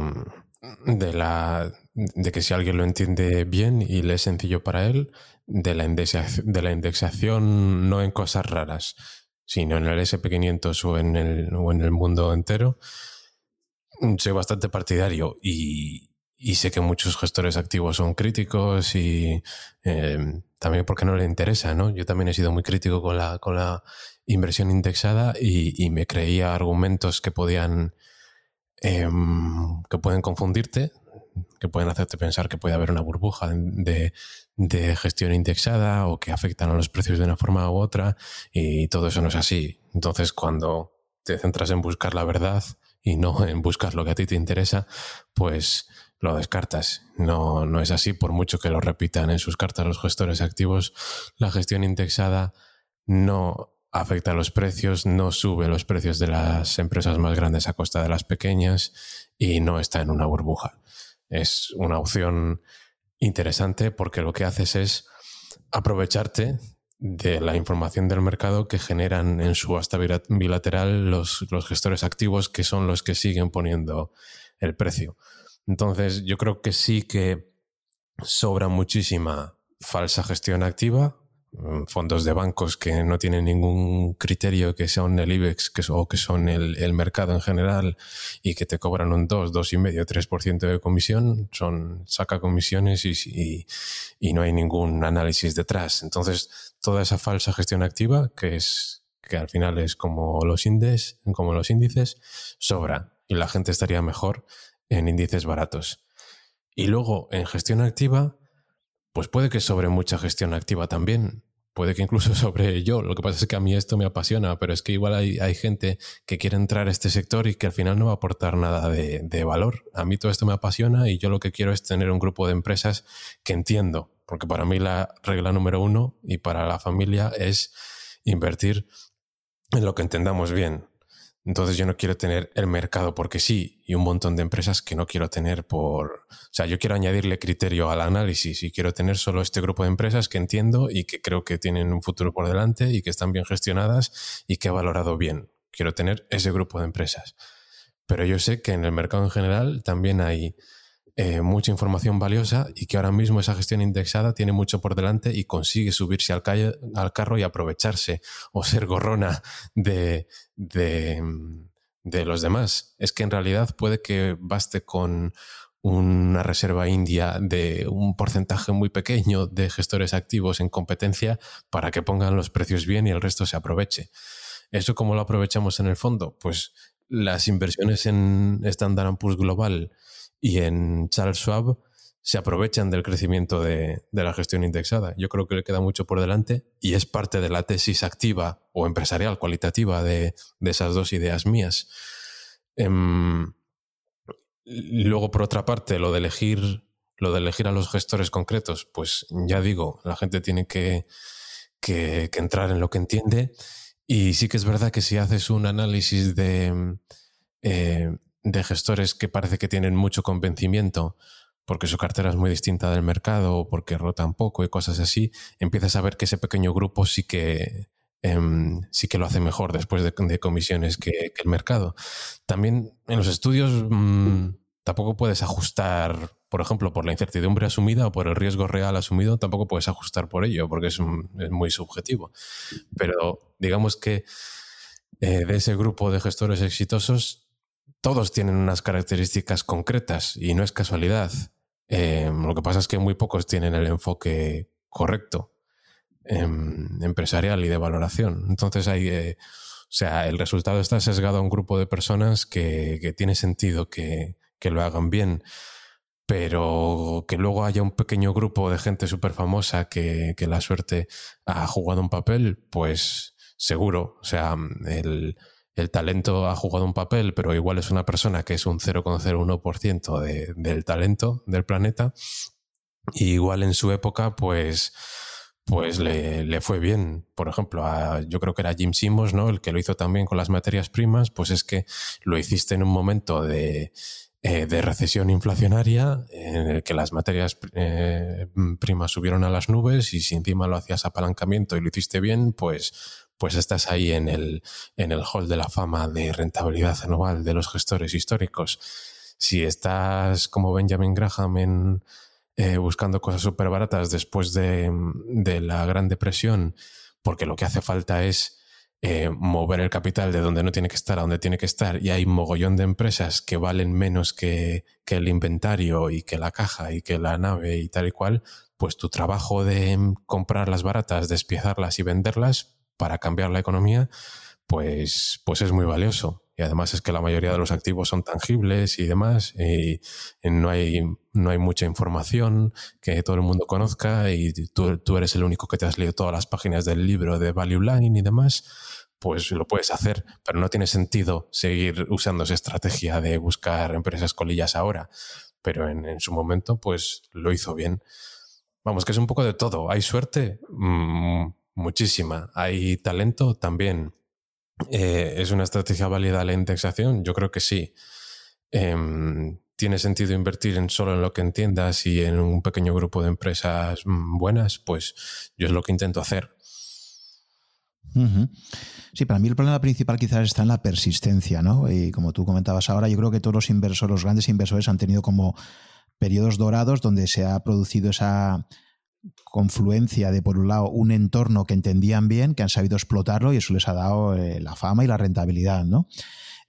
de, la, de que si alguien lo entiende bien y le es sencillo para él, de la, de la indexación no en cosas raras, sino en el SP500 o en el, o en el mundo entero, soy bastante partidario y, sé que muchos gestores activos son críticos y em, también porque no le interesa, ¿no? Yo también he sido muy crítico con la, con la inversión indexada y, me creía argumentos que podían em, que pueden confundirte, que pueden hacerte pensar que puede haber una burbuja de, de, gestión indexada o que afectan a los precios de una forma u otra y todo eso no es así. Entonces, cuando te centras en buscar la verdad y no en buscar lo que a ti te interesa, pues lo descartas. No, no es así, por mucho que lo repitan en sus cartas los gestores activos, la gestión indexada no afecta a los precios, no sube los precios de las empresas más grandes a costa de las pequeñas y no está en una burbuja. Es una opción interesante porque lo que haces es aprovecharte de la información del mercado que generan en su subasta bilateral los, los gestores activos que son los que siguen poniendo el precio. Entonces, yo creo que sí que sobra muchísima falsa gestión activa, fondos de bancos que no tienen ningún criterio que son el IBEX que, o que son el, mercado en general y que te cobran un 2, 2,5, 3% de comisión, son saca comisiones y, y no hay ningún análisis detrás. Entonces, toda esa falsa gestión activa, que es que al final es como los índices, como los índices, sobra y la gente estaría mejor en índices baratos. Y luego en gestión activa, pues puede que sobre mucha gestión activa también. Puede que incluso [LAUGHS] sobre yo. Lo que pasa es que a mí esto me apasiona, pero es que igual hay, gente que quiere entrar a este sector y que al final no va a aportar nada de, de valor. A mí todo esto me apasiona y yo lo que quiero es tener un grupo de empresas que entiendo porque para mí la regla número uno y para la familia es invertir en lo que entendamos bien. Entonces yo no quiero tener el mercado porque sí y un montón de empresas que no quiero tener por... O sea, yo quiero añadirle criterio al análisis y quiero tener solo este grupo de empresas que entiendo y que creo que tienen un futuro por delante y que están bien gestionadas y que he valorado bien. Quiero tener ese grupo de empresas. Pero yo sé que en el mercado en general también hay eh, mucha información valiosa y que ahora mismo esa gestión indexada tiene mucho por delante y consigue subirse al, carro y aprovecharse o ser gorrona de, de, de los demás. Es que en realidad puede que baste con una reserva india de un porcentaje muy pequeño de gestores activos en competencia para que pongan los precios bien y el resto se aproveche. ¿Eso cómo lo aprovechamos en el fondo? Pues las inversiones en Standard Poor's Global y en Charles Schwab se aprovechan del crecimiento de, la gestión indexada. Yo creo que le queda mucho por delante y es parte de la tesis activa o empresarial, cualitativa de, esas dos ideas mías. Em, luego, por otra parte, lo de elegir lo de elegir a los gestores concretos, pues ya digo, la gente tiene que, entrar en lo que entiende. Y sí que es verdad que si haces un análisis de, eh, de gestores que parece que tienen mucho convencimiento porque su cartera es muy distinta del mercado o porque rotan poco y cosas así, empiezas a ver que ese pequeño grupo sí que, em, sí que lo hace mejor después de, comisiones que, el mercado. También en los estudios mm, tampoco puedes ajustar, por ejemplo, por la incertidumbre asumida o por el riesgo real asumido, tampoco puedes ajustar por ello porque es, muy subjetivo. Pero digamos que eh, de ese grupo de gestores exitosos, todos tienen unas características concretas y no es casualidad. Eh, lo que pasa es que muy pocos tienen el enfoque correcto em, empresarial y de valoración. Entonces hay, eh, o sea, el resultado está sesgado a un grupo de personas que, tiene sentido que, lo hagan bien, pero que luego haya un pequeño grupo de gente súper famosa que, que la suerte ha jugado un papel, pues seguro. O sea, el el talento ha jugado un papel, pero igual es una persona que es un 0,01% de, del talento del planeta. Igual en su época, pues, pues le, fue bien. Por ejemplo, yo creo que era Jim Simmons, ¿no? El que lo hizo también con las materias primas, pues es que lo hiciste en un momento de, eh, recesión inflacionaria en el que las materias eh, primas subieron a las nubes y si encima lo hacías apalancamiento y lo hiciste bien, pues pues estás ahí en el, en el hall de la fama de rentabilidad anual de los gestores históricos. Si estás como Benjamin Graham eh, buscando cosas súper baratas después de, la Gran Depresión, porque lo que hace falta es eh, mover el capital de donde no tiene que estar a donde tiene que estar y hay mogollón de empresas que valen menos que, el inventario y que la caja y que la nave y tal y cual, pues tu trabajo de comprarlas baratas, despiezarlas y venderlas para cambiar la economía, pues, pues es muy valioso. Y además es que la mayoría de los activos son tangibles y demás, y, no, hay, no hay mucha información que todo el mundo conozca, y tú, tú, eres el único que te has leído todas las páginas del libro de Value Line y demás, pues lo puedes hacer, pero no tiene sentido seguir usando esa estrategia de buscar empresas colillas ahora. Pero en, su momento, pues lo hizo bien. Vamos, que es un poco de todo. ¿Hay suerte? Mm, muchísima. ¿Hay talento? También. Eh, ¿Es una estrategia válida la indexación? Yo creo que sí. Em, ¿Tiene sentido invertir en solo en lo que entiendas y en un pequeño grupo de empresas mm, buenas? Pues yo es lo que intento hacer. Sí, para mí el problema principal quizás está en la persistencia, ¿no? Y como tú comentabas ahora, yo creo que todos los inversores, los grandes inversores han tenido como periodos dorados donde se ha producido esa confluencia de, por un lado, un entorno que entendían bien, que han sabido explotarlo y eso les ha dado eh, la fama y la rentabilidad, ¿no?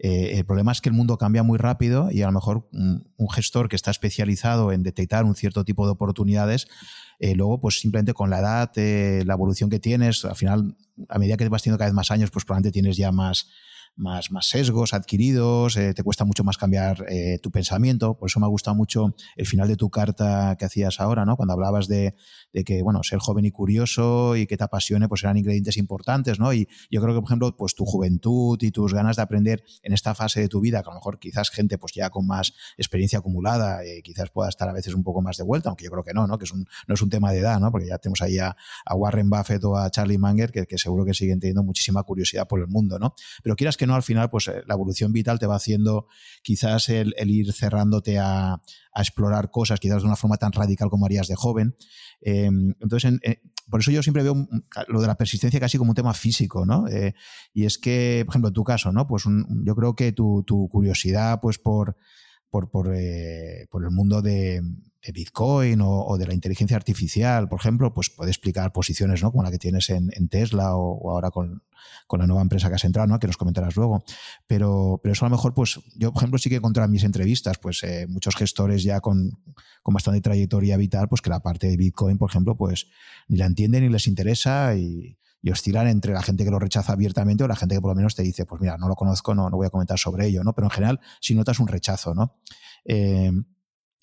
Eh, el problema es que el mundo cambia muy rápido y a lo mejor un, gestor que está especializado en detectar un cierto tipo de oportunidades, eh, luego pues simplemente con la edad, la evolución que tienes, al final, a medida que vas teniendo cada vez más años, pues probablemente tienes ya más, más, sesgos adquiridos, eh, te cuesta mucho más cambiar eh, tu pensamiento. Por eso me ha gustado mucho el final de tu carta que hacías ahora, ¿no? Cuando hablabas de, que, bueno, ser joven y curioso y que te apasione, pues eran ingredientes importantes, ¿no? Y yo creo que, por ejemplo, pues tu juventud y tus ganas de aprender en esta fase de tu vida, que a lo mejor quizás gente pues ya con más experiencia acumulada, eh, quizás pueda estar a veces un poco más de vuelta, aunque yo creo que no, ¿no? Que es un, no es un tema de edad, ¿no? Porque ya tenemos ahí a, Warren Buffett o a Charlie Munger que, que seguro que siguen teniendo muchísima curiosidad por el mundo, ¿no? Pero quieras que no, al final, pues eh, la evolución vital te va haciendo quizás el, ir cerrándote a, explorar cosas, quizás de una forma tan radical como harías de joven. Em, entonces, por eso yo siempre veo lo de la persistencia casi como un tema físico, ¿no? Eh, y es que, por ejemplo, en tu caso, ¿no? Pues yo creo que tu, curiosidad, pues por, por, eh, por el mundo de, de Bitcoin o, de la inteligencia artificial, por ejemplo, pues puede explicar posiciones ¿no? como la que tienes en, Tesla o, ahora con, la nueva empresa que has entrado, ¿no? que nos comentarás luego. Pero, pero eso a lo mejor, pues yo, por ejemplo, sí que he encontrado en mis entrevistas, pues eh, muchos gestores ya con, con, bastante trayectoria vital, pues que la parte de Bitcoin, por ejemplo, pues ni la entienden ni les interesa y, oscilan entre la gente que lo rechaza abiertamente o la gente que por lo menos te dice, pues mira, no lo conozco, no, no voy a comentar sobre ello, ¿no? Pero en general, si notas un rechazo, ¿no? Eh,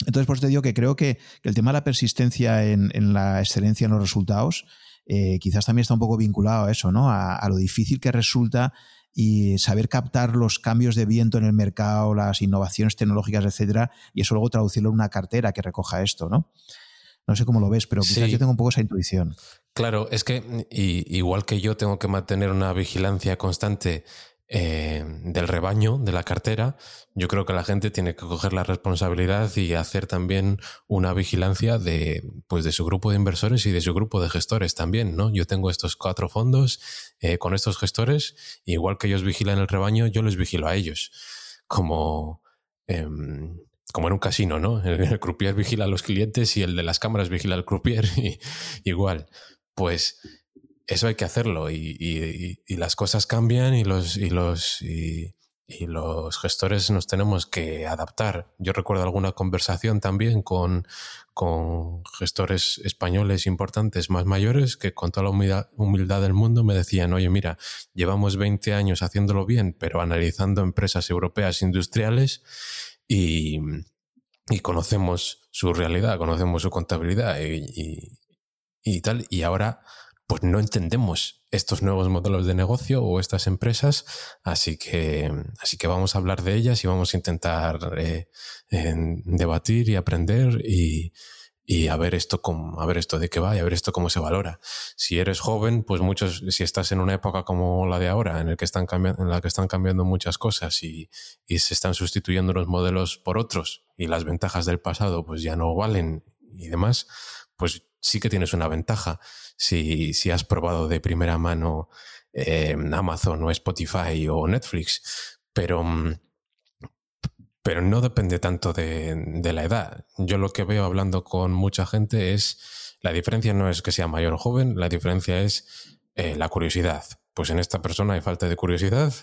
entonces, por eso te digo que creo que, el tema de la persistencia en, la excelencia en los resultados eh, quizás también está un poco vinculado a eso, ¿no? A, lo difícil que resulta y saber captar los cambios de viento en el mercado, las innovaciones tecnológicas, etcétera, y eso luego traducirlo en una cartera que recoja esto, ¿no? No sé cómo lo ves, pero quizás yo tengo un poco esa intuición. Claro, es que igual que yo tengo que mantener una vigilancia constante eh, del rebaño, de la cartera, yo creo que la gente tiene que coger la responsabilidad y hacer también una vigilancia de, pues de su grupo de inversores y de su grupo de gestores también, ¿no? Yo tengo estos cuatro fondos eh, con estos gestores, igual que ellos vigilan el rebaño, yo les vigilo a ellos, como, em, como en un casino, ¿no? El, el, croupier vigila a los clientes y el de las cámaras vigila al croupier, [LAUGHS] y, igual. Pues eso hay que hacerlo y, las cosas cambian y los, gestores nos tenemos que adaptar. Yo recuerdo alguna conversación también con, gestores españoles importantes más mayores que con toda la humildad, del mundo me decían, oye, mira, llevamos 20 años haciéndolo bien, pero analizando empresas europeas industriales y, conocemos su realidad, conocemos su contabilidad y tal, y ahora pues no entendemos estos nuevos modelos de negocio o estas empresas, así que, así que vamos a hablar de ellas y vamos a intentar eh, debatir y aprender y, a ver esto cómo, ver esto de qué va y a ver esto cómo se valora. Si eres joven, pues muchos, si estás en una época como la de ahora, en, el que están cambiando, en la que están cambiando muchas cosas y, y se están sustituyendo los modelos por otros y las ventajas del pasado pues ya no valen y demás, pues sí que tienes una ventaja si, si has probado de primera mano eh, Amazon o Spotify o Netflix, pero, mm, pero no depende tanto de, la edad. Yo lo que veo hablando con mucha gente es, la diferencia no es que sea mayor o joven, la diferencia es eh, la curiosidad. pues en esta persona hay falta de curiosidad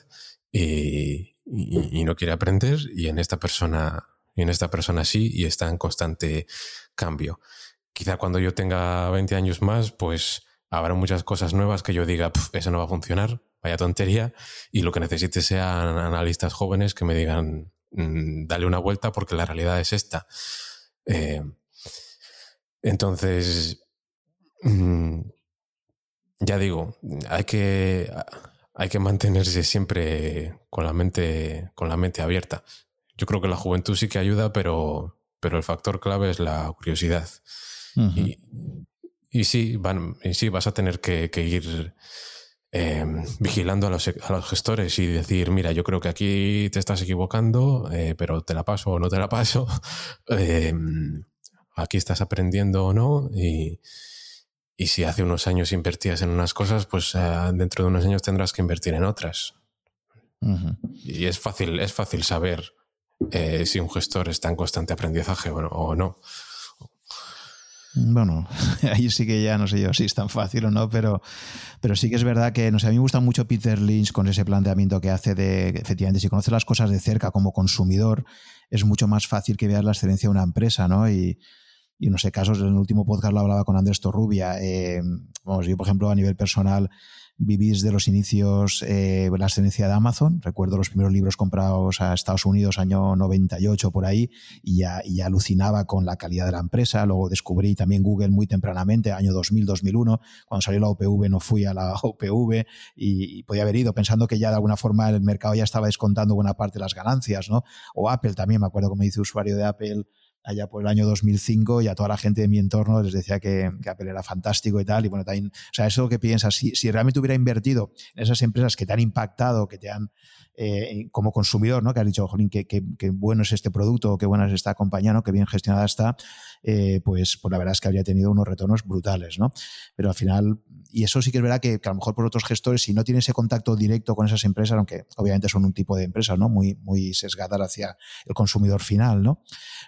y, no quiere aprender y en esta persona y en esta persona sí y está en constante cambio. Quizá cuando yo tenga 20 años más, pues habrá muchas cosas nuevas que yo diga, eso no va a funcionar, vaya tontería, y lo que necesite sean analistas jóvenes que me digan, mm, dale una vuelta porque la realidad es esta. Eh, entonces, mm, ya digo, hay que, hay que mantenerse siempre con la mente, con la mente abierta. Yo creo que la juventud sí que ayuda, pero, pero el factor clave es la curiosidad. Y, sí, van, y sí, vas a tener que, ir em, vigilando a los, a los, gestores y decir, mira, yo creo que aquí te estás equivocando, eh, pero te la paso o no te la paso. [LAUGHS] Em, aquí estás aprendiendo o no. Y, y si hace unos años invertías en unas cosas, pues eh, dentro de unos años tendrás que invertir en otras. Y es fácil, es fácil saber eh, si un gestor está en constante aprendizaje o no. Bueno, [LAUGHS] ahí sí que ya no sé yo si es tan fácil o no, pero, pero sí que es verdad que, no sé, a mí me gusta mucho Peter Lynch con ese planteamiento que hace de, efectivamente, si conoces las cosas de cerca como consumidor, es mucho más fácil que veas la excelencia de una empresa, ¿no? Y, y no sé, casos, en el último podcast lo hablaba con Andrés Torrubia. Eh, vamos, yo, por ejemplo, a nivel personal, vivís de los inicios eh, la excelencia de Amazon. Recuerdo los primeros libros comprados a Estados Unidos, año 98 por ahí, y ya, ya alucinaba con la calidad de la empresa. Luego descubrí también Google muy tempranamente, año 2000-2001. Cuando salió la OPV no fui a la [LAUGHS] OPV y, y, podía haber ido pensando que ya de alguna forma el mercado ya estaba descontando buena parte de las ganancias, ¿no? O Apple también, me acuerdo como dice usuario de Apple allá por el año 2005 y a toda la gente de mi entorno les decía que, Apple era fantástico y tal. Y bueno, también, o sea, eso que piensas, si, realmente hubiera invertido en esas empresas que te han impactado, que te han, eh, como consumidor, ¿no? Que has dicho, jolín, qué, bueno es este producto, qué buena es esta compañía, ¿no? Qué bien gestionada está, eh, pues, pues la verdad es que habría tenido unos retornos brutales, ¿no? Pero al final, y eso sí que es verdad que, a lo mejor por otros gestores, si no tienen ese contacto directo con esas empresas, aunque obviamente son un tipo de empresas, ¿no? Muy, muy sesgadas hacia el consumidor final, ¿no?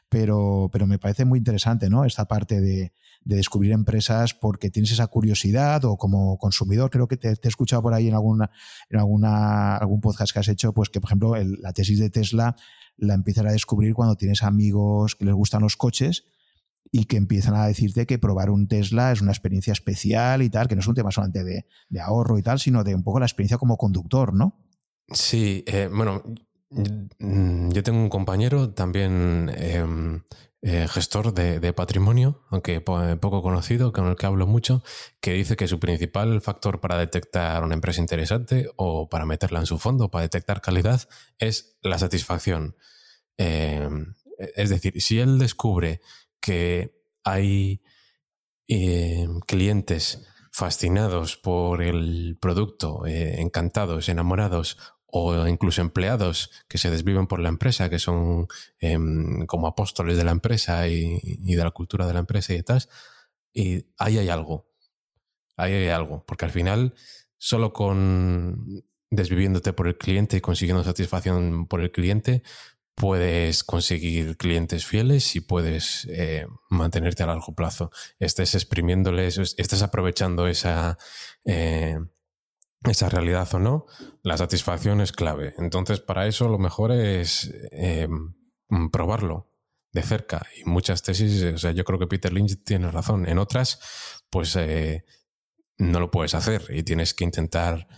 Pero, pero me parece muy interesante, ¿no? Esta parte de, de descubrir empresas porque tienes esa curiosidad o como consumidor, creo que te, he escuchado por ahí en, alguna, en alguna, algún podcast que has hecho, pues que por ejemplo la tesis de Tesla la empiezas a descubrir cuando tienes amigos que les gustan los coches y que empiezan a decirte que probar un Tesla es una experiencia especial y tal, que no es un tema solamente de, de ahorro y tal, sino de un poco la experiencia como conductor, ¿no? Sí, eh, bueno, yo tengo un compañero también em, eh, gestor de, patrimonio, aunque poco conocido, con el que hablo mucho, que dice que su principal factor para detectar una empresa interesante o para meterla en su fondo, para detectar calidad, es la satisfacción. Eh, es decir, si él descubre que hay eh, clientes fascinados por el producto, encantados, enamorados o incluso empleados que se desviven por la empresa, que son em, como apóstoles de la empresa y, de la cultura de la empresa y tal. Y ahí hay algo. Ahí hay algo. Porque al final, solo con desviviéndote por el cliente y consiguiendo satisfacción por el cliente, puedes conseguir clientes fieles y puedes eh, mantenerte a largo plazo. Estés exprimiéndoles, estés aprovechando esa, eh, esa realidad o no, la satisfacción es clave. Entonces, para eso lo mejor es eh, probarlo de cerca. Y muchas tesis, o sea, yo creo que Peter Lynch tiene razón. En otras, pues no lo puedes hacer y tienes que intentar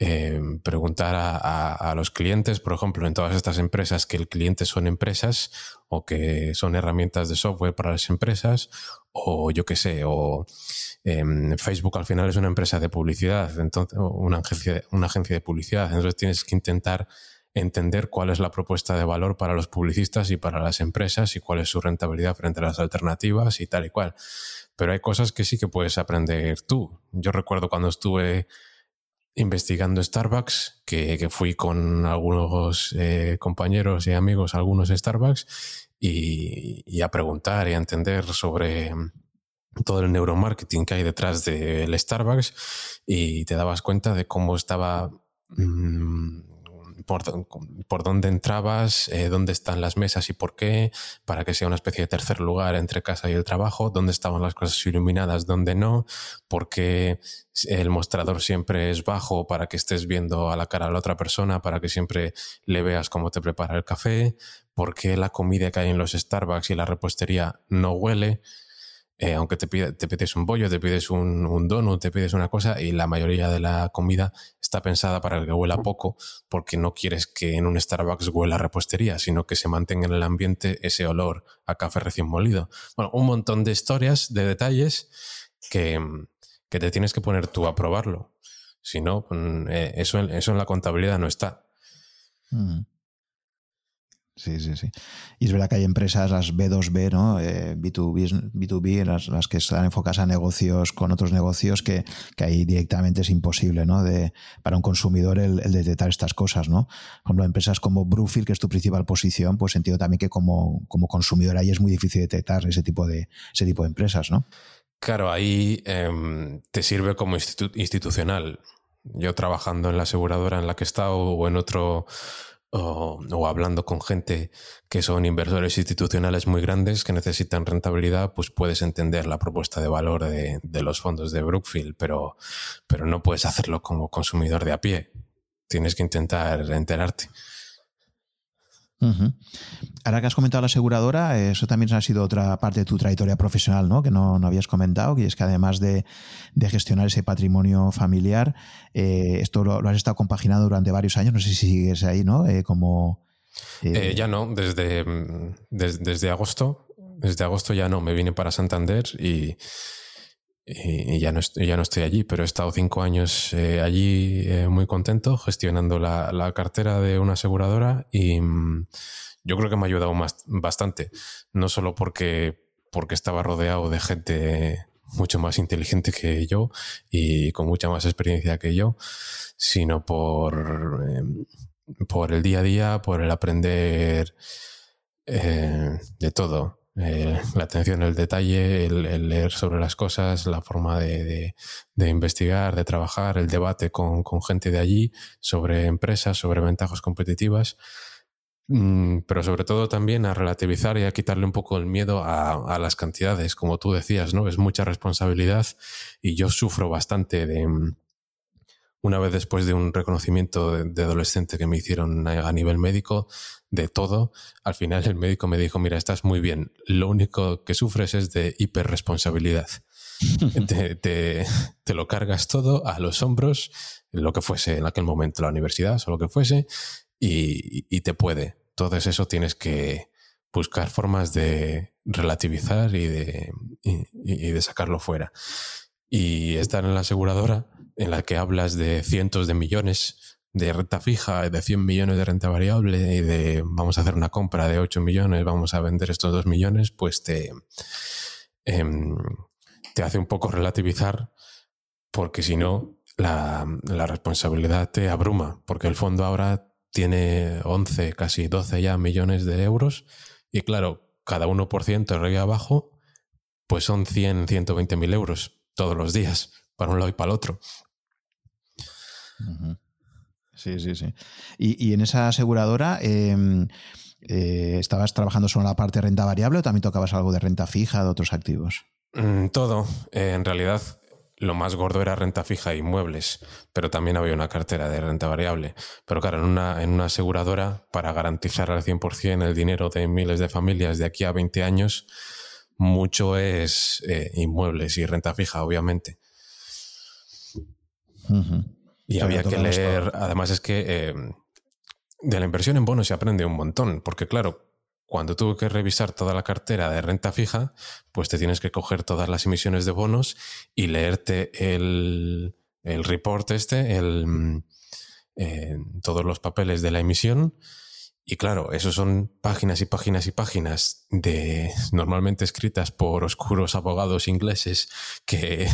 eh, preguntar a, los clientes, por ejemplo, en todas estas empresas que el cliente son empresas o que son herramientas de software para las empresas o yo qué sé, o em, Facebook al final es una empresa de publicidad, entonces, una agencia, una agencia de publicidad, entonces tienes que intentar entender cuál es la propuesta de valor para los publicistas y para las empresas y cuál es su rentabilidad frente a las alternativas y tal y cual. Pero hay cosas que sí que puedes aprender tú. Yo recuerdo cuando estuve investigando Starbucks, que, fui con algunos eh, compañeros y amigos algunos Starbucks y, a preguntar y a entender sobre todo el neuromarketing que hay detrás del Starbucks y te dabas cuenta de cómo estaba por, dónde entrabas, eh, dónde están las mesas y por qué, para que sea una especie de tercer lugar entre casa y el trabajo, dónde estaban las cosas iluminadas, dónde no, por qué el mostrador siempre es bajo para que estés viendo a la cara a la otra persona, para que siempre le veas cómo te prepara el café, por qué la comida que hay en los Starbucks y la repostería no huele. Eh, aunque te, pides un bollo, te pides un, un, donut, te pides una cosa y la mayoría de la comida está pensada para que huela poco porque no quieres que en un Starbucks huela repostería, sino que se mantenga en el ambiente ese olor a café recién molido. Bueno, un montón de historias, de detalles que, que te tienes que poner tú a probarlo. Si no, mm, eh, eso, eso en la contabilidad no está. Mm. Sí, sí, sí. Y es verdad que hay empresas, las B2B, ¿no? Eh, B2B, B2B las, las, que están enfocadas a negocios con otros negocios, que, que ahí directamente es imposible, ¿no? De, para un consumidor el, detectar estas cosas, ¿no? Por ejemplo, empresas como Brufield, que es tu principal posición, pues entiendo también que como, como consumidor ahí es muy difícil detectar ese tipo de, ese tipo de empresas, ¿no? Claro, ahí em, te sirve como institucional. Yo trabajando en la aseguradora en la que he estado o en otro o, hablando con gente que son inversores institucionales muy grandes que necesitan rentabilidad, pues puedes entender la propuesta de valor de, de los fondos de Brookfield, pero, pero no puedes hacerlo como consumidor de a pie. Tienes que intentar enterarte. Ahora que has comentado la aseguradora, eso también ha sido otra parte de tu trayectoria profesional, ¿no? Que no, habías comentado, que es que además de, gestionar ese patrimonio familiar, eh, esto lo, has estado compaginando durante varios años, no sé si sigues ahí, ¿no? Eh, como... Eh, ya no, desde, desde, desde agosto, desde agosto ya no, me vine para Santander y y, ya, no estoy, ya no estoy allí, pero he estado cinco años eh, allí eh, muy contento gestionando la, cartera de una aseguradora y mm, yo creo que me ha ayudado más, bastante, no solo porque, porque estaba rodeado de gente mucho más inteligente que yo y con mucha más experiencia que yo, sino por, em, por el día a día, por el aprender eh, de todo. Eh, la atención al detalle, el, leer sobre las cosas, la forma de, investigar, de trabajar, el debate con, gente de allí sobre empresas, sobre ventajas competitivas, mm, pero sobre todo también a relativizar y a quitarle un poco el miedo a, las cantidades, como tú decías, ¿no? Es mucha responsabilidad y yo sufro bastante de mm, una vez después de un reconocimiento de, adolescente que me hicieron a nivel médico, de todo, al final el médico me dijo, mira, estás muy bien, lo único que sufres es de hiperresponsabilidad. [LAUGHS] te, te, lo cargas todo a los hombros, lo que fuese en aquel momento la universidad o lo que fuese, y, te puede. Todo eso tienes que buscar formas de relativizar y de, y de sacarlo fuera. Y estar en la aseguradora, en la que hablas de cientos de millones, de renta fija, de 100 millones de renta variable y de vamos a hacer una compra de 8 millones, vamos a vender estos 2 millones, pues te, em, te hace un poco relativizar porque si no, la, la, responsabilidad te abruma, porque el fondo ahora tiene 11, casi 12 ya millones de euros y claro, cada 1% arriba abajo, pues son 100, 120 mil euros todos los días, para un lado y para el otro. Sí, sí, sí. Y, en esa aseguradora, em, eh, ¿estabas trabajando solo en la parte de renta variable o también tocabas algo de renta fija de otros activos? Mm, todo. Eh, en realidad, lo más gordo era renta fija y muebles, pero también había una cartera de renta variable. Pero claro, en una, en una aseguradora, para garantizar al 100% el dinero de miles de familias de aquí a 20 años, mucho es eh, inmuebles y renta fija, obviamente. Y había que leer, además es que eh, de la inversión en bonos se aprende un montón, porque claro, cuando tuve que revisar toda la cartera de renta fija, pues te tienes que coger todas las emisiones de bonos y leerte el, el report este, el, eh, todos los papeles de la emisión. Y claro, esos son páginas y páginas y páginas de normalmente escritas por oscuros abogados ingleses que,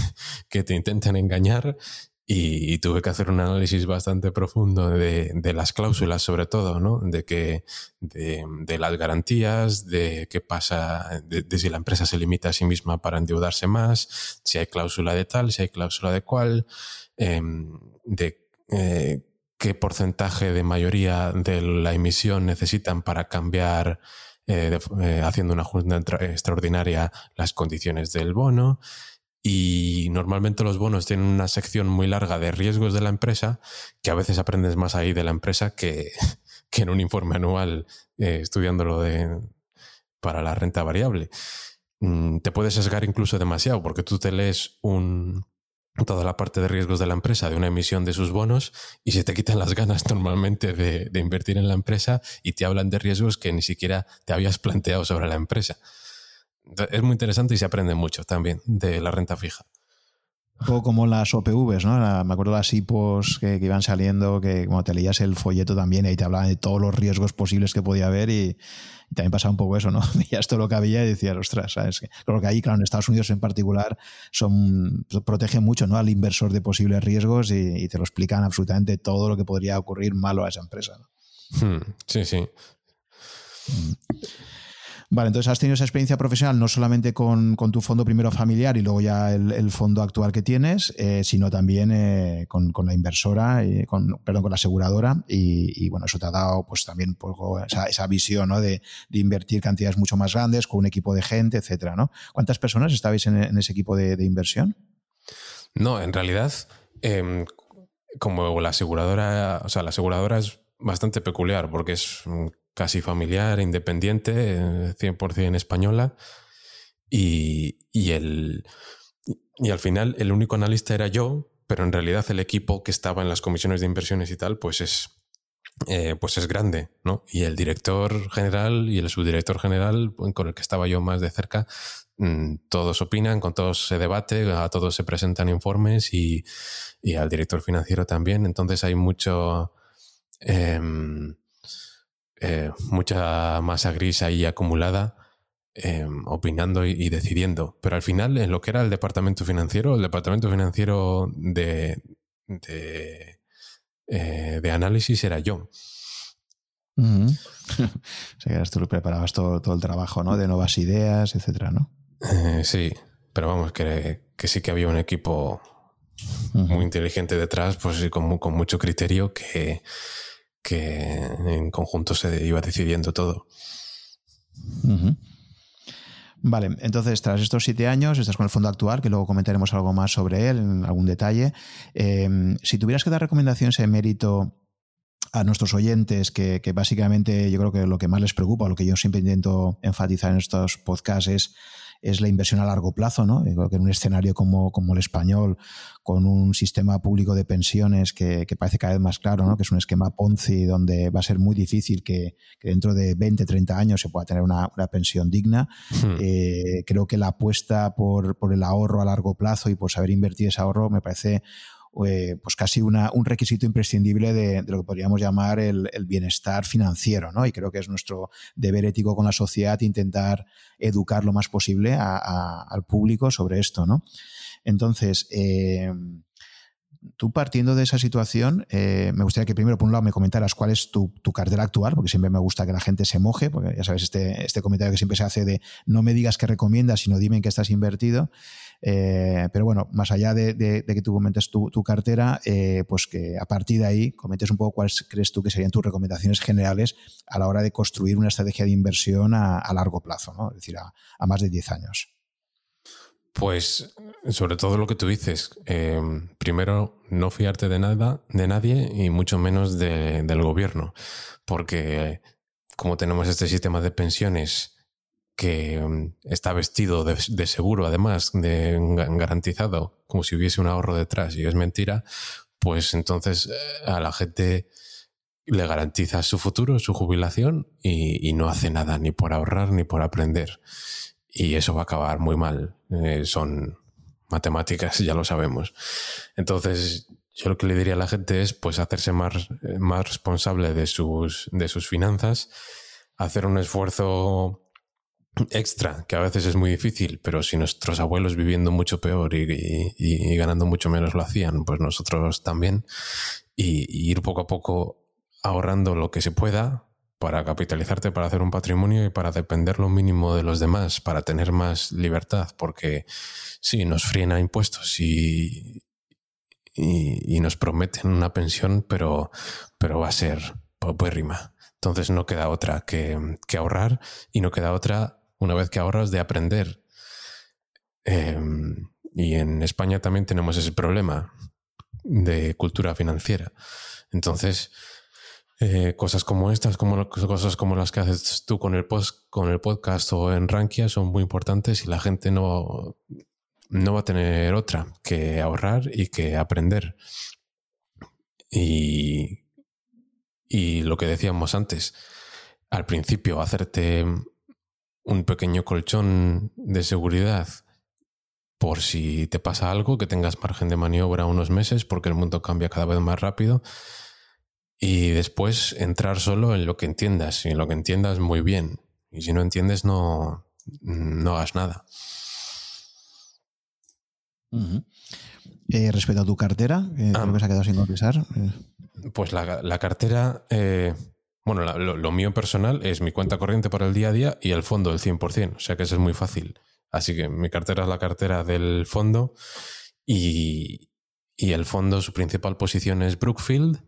que te intentan engañar y, tuve que hacer un análisis bastante profundo de, de las cláusulas, sobre todo, ¿no? De que, de, de las garantías, de qué pasa, de, si la empresa se limita a sí misma para endeudarse más, si hay cláusula de tal, si hay cláusula de cual, em, de eh, qué porcentaje de mayoría de la emisión necesitan para cambiar, eh, eh, haciendo una junta extraordinaria, las condiciones del bono. Y normalmente los bonos tienen una sección muy larga de riesgos de la empresa, que a veces aprendes más ahí de la empresa [LAUGHS] que, en un informe anual eh, estudiándolo de, para la renta variable. Mm, te puedes sesgar incluso demasiado, porque tú te lees un, toda la parte de riesgos de la empresa, de una emisión de sus bonos, y se te quitan las ganas [LAUGHS] normalmente de invertir en la empresa y te hablan de riesgos que ni siquiera te habías planteado sobre la empresa. Es muy interesante y se aprende mucho también de la renta fija. Un poco como las OPVs, ¿no? me acuerdo las IPOs que, iban saliendo, que como te leías el folleto también, ahí te hablaban de todos los riesgos posibles que podía haber y, también pasaba un poco eso, ¿no? [LAUGHS] Veías todo lo que había y decías, ostras, ¿sabes? Creo que ahí, claro, en Estados Unidos en particular, son protegen mucho ¿no? al inversor de posibles riesgos y, te lo explican absolutamente todo lo que podría ocurrir malo a esa empresa. Hmm, sí, sí. Mm. Vale, entonces has tenido esa experiencia profesional no solamente con, tu fondo primero familiar y luego ya el, fondo actual que tienes, eh, sino también eh, con, la inversora, y con, perdón, con la aseguradora y, bueno, eso te ha dado pues también un poco esa, visión ¿no? de, invertir cantidades mucho más grandes con un equipo de gente, etcétera, ¿no? ¿Cuántas personas estabais en, ese equipo de, inversión? No, en realidad, em, como la aseguradora, o sea, la aseguradora es bastante peculiar porque es casi familiar, independiente, 100% española. Y, el, y al final el único analista era yo, pero en realidad el equipo que estaba en las comisiones de inversiones y tal, pues es, eh, pues es grande, ¿no? Y el director general y el subdirector general, con el que estaba yo más de cerca, mm, todos opinan, con todos se debate, a todos se presentan informes y, al director financiero también. Entonces hay mucho... Em, eh, mucha masa gris ahí acumulada, em, opinando y, decidiendo. Pero al final, en lo que era el departamento financiero, el departamento financiero de, de, eh, análisis era yo. [LAUGHS] o sea, que tú preparabas todo, todo, el trabajo, ¿no? De nuevas ideas, etcétera, ¿no? Eh, sí, pero vamos, que, sí que había un equipo muy inteligente detrás, pues con, con mucho criterio que, que en conjunto se iba decidiendo todo. Vale, entonces tras estos siete años estás con el fondo actual, que luego comentaremos algo más sobre él en algún detalle. Em, si tuvieras que dar recomendaciones en mérito a nuestros oyentes, que, que, básicamente yo creo que lo que más les preocupa, lo que yo siempre intento enfatizar en estos podcasts es es la inversión a largo plazo, ¿no? creo que en un escenario como, como el español, con un sistema público de pensiones que, parece cada vez más claro, ¿no? Que es un esquema Ponzi donde va a ser muy difícil que, dentro de 20, 30 años se pueda tener una, pensión digna. Hmm. Eh, creo que la apuesta por, por el ahorro a largo plazo y por saber invertir ese ahorro me parece eh, pues casi un requisito imprescindible de, lo que podríamos llamar el, bienestar financiero, ¿no? Y creo que es nuestro deber ético con la sociedad intentar educar lo más posible al público sobre esto, ¿no? Entonces, eh, tú partiendo de esa situación, eh, me gustaría que primero, por un lado, me comentaras cuál es tu, cartera actual, porque siempre me gusta que la gente se moje, porque ya sabes, este, este comentario que siempre se hace de no me digas qué recomiendas, sino dime en qué estás invertido. Eh, pero bueno, más allá de, que tú comentes tu, cartera, eh, pues que a partir de ahí comentes un poco cuáles crees tú que serían tus recomendaciones generales a la hora de construir una estrategia de inversión a, largo plazo, ¿no? es decir, a, más de 10 años. Pues sobre todo lo que tú dices, eh, primero no fiarte de nada, de nadie y mucho menos del gobierno, porque como tenemos este sistema de pensiones que mm, está vestido de, seguro, además, de garantizado, como si hubiese un ahorro detrás y es mentira, pues entonces eh, a la gente le garantiza su futuro, su jubilación y, no hace nada ni por ahorrar ni por aprender. Y eso va a acabar muy mal. Eh, son matemáticas, [LAUGHS] ya lo sabemos. Entonces, yo lo que le diría a la gente es pues hacerse más, más responsable de sus, de sus finanzas, hacer un esfuerzo extra, que a veces es muy difícil, pero si nuestros abuelos viviendo mucho peor y, ganando mucho menos lo hacían, pues nosotros también. Y, ir poco a poco ahorrando lo que se pueda para capitalizarte, para hacer un patrimonio y para depender lo mínimo de los demás, para tener más libertad, porque sí, nos fríen a impuestos y, y, nos prometen una pensión, pero, pero va a ser rima. Entonces no queda otra que, ahorrar y no queda otra, una vez que ahorras, de aprender. Em, y en España también tenemos ese problema de cultura financiera. Entonces, eh, cosas como estas, como, cosas como las que haces tú con el, con el podcast o en Rankia son muy importantes y la gente no, no va a tener otra que ahorrar y que aprender. Y, y lo que decíamos antes, al principio hacerte un pequeño colchón de seguridad por si te pasa algo, que tengas margen de maniobra unos meses, porque el mundo cambia cada vez más rápido. Y después entrar solo en lo que entiendas. Y en lo que entiendas muy bien. Y si no entiendes, no, no hagas nada. Eh, respecto a tu cartera, eh, ah. que se ha quedado sin contestar. Eh. Pues la, cartera, bueno, lo, mío personal es mi cuenta corriente para el día a día y el fondo del 100%, o sea que eso es muy fácil. Así que mi cartera es la cartera del fondo y, el fondo, su principal posición es Brookfield.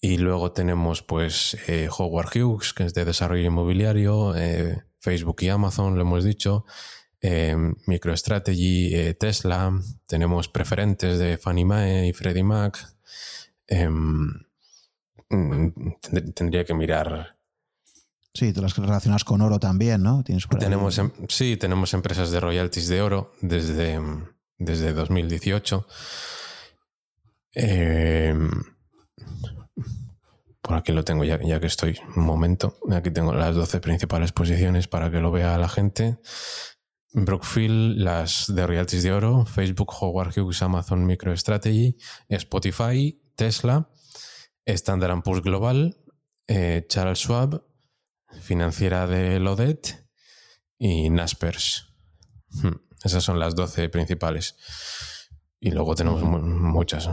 Y luego tenemos pues Howard Hughes, que es de desarrollo inmobiliario, Facebook y Amazon, lo hemos dicho. Eh, MicroStrategy, eh, Tesla, tenemos preferentes de Fannie Mae y Freddie Mac. Mm, tendría que mirar. Sí, todas las relacionadas con oro también, ¿no? ¿Tienes tenemos, em, sí, tenemos empresas de royalties de oro desde, desde 2018. Em, por aquí lo tengo ya, ya que estoy un momento. Aquí tengo las 12 principales posiciones para que lo vea la gente. Brookfield, las de royalties de oro, Facebook, Howard Hughes, Amazon MicroStrategy, Spotify, Tesla, Standard Poor's Global, eh, Charles Schwab, financiera de Lodet y Naspers. Hmm, esas son las 12 principales. Y luego tenemos muchas.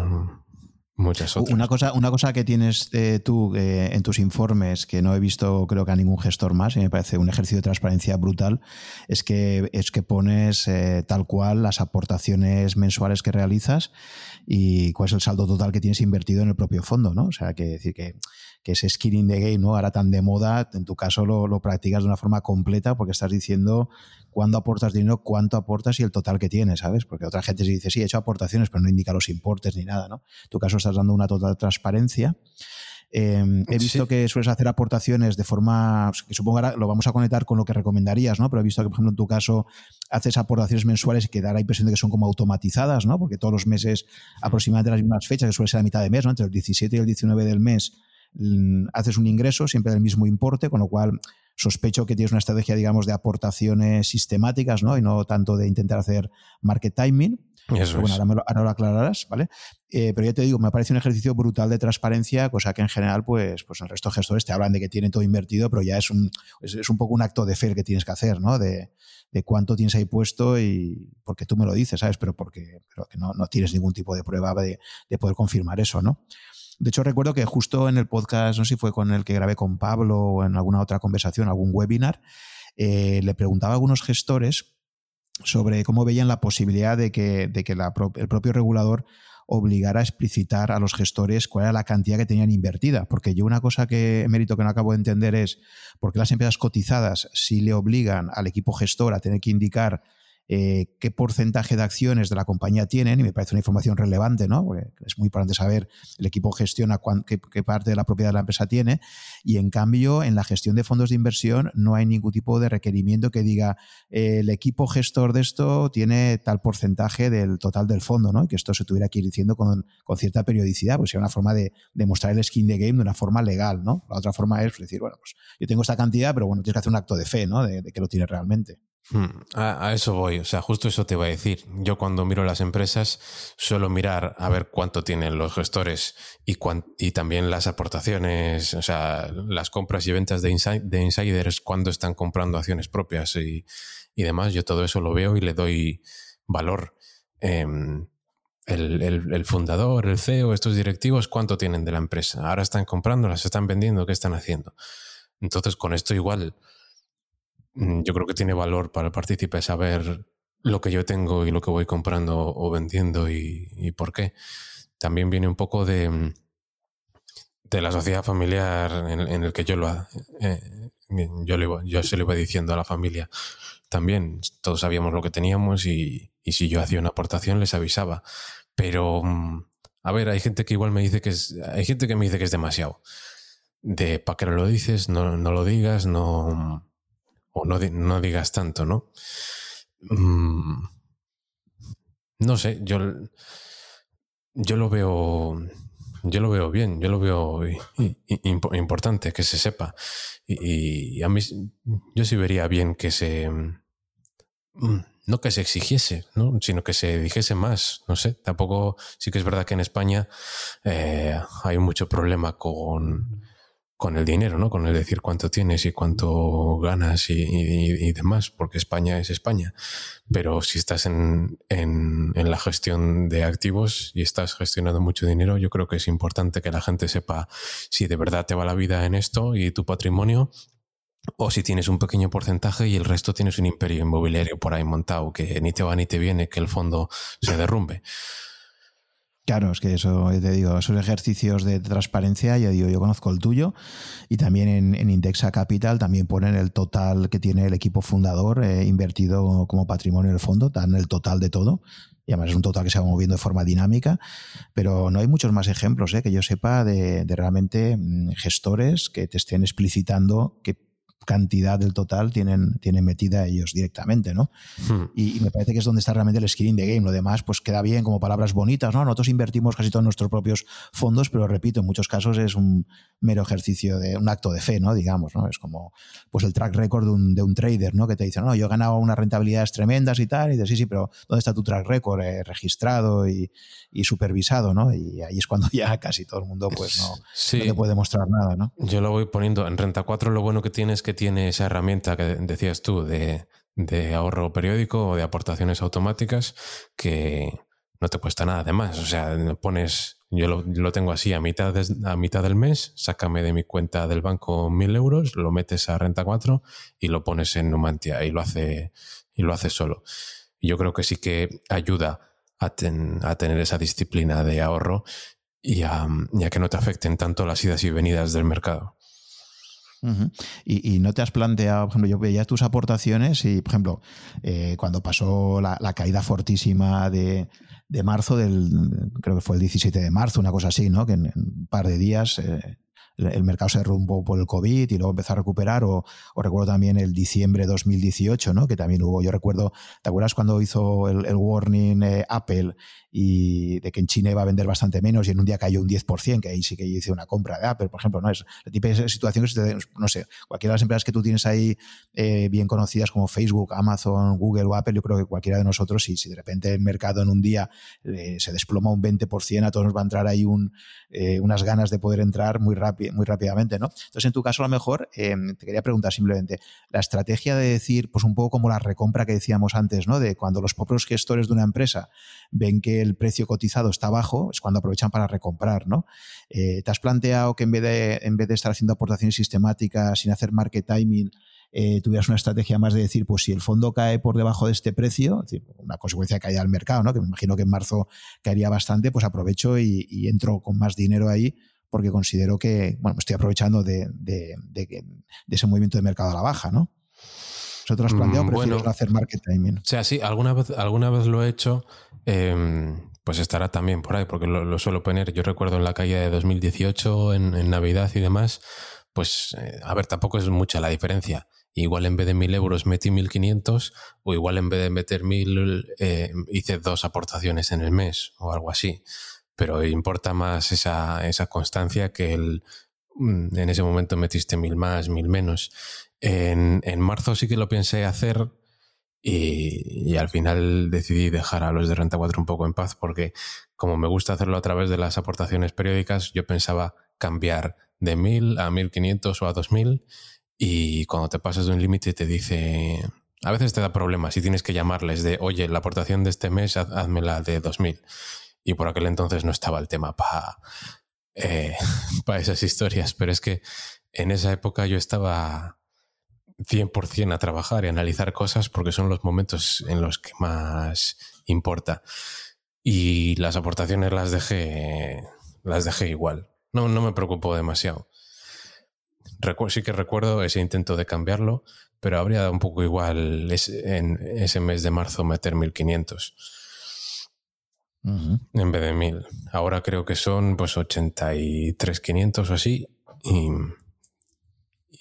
Muchas otras. Una cosa, una cosa que tienes eh, tú eh, en tus informes, que no he visto creo que a ningún gestor más, y me parece un ejercicio de transparencia brutal, es que, es que pones eh, tal cual las aportaciones mensuales que realizas y cuál es el saldo total que tienes invertido en el propio fondo, ¿no? O sea, que decir que, que ese skin in the game, ¿no? Ahora tan de moda, en tu caso lo, lo practicas de una forma completa porque estás diciendo cuándo aportas dinero, cuánto aportas y el total que tienes, ¿sabes? Porque otra gente se dice, sí, he hecho aportaciones, pero no indica los importes ni nada, ¿no? En tu caso estás dando una total transparencia. Em, he visto que sueles hacer aportaciones de forma, que supongo ahora lo vamos a conectar con lo que recomendarías, ¿no? Pero he visto que, por ejemplo, en tu caso haces aportaciones mensuales que da la impresión de que son como automatizadas, ¿no? Porque todos los meses, aproximadamente las mismas fechas, que suele ser a mitad de mes, ¿no? Entre el 17 y el 19 del mes, mm, haces un ingreso siempre del mismo importe, con lo cual sospecho que tienes una estrategia, digamos, de aportaciones sistemáticas, ¿no? Y no tanto de intentar hacer market timing. Eso bueno, ahora, lo, aclararás, ¿vale? Eh, pero ya te digo, me parece un ejercicio brutal de transparencia, cosa que en general, pues, pues el resto de gestores te hablan de que tienen todo invertido, pero ya es un, es, un poco un acto de fe que tienes que hacer, ¿no? De, de, cuánto tienes ahí puesto y porque tú me lo dices, ¿sabes? Pero porque, que no, no, tienes ningún tipo de prueba de, de poder confirmar eso, ¿no? De hecho, recuerdo que justo en el podcast, no sé si fue con el que grabé con Pablo o en alguna otra conversación, algún webinar, eh, le preguntaba a algunos gestores sobre cómo veían la posibilidad de que, de que el propio regulador obligara a explicitar a los gestores cuál era la cantidad que tenían invertida. Porque yo una cosa que mérito que no acabo de entender es por qué las empresas cotizadas si le obligan al equipo gestor a tener que indicar eh, qué porcentaje de acciones de la compañía tienen, y me parece una información relevante, ¿no? Porque es muy importante saber el equipo gestiona qué, parte de la propiedad de la empresa tiene, y en cambio, en la gestión de fondos de inversión no hay ningún tipo de requerimiento que diga el equipo gestor de esto tiene tal porcentaje del total del fondo, ¿no? Y que esto se tuviera que ir diciendo con, cierta periodicidad, pues sería una forma de, demostrar el skin de game de una forma legal, ¿no? La otra forma es decir, bueno, pues yo tengo esta cantidad, pero bueno, tienes que hacer un acto de fe, ¿no? de que lo tiene realmente. Hmm, a, eso voy, o sea, justo eso te iba a decir. Yo cuando miro las empresas suelo mirar a ver cuánto tienen los gestores y, y también las aportaciones, o sea, las compras y ventas de, de insiders, cuando están comprando acciones propias y, demás. Yo todo eso lo veo y le doy valor. Em, el, el, fundador, el CEO, estos directivos, ¿cuánto tienen de la empresa? Ahora están comprando, las están vendiendo, ¿qué están haciendo? Entonces, con esto igual yo creo que tiene valor para el partícipe saber lo que yo tengo y lo que voy comprando o vendiendo y, por qué. También viene un poco de, de la sociedad familiar en, el que yo lo eh, yo, yo se lo iba diciendo a la familia. También todos sabíamos lo que teníamos y, y si yo hacía una aportación les avisaba. Pero, mm, a ver, hay gente que igual me dice que es, hay gente que me dice que es demasiado. De para qué no lo dices, no, no lo digas, no, no, no digas tanto, ¿no? Mm, no sé, yo, yo lo veo. Yo lo veo bien, yo lo veo importante que se sepa. Y, a mí, yo sí vería bien que se. Mm, no que se exigiese, ¿no? sino que se dijese más. No sé, tampoco. Sí que es verdad que en España eh, hay mucho problema con con el dinero, ¿no? Con el decir cuánto tienes y cuánto ganas y, demás, porque España es España. Pero si estás en, en, la gestión de activos y estás gestionando mucho dinero, yo creo que es importante que la gente sepa si de verdad te va la vida en esto y tu patrimonio, o si tienes un pequeño porcentaje y el resto tienes un imperio inmobiliario por ahí montado, que ni te va ni te viene, que el fondo se derrumbe. Claro, es que eso, te digo, esos ejercicios de transparencia, yo digo, yo conozco el tuyo y también en, Indexa Capital también ponen el total que tiene el equipo fundador eh, invertido como patrimonio en el fondo, dan el total de todo y además es un total que se va moviendo de forma dinámica, pero no hay muchos más ejemplos eh, que yo sepa de, de realmente mm, gestores que te estén explicitando que cantidad del total tienen, tienen metida ellos directamente, ¿no? Hmm. Y, me parece que es donde está realmente el skin de game. Lo demás, pues queda bien como palabras bonitas, ¿no? Nosotros invertimos casi todos nuestros propios fondos, pero repito, en muchos casos es un mero ejercicio de un acto de fe, ¿no? Digamos, ¿no? Es como pues el track record de un, de un trader, ¿no? Que te dice, no, yo he ganado unas rentabilidades tremendas y tal, y dices, sí, sí, pero ¿dónde está tu track record eh, registrado y, y, supervisado, ¿no? Y ahí es cuando [LAUGHS] ya casi todo el mundo, pues no, no te puede mostrar nada, ¿no? Yo lo voy poniendo en Renta 4, lo bueno que tiene es que tiene esa herramienta que decías tú de, ahorro periódico o de aportaciones automáticas que no te cuesta nada de más. O sea, pones, yo lo, tengo así a mitad, a mitad del mes, sácame de mi cuenta del banco mil euros, lo metes a Renta 4 y lo pones en Numantia y lo hace, y lo hace solo. yo creo que sí que ayuda a, tener esa disciplina de ahorro y a, que no te afecten tanto las idas y venidas del mercado y, no te has planteado, por ejemplo, yo veía tus aportaciones y, por ejemplo, eh, cuando pasó la, caída fortísima de, marzo, del, creo que fue el 17 de marzo, una cosa así, ¿no? Que en, un par de días eh, el mercado se derrumbó por el COVID y luego empezó a recuperar, o, recuerdo también el diciembre de 2018, ¿no? que también hubo, yo recuerdo, ¿te acuerdas cuando hizo el, warning eh, Apple y de que en China iba a vender bastante menos y en un día cayó un 10%, que ahí sí que hice una compra de Apple, por ejemplo, ¿no? Es la típica situación que, no sé, cualquiera de las empresas que tú tienes ahí eh, bien conocidas como Facebook, Amazon, Google o Apple, yo creo que cualquiera de nosotros, si, si de repente el mercado en un día eh, se desploma un 20%, a todos nos va a entrar ahí un, unas ganas de poder entrar muy muy rápidamente, ¿no? Entonces, en tu caso, a lo mejor, eh, te quería preguntar simplemente, la estrategia de decir, pues un poco como la recompra que decíamos antes, ¿no? De cuando los propios gestores de una empresa ven que el precio cotizado está bajo, es cuando aprovechan para recomprar, ¿no? Eh, ¿Te has planteado que en vez, de, en vez de estar haciendo aportaciones sistemáticas sin hacer market timing, eh, tuvieras una estrategia más de decir, pues si el fondo cae por debajo de este precio, una consecuencia de caída del mercado, ¿no? que me imagino que en marzo caería bastante, pues aprovecho y entro con más dinero ahí porque considero que, bueno, me estoy aprovechando de, ese movimiento de mercado a la baja, ¿no? ¿Vosotros has planteado mm, bueno, hacer market timing? O sea, sí, alguna vez, alguna vez lo he hecho, em, pues estará también por ahí, porque lo, suelo poner. Yo recuerdo en la calle de 2018, en, Navidad y demás, pues, eh, a ver, tampoco es mucha la diferencia. Igual en vez de 1.000 euros metí 1.500 o igual en vez de meter 1.000 eh, hice dos aportaciones en el mes o algo así pero importa más esa, esa constancia que el, mm, en ese momento metiste mil más, mil menos. En, en marzo sí que lo pensé hacer y, al final decidí dejar a los de Renta 4 un poco en paz porque como me gusta hacerlo a través de las aportaciones periódicas, yo pensaba cambiar de 1000 a 1500 o a 2000 y cuando te pasas de un límite te dice... A veces te da problemas y tienes que llamarles de, oye, la aportación de este mes, hazmela de 2000 y por aquel entonces no estaba el tema para eh, [LAUGHS] esas historias, pero es que en esa época yo estaba, 100% a trabajar y analizar cosas porque son los momentos en los que más importa. Y las aportaciones las dejé, las dejé igual. No, no me preocupó demasiado. sí que recuerdo ese intento de cambiarlo, pero habría dado un poco igual en ese mes de marzo meter 1500 en vez de 1000. Ahora creo que son pues 83.500 o así. Y,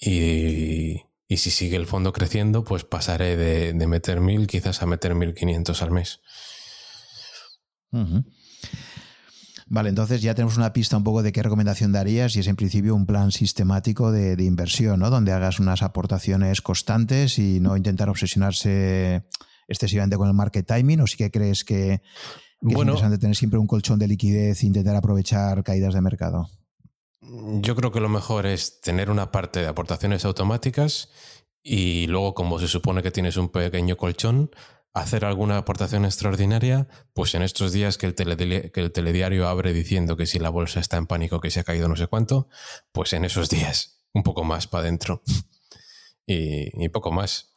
y, si sigue el fondo creciendo, pues pasaré de, meter 1000 quizás a meter 1500 al mes. Vale, entonces ya tenemos una pista un poco de qué recomendación darías y es en principio un plan sistemático de, inversión, ¿no? Donde hagas unas aportaciones constantes y no intentar obsesionarse excesivamente con el market timing o sí que crees que, es interesante tener siempre un colchón de liquidez e intentar aprovechar caídas de mercado. Yo creo que lo mejor es tener una parte de aportaciones automáticas y luego, como se supone que tienes un pequeño colchón, hacer alguna aportación extraordinaria, pues en estos días que el, telediario abre diciendo que si la bolsa está en pánico, que se ha caído no sé cuánto, pues en esos días un poco más para adentro [LAUGHS] y, poco más.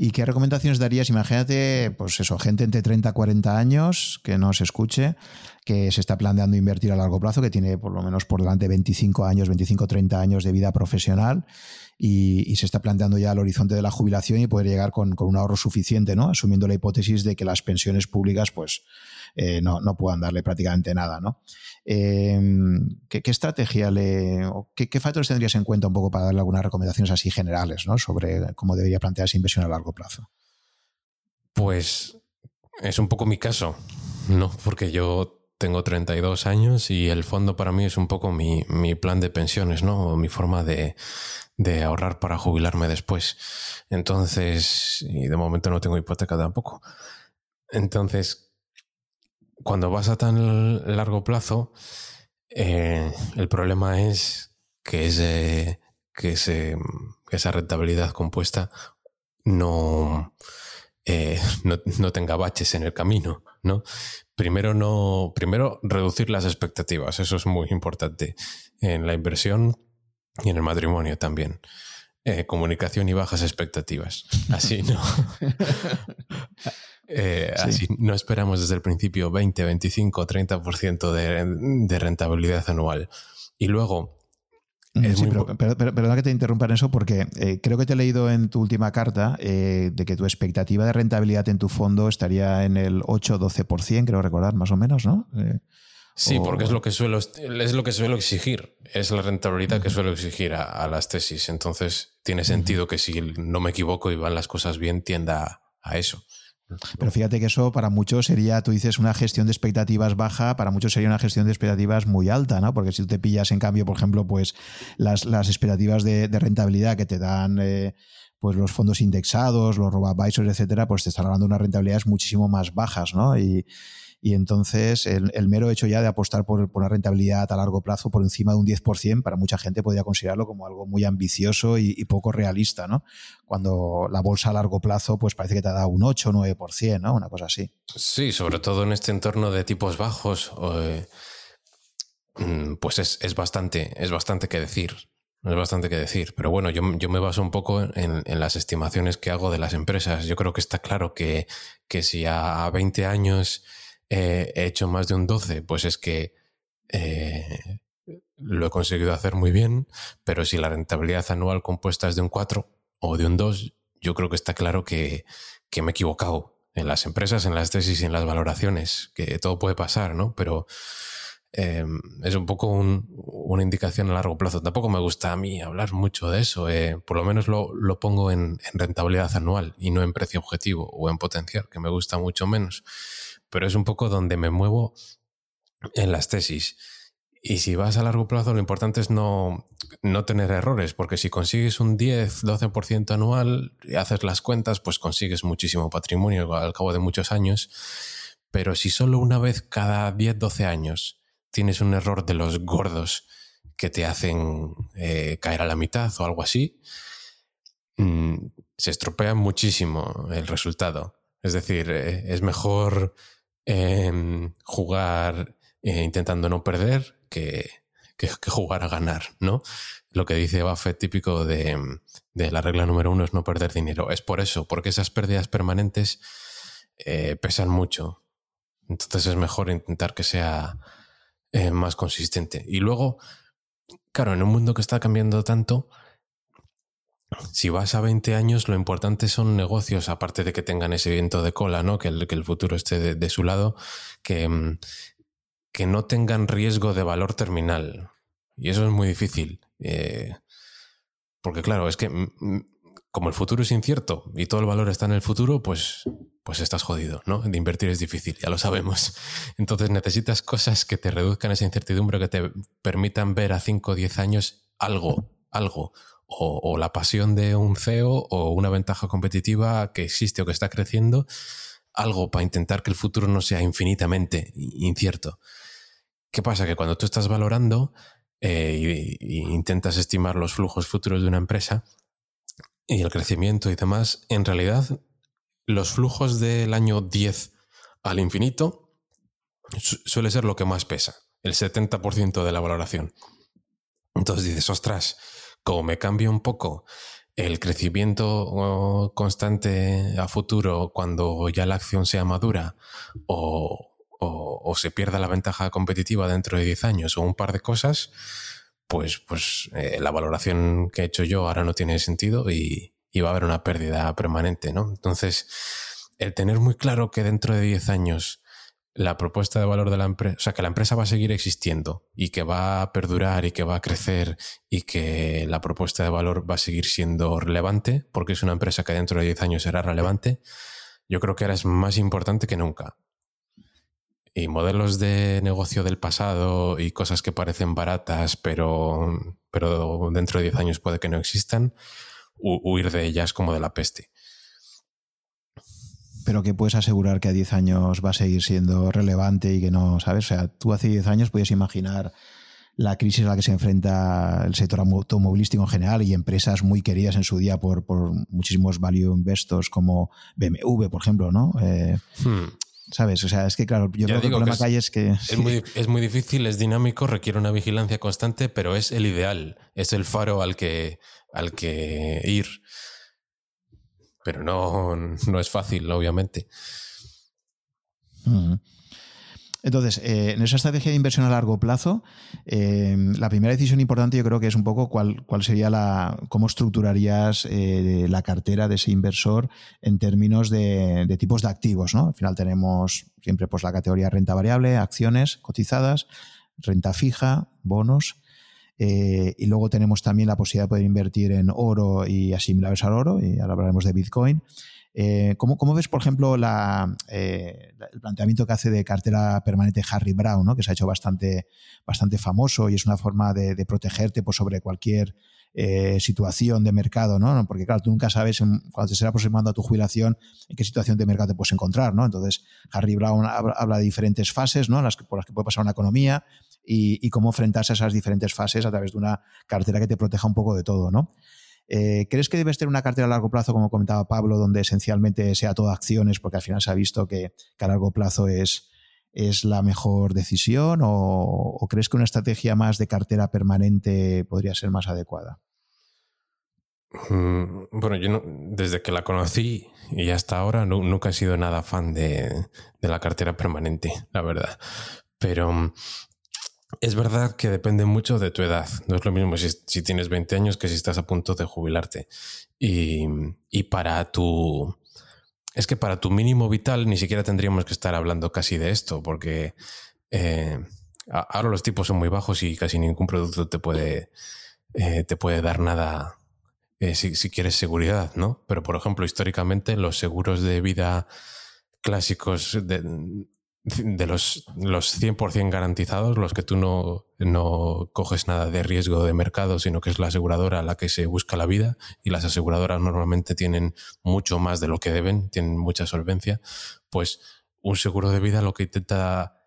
¿Y qué recomendaciones darías? Imagínate, pues eso, gente entre 30 y 40 años que nos escuche, que se está planteando invertir a largo plazo, que tiene por lo menos por delante 25 años, 25 30 años de vida profesional y, se está planteando ya el horizonte de la jubilación y poder llegar con, un ahorro suficiente, ¿no? Asumiendo la hipótesis de que las pensiones públicas, pues, eh, no, puedan darle prácticamente nada, ¿no? Em, ¿qué, estrategia le. O qué, factores tendrías en cuenta un poco para darle algunas recomendaciones así generales, ¿no? Sobre cómo debería plantearse inversión a largo plazo? Pues es un poco mi caso, ¿no? Porque yo tengo 32 años y el fondo para mí es un poco mi, mi plan de pensiones, ¿no? Mi forma de, de ahorrar para jubilarme después. Entonces, y de momento no tengo hipoteca tampoco. Entonces, cuando vas a tan largo plazo, eh, el problema es que, ese, que, ese, esa rentabilidad compuesta no, eh, no, no, tenga baches en el camino, ¿no? Primero, no, primero reducir las expectativas, eso es muy importante. En la inversión y en el matrimonio también. Eh, comunicación y bajas expectativas. Así no. [LAUGHS] Eh, así no esperamos desde el principio 20, 25, 30% de, de rentabilidad anual. Y luego, sí, pero, perdona que te interrumpa en eso porque eh, creo que te he leído en tu última carta de que tu expectativa de rentabilidad en tu fondo estaría en el 8-12%, creo recordar, más o menos, ¿no? Sí, porque es lo que suelo, es lo que suelo exigir, es la rentabilidad que suelo exigir a, las tesis. Entonces tiene sentido que si no me equivoco y van las cosas bien, tienda a, eso. Pero fíjate que eso para muchos sería, tú dices, una gestión de expectativas baja, para muchos sería una gestión de expectativas muy alta, ¿no? Porque si tú te pillas, en cambio, por ejemplo, pues las, expectativas de, rentabilidad que te dan eh, pues los fondos indexados, los robo etcétera, pues te están hablando de unas rentabilidades muchísimo más bajas, ¿no? Y, y entonces el, mero hecho ya de apostar por, una rentabilidad a largo plazo por encima de un 10%, para mucha gente podría considerarlo como algo muy ambicioso y, poco realista, ¿no? Cuando la bolsa a largo plazo pues parece que te da un 8 o 9%, ¿no? Una cosa así. Sí, sobre todo en este entorno de tipos bajos, eh, mm, pues es, bastante, es bastante que decir. Es bastante que decir, pero bueno, yo, me baso un poco en, las estimaciones que hago de las empresas. Yo creo que está claro que, que si a 20 años he hecho más de un 12, pues es que eh, lo he conseguido hacer muy bien, pero si la rentabilidad anual compuesta es de un 4 o de un 2, yo creo que está claro que, me he equivocado en las empresas, en las tesis y en las valoraciones, que todo puede pasar, ¿no? Pero eh, es un poco una indicación a largo plazo. Tampoco me gusta a mí hablar mucho de eso. Eh, por lo menos lo, pongo en, en, rentabilidad anual y no en precio objetivo o en potencial, que me gusta mucho menos pero es un poco donde me muevo en las tesis. Y si vas a largo plazo, lo importante es no, no tener errores, porque si consigues un 10, 12% anual y haces las cuentas, pues consigues muchísimo patrimonio al cabo de muchos años. Pero si solo una vez cada 10, 12 años tienes un error de los gordos que te hacen eh, caer a la mitad o algo así, mm, se estropea muchísimo el resultado. Es decir, eh, es mejor jugar eh, intentando no perder que, que, jugar a ganar, ¿no? Lo que dice Buffett típico de, la regla número uno es no perder dinero. Es por eso, porque esas pérdidas permanentes eh, pesan mucho. Entonces es mejor intentar que sea eh, más consistente. Y luego, claro, en un mundo que está cambiando tanto, si vas a 20 años, lo importante son negocios, aparte de que tengan ese viento de cola, ¿no? Que el, que el futuro esté de, su lado, que, mm, que, no tengan riesgo de valor terminal. Y eso es muy difícil. Eh, porque claro, es que mm, mm, como el futuro es incierto y todo el valor está en el futuro, pues, pues estás jodido, ¿no? De invertir es difícil, ya lo sabemos. [LAUGHS] Entonces necesitas cosas que te reduzcan esa incertidumbre, que te permitan ver a 5 o 10 años algo, algo o, la pasión de un CEO o una ventaja competitiva que existe o que está creciendo, algo para intentar que el futuro no sea infinitamente incierto. ¿Qué pasa? Que cuando tú estás valorando e, intentas estimar los flujos futuros de una empresa y el crecimiento y demás, en realidad los flujos del año 10 al infinito suele ser lo que más pesa, el 70% de la valoración. Entonces dices, ostras, como me cambia un poco el crecimiento constante a futuro cuando ya la acción sea madura o, se pierda la ventaja competitiva dentro de 10 años o un par de cosas, pues, pues eh, la valoración que he hecho yo ahora no tiene sentido y, y, va a haber una pérdida permanente, ¿no? Entonces, el tener muy claro que dentro de 10 años la propuesta de valor de la empresa, o sea, que la empresa va a seguir existiendo y que va a perdurar y que va a crecer y que la propuesta de valor va a seguir siendo relevante, porque es una empresa que dentro de 10 años será relevante, yo creo que ahora es más importante que nunca. Y modelos de negocio del pasado y cosas que parecen baratas, pero, pero dentro de 10 años puede que no existan, huir de ellas como de la peste pero que puedes asegurar que a 10 años va a seguir siendo relevante y que no, ¿sabes? O sea, tú hace 10 años puedes imaginar la crisis a la que se enfrenta el sector automovilístico en general y empresas muy queridas en su día por, muchísimos value investors como BMW, por ejemplo, ¿no? Eh, hmm. ¿Sabes? O sea, es que claro, yo creo que el problema que, hay es que... Es, muy, es, muy, difícil, es dinámico, requiere una vigilancia constante, pero es el ideal, es el faro al que, al que ir pero no, [LAUGHS] no es fácil, obviamente. Entonces, eh, en esa estrategia de inversión a largo plazo, eh, la primera decisión importante yo creo que es un poco cuál, cuál sería la, cómo estructurarías eh, la cartera de ese inversor en términos de, de, tipos de activos. ¿no? Al final tenemos siempre pues, la categoría renta variable, acciones cotizadas, renta fija, bonos eh, y luego tenemos también la posibilidad de poder invertir en oro y asimilables al oro, y ahora hablaremos de Bitcoin. Eh, ¿cómo, ves, por ejemplo, eh, el planteamiento que hace de cartera permanente Harry Brown, ¿no? que se ha hecho bastante, bastante famoso y es una forma de, protegerte pues, sobre cualquier situación de mercado, ¿no? Porque claro, tú nunca sabes cuando te será aproximando a tu jubilación en qué situación de mercado te puedes encontrar, ¿no? Entonces, Harry Brown habla de diferentes fases, ¿no? Que, por las que puede pasar una economía y, cómo enfrentarse a esas diferentes fases a través de una cartera que te proteja un poco de todo, ¿no? Eh, ¿Crees que debes tener una cartera a largo plazo, como comentaba Pablo, donde esencialmente sea todo acciones, porque al final se ha visto que, a largo plazo es, es la mejor decisión? O, crees que una estrategia más de cartera permanente podría ser más adecuada? Mm, bueno, yo desde que la conocí y hasta ahora nunca he sido nada fan de, de, la cartera permanente, la verdad. Pero es verdad que depende mucho de tu edad. No es lo mismo si, tienes 20 años que si estás a punto de jubilarte. Y, para tu... Es que para tu mínimo vital ni siquiera tendríamos que estar hablando casi de esto, porque eh, ahora los tipos son muy bajos y casi ningún producto te puede, eh, te puede dar nada eh, si, si, quieres seguridad, ¿no? Pero, por ejemplo, históricamente los seguros de vida clásicos de, de los, los 100% garantizados, los que tú no, no coges nada de riesgo de mercado, sino que es la aseguradora la que se busca la vida y las aseguradoras normalmente tienen mucho más de lo que deben, tienen mucha solvencia, pues un seguro de vida lo que intenta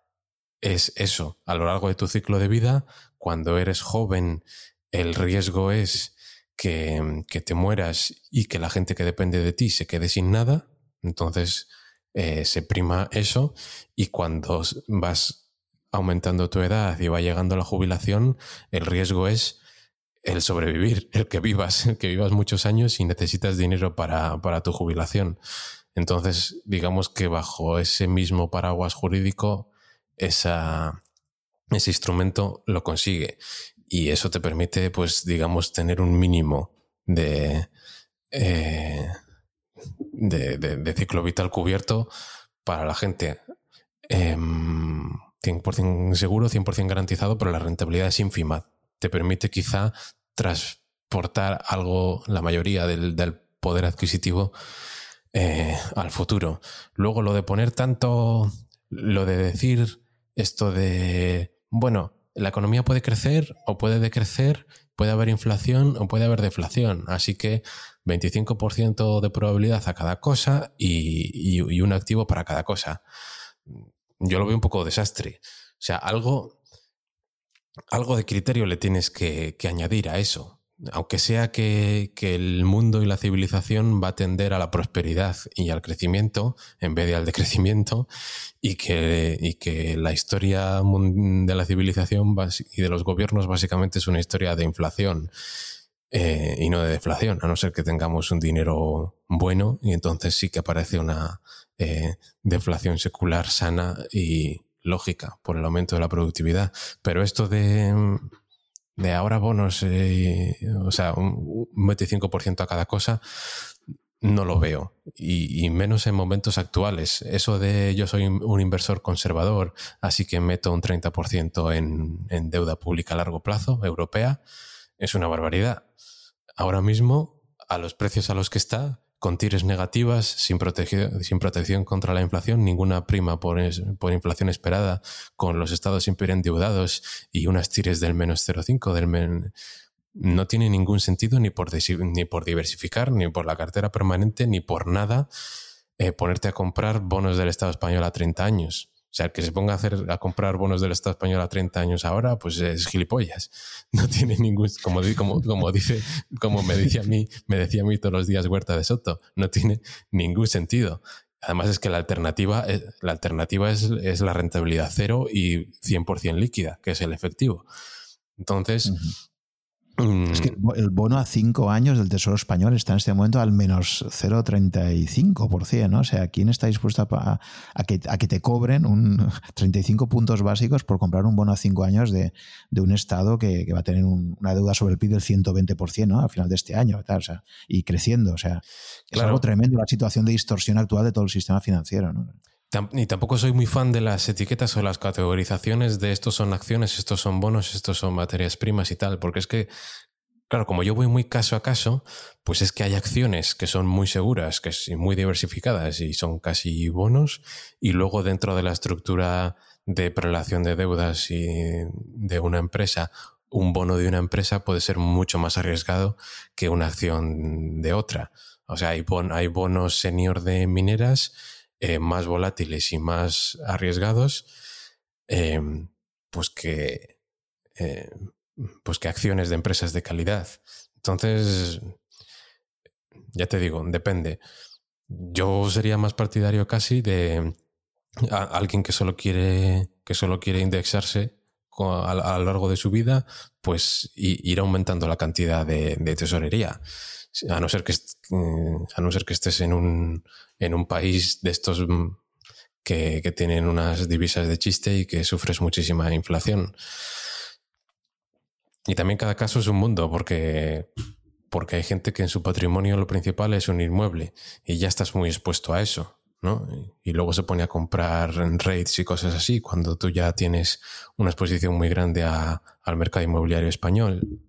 es eso, a lo largo de tu ciclo de vida, cuando eres joven, el riesgo es que, que te mueras y que la gente que depende de ti se quede sin nada, entonces eh, se prima eso y cuando vas aumentando tu edad y va llegando la jubilación, el riesgo es el sobrevivir, el que vivas, el que vivas muchos años y necesitas dinero para, tu jubilación. Entonces, digamos que bajo ese mismo paraguas jurídico, esa, ese instrumento lo consigue. Y eso te permite, pues, digamos, tener un mínimo de, eh, de, ciclo vital cubierto para la gente. 100% em, seguro, 100% garantizado, pero la rentabilidad es ínfima. Te permite quizá transportar algo, la mayoría del, poder adquisitivo eh, al futuro. Luego lo de poner tanto, lo de decir esto de, bueno, la economía puede crecer o puede decrecer, puede haber inflación o puede haber deflación. Así que 25% de probabilidad a cada cosa y, un activo para cada cosa. Yo lo veo un poco desastre. O sea, algo, algo de criterio le tienes que, añadir a eso. Aunque sea que, el mundo y la civilización va a tender a la prosperidad y al crecimiento en vez de al decrecimiento, y que, la historia de la civilización y de los gobiernos básicamente es una historia de inflación eh, y no de deflación, a no ser que tengamos un dinero bueno y entonces sí que aparece una eh, deflación secular sana y lógica por el aumento de la productividad. Pero esto de, de ahora bonos, eh, o sea, un, 25% a cada cosa, no lo veo. Y, menos en momentos actuales. Eso de yo soy un inversor conservador, así que meto un 30% en, en deuda pública a largo plazo, europea, es una barbaridad ahora mismo, a los precios a los que está, con tires negativas, sin, sin protección contra la inflación, ninguna prima por, por, inflación esperada, con los estados siempre endeudados y unas tires del menos 0,5, del no tiene ningún sentido ni por, ni por diversificar, ni por la cartera permanente, ni por nada eh, ponerte a comprar bonos del Estado español a 30 años. O sea, el que se ponga a, hacer, a comprar bonos del Estado español a 30 años ahora, pues es gilipollas. [LAUGHS] No tiene ningún, como, como, como dice, como me decía a mí, me decía a mí todos los días Huerta de Soto, no tiene ningún sentido. Además es que la alternativa, es, la alternativa es, es la rentabilidad cero y 100% líquida, que es el efectivo. Entonces, es que el bono a cinco años del Tesoro Español está en este momento al menos 0,35%, ¿no? O sea, ¿quién está dispuesto a, que, a que te cobren un [LAUGHS] 35 puntos básicos por comprar un bono a cinco años de, un Estado que, va a tener una deuda sobre el PIB del 120%, ¿no? Al final de este año, o sea, y creciendo. O sea, es algo tremendo la situación de distorsión actual de todo el sistema financiero, ¿no? Ni tampoco soy muy fan de las etiquetas o las categorizaciones de estos son acciones, estos son bonos, estos son materias primas y tal, porque es que, claro, como yo voy muy caso a caso, pues es que hay acciones que son muy seguras, que son muy diversificadas y son casi bonos, y luego dentro de la estructura de prelación de deudas y de una empresa, un bono de una empresa puede ser mucho más arriesgado que una acción de otra. O sea, hay, hay bonos senior de mineras eh, más volátiles y más arriesgados, em, pues, que, eh, pues que acciones de empresas de calidad. Entonces, ya te digo, depende. Yo sería más partidario casi de alguien que solo quiere, que solo quiere indexarse a, lo largo de su vida, pues ir aumentando la cantidad de tesorería a no ser que, a no ser que estés en un, en un país de estos mm, que, tienen unas divisas de chiste y que sufres muchísima inflación. Y también cada caso es un mundo, porque, porque hay gente que en su patrimonio lo principal es un inmueble y ya estás muy expuesto a eso. ¿no? Y luego se pone a comprar rates y cosas así, cuando tú ya tienes una exposición muy grande al mercado inmobiliario español.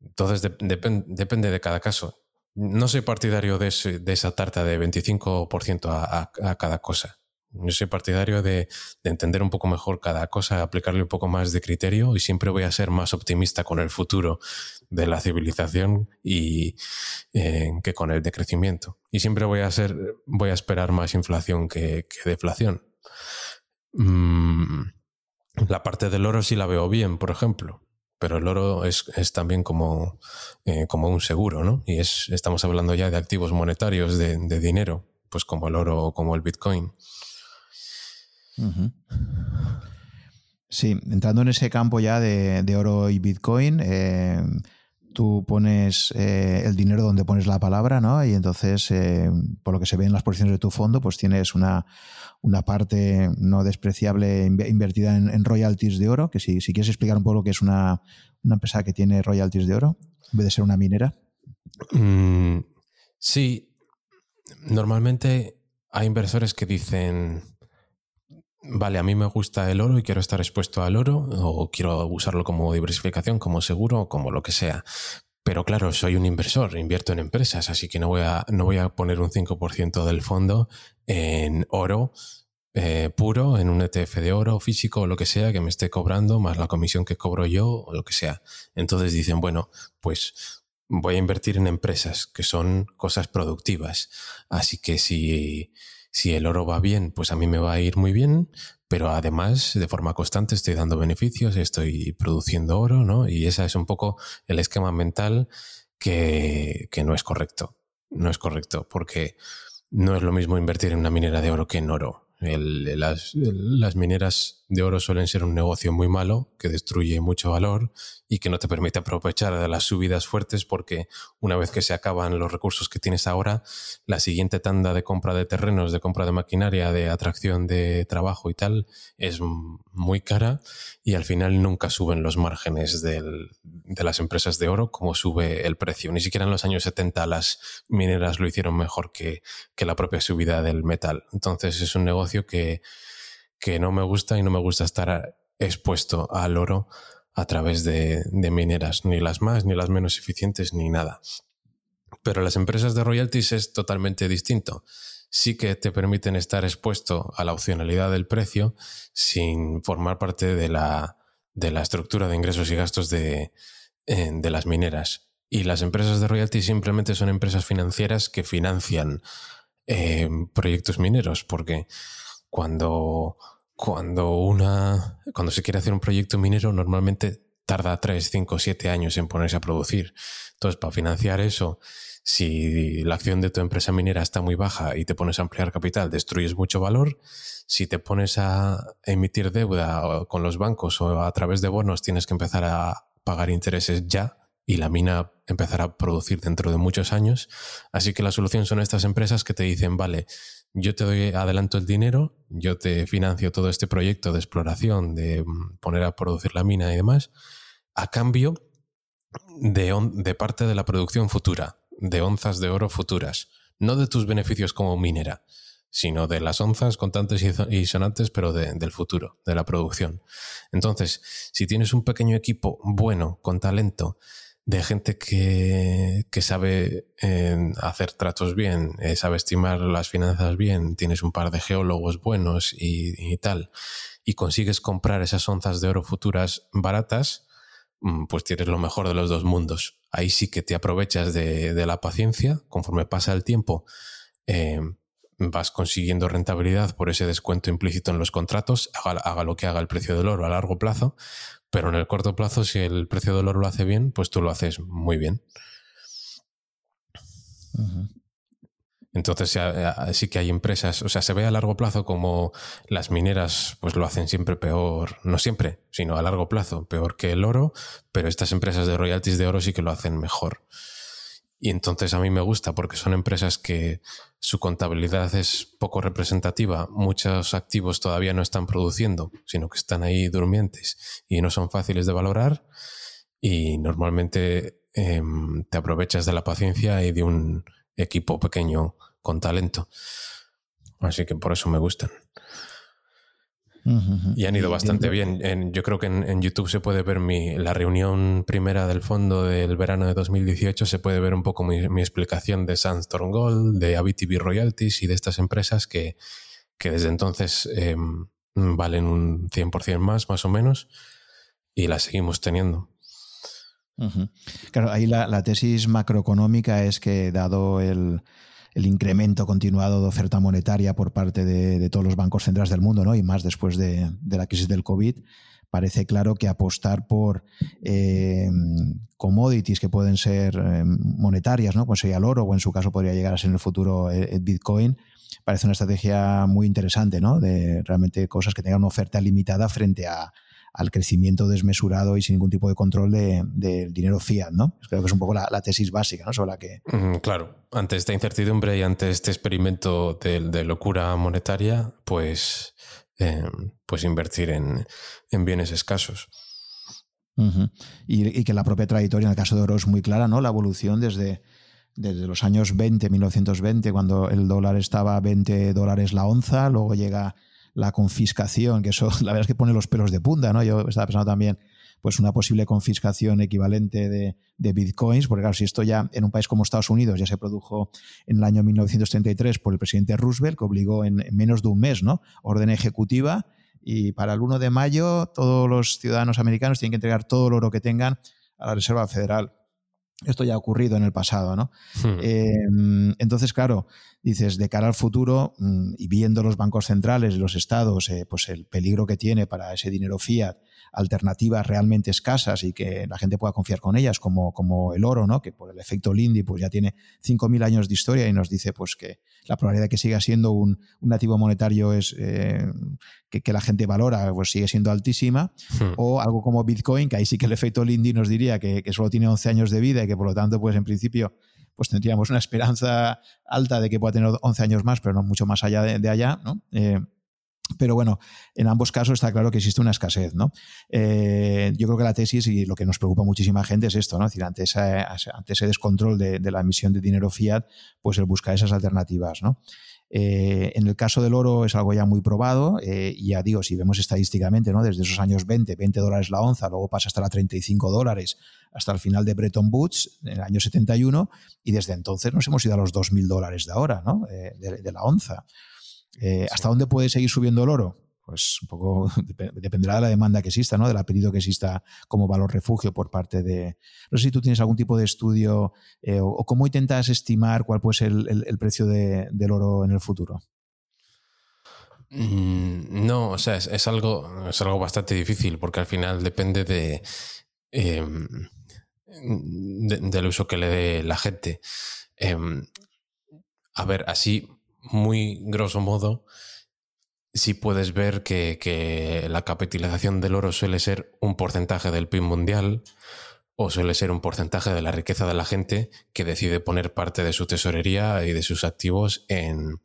Entonces depende de cada caso. No soy partidario de, esa tarta de 25% a, cada cosa. Yo soy partidario de, entender un poco mejor cada cosa, aplicarle un poco más de criterio y siempre voy a ser más optimista con el futuro de la civilización y eh, que con el decrecimiento. Y siempre voy a ser, voy a esperar más inflación que, deflación. Mm, la parte del oro sí la veo bien, por ejemplo pero el oro es, también como, eh, como un seguro, ¿no? Y es, estamos hablando ya de activos monetarios, de, dinero, pues como el oro o como el Bitcoin. Sí, entrando en ese campo ya de, oro y Bitcoin, eh, tú pones eh, el dinero donde pones la palabra, ¿no? Y entonces, eh, por lo que se ve en las posiciones de tu fondo, pues tienes una, una parte no despreciable invertida en, royalties de oro, que si, quieres explicar un poco lo que es una, empresa que tiene royalties de oro, en vez de ser una minera. Mm, sí, normalmente hay inversores que dicen, vale, a mí me gusta el oro y quiero estar expuesto al oro o quiero usarlo como diversificación, como seguro, como lo que sea. Pero claro, soy un inversor, invierto en empresas, así que no voy a, no voy a poner un 5% del fondo en oro eh, puro, en un ETF de oro físico o lo que sea que me esté cobrando, más la comisión que cobro yo o lo que sea. Entonces dicen, bueno, pues voy a invertir en empresas que son cosas productivas. Así que si si el oro va bien, pues a mí me va a ir muy bien, pero además de forma constante estoy dando beneficios, estoy produciendo oro, ¿no? Y ese es un poco el esquema mental que, que no es correcto. No es correcto, porque no es lo mismo invertir en una minera de oro que en oro. las, las, mineras de oro suelen ser un negocio muy malo que destruye mucho valor y que no te permite aprovechar de las subidas fuertes porque una vez que se acaban los recursos que tienes ahora, la siguiente tanda de compra de terrenos, de compra de maquinaria, de atracción de trabajo y tal es muy cara y al final nunca suben los márgenes del, de las empresas de oro como sube el precio. Ni siquiera en los años 70 las mineras lo hicieron mejor que, que la propia subida del metal. Entonces es un negocio que que no me gusta y no me gusta estar expuesto al oro a través de, mineras, ni las más, ni las menos eficientes, ni nada. Pero las empresas de royalties es totalmente distinto. Sí que te permiten estar expuesto a la opcionalidad del precio sin formar parte de la, de la estructura de ingresos y gastos de, eh, de las mineras. Y las empresas de royalties simplemente son empresas financieras que financian eh, proyectos mineros, porque cuando cuando una cuando se quiere hacer un proyecto minero normalmente tarda 3, 5, 7 años en ponerse a producir. Entonces, para financiar eso, si la acción de tu empresa minera está muy baja y te pones a ampliar capital, destruyes mucho valor. Si te pones a emitir deuda con los bancos o a través de bonos, tienes que empezar a pagar intereses ya y la mina empezará a producir dentro de muchos años. Así que la solución son estas empresas que te dicen, vale, yo te doy adelanto el dinero, yo te financio todo este proyecto de exploración, de mm, poner a producir la mina y demás, a cambio de, de parte de la producción futura, de onzas de oro futuras, no de tus beneficios como minera, sino de las onzas contantes y sonantes, pero del futuro, de la producción. Entonces, si tienes un pequeño equipo bueno, con talento, de gente que, sabe eh, hacer tratos bien, eh, sabe estimar las finanzas bien, tienes un par de geólogos buenos y, tal, y consigues comprar esas onzas de oro futuras baratas, mm, pues tienes lo mejor de los dos mundos. Ahí sí que te aprovechas de, la paciencia, conforme pasa el tiempo, eh, vas consiguiendo rentabilidad por ese descuento implícito en los contratos, haga, lo que haga el precio del oro a largo plazo, pero en el corto plazo, si el precio del oro lo hace bien, pues tú lo haces muy bien. Entonces sí que hay empresas, o sea, se ve a largo plazo como las mineras pues lo hacen siempre peor, no siempre, sino a largo plazo, peor que el oro, pero estas empresas de royalties de oro sí que lo hacen mejor. Y entonces a mí me gusta porque son empresas que su contabilidad es poco representativa, muchos activos todavía no están produciendo, sino que están ahí durmientes y no son fáciles de valorar y normalmente em, te aprovechas de la paciencia y de un equipo pequeño con talento. Así que por eso me gustan. Y han ido bastante bien. yo creo que en, YouTube se puede ver mi, la reunión primera del fondo del verano de 2018, se puede ver un poco mi, explicación de Sandstorm Gold, de ABTV Royalties y de estas empresas que, desde entonces em, valen un 100% más, más o menos, y las seguimos teniendo. Claro, ahí la tesis macroeconómica es que dado el, el incremento continuado de oferta monetaria por parte de, todos los bancos centrales del mundo, ¿no? y más después de, la crisis del COVID, parece claro que apostar por eh, commodities que pueden ser eh, monetarias, ¿no? pues sería el oro o en su caso podría llegar a ser en el futuro el, Bitcoin, parece una estrategia muy interesante, ¿no? De realmente cosas que tengan una oferta limitada frente a, al crecimiento desmesurado y sin ningún tipo de control del de, dinero fiat, ¿no? Creo que es un poco la, tesis básica, ¿no? Sobre la que... claro, ante esta incertidumbre y ante este experimento de, locura monetaria, pues, eh, pues invertir en, bienes escasos. y, que la propia trayectoria en el caso de oro es muy clara, ¿no? La evolución desde, desde los años 20, 1920, cuando el dólar estaba a 20 dólares la onza, luego llega la confiscación, que eso [LAUGHS] la verdad es que pone los pelos de punta, ¿no? Yo estaba pensando también pues una posible confiscación equivalente de, bitcoins, porque claro, si esto ya en un país como Estados Unidos ya se produjo en el año 1933 por el presidente Roosevelt, que obligó en, menos de un mes, ¿no? Orden ejecutiva, y para el 1 de mayo todos los ciudadanos americanos tienen que entregar todo el oro que tengan a la Reserva Federal. Esto ya ha ocurrido en el pasado, ¿no? Hmm. Em, entonces, claro, dices, de cara al futuro mm, y viendo los bancos centrales y los estados, eh, pues el peligro que tiene para ese dinero fiat, alternativas realmente escasas y que la gente pueda confiar con ellas, como, como el oro, ¿no? que por el efecto Lindy pues ya tiene 5.000 años de historia y nos dice pues, que la probabilidad de que siga siendo un, un nativo monetario es eh, que, que, la gente valora, pues sigue siendo altísima, hmm. o algo como Bitcoin, que ahí sí que el efecto Lindy nos diría que, que solo tiene 11 años de vida y que por lo tanto, pues en principio pues tendríamos una esperanza alta de que pueda tener 11 años más, pero no mucho más allá de, allá, ¿no? Eh, pero bueno, en ambos casos está claro que existe una escasez, ¿no? Eh, yo creo que la tesis y lo que nos preocupa muchísima gente es esto, ¿no? Es decir, ante, ese descontrol de, la emisión de dinero fiat, pues el buscar esas alternativas, ¿no? Eh, en el caso del oro es algo ya muy probado eh, ya digo, si vemos estadísticamente, ¿no? desde esos años 20, 20 dólares la onza, luego pasa hasta la 35 dólares hasta el final de Bretton Woods en el año 71 y desde entonces nos hemos ido a los 2.000 dólares de ahora, ¿no? de, la onza. ¿Hasta dónde puede seguir subiendo el oro? pues un poco [LAUGHS] dependerá de la demanda que exista, ¿no? Del apellido que exista como valor refugio por parte de. No sé si tú tienes algún tipo de estudio eh, o, cómo intentas estimar cuál puede ser el, precio del oro en el futuro. Mm, no, o sea, es, algo, es algo bastante difícil porque al final depende de, em, del uso que le dé la gente. Em, a ver, así, muy grosso modo, sí puedes ver que, la capitalización del oro suele ser un porcentaje del PIB mundial o suele ser un porcentaje de la riqueza de la gente que decide poner parte de su tesorería y de sus activos en,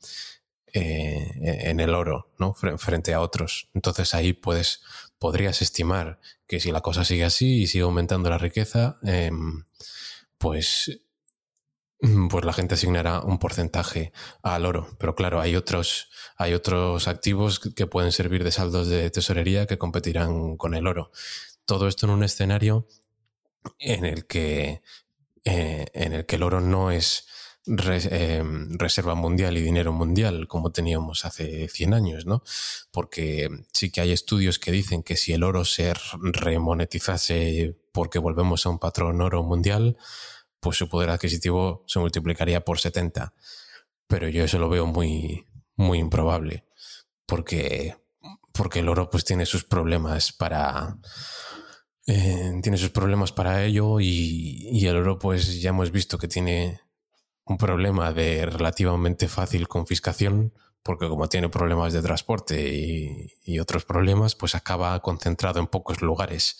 eh, en el oro, ¿no? Frente a otros. Entonces ahí puedes, podrías estimar que si la cosa sigue así y sigue aumentando la riqueza, em, pues pues la gente asignará un porcentaje al oro. Pero claro, hay otros, hay otros activos que pueden servir de saldos de tesorería que competirán con el oro. Todo esto en un escenario en el que, eh, en el, que el oro no es eh, reserva mundial y dinero mundial como teníamos hace 100 años, ¿no? Porque sí que hay estudios que dicen que si el oro se remonetizase porque volvemos a un patrón oro mundial, pues su poder adquisitivo se multiplicaría por 70. Pero yo eso lo veo muy, muy improbable, porque, porque el oro pues tiene sus problemas para... Eh, tiene sus problemas para ello y, y el oro pues ya hemos visto que tiene un problema de relativamente fácil confiscación, porque como tiene problemas de transporte y, y, otros problemas, pues acaba concentrado en pocos lugares.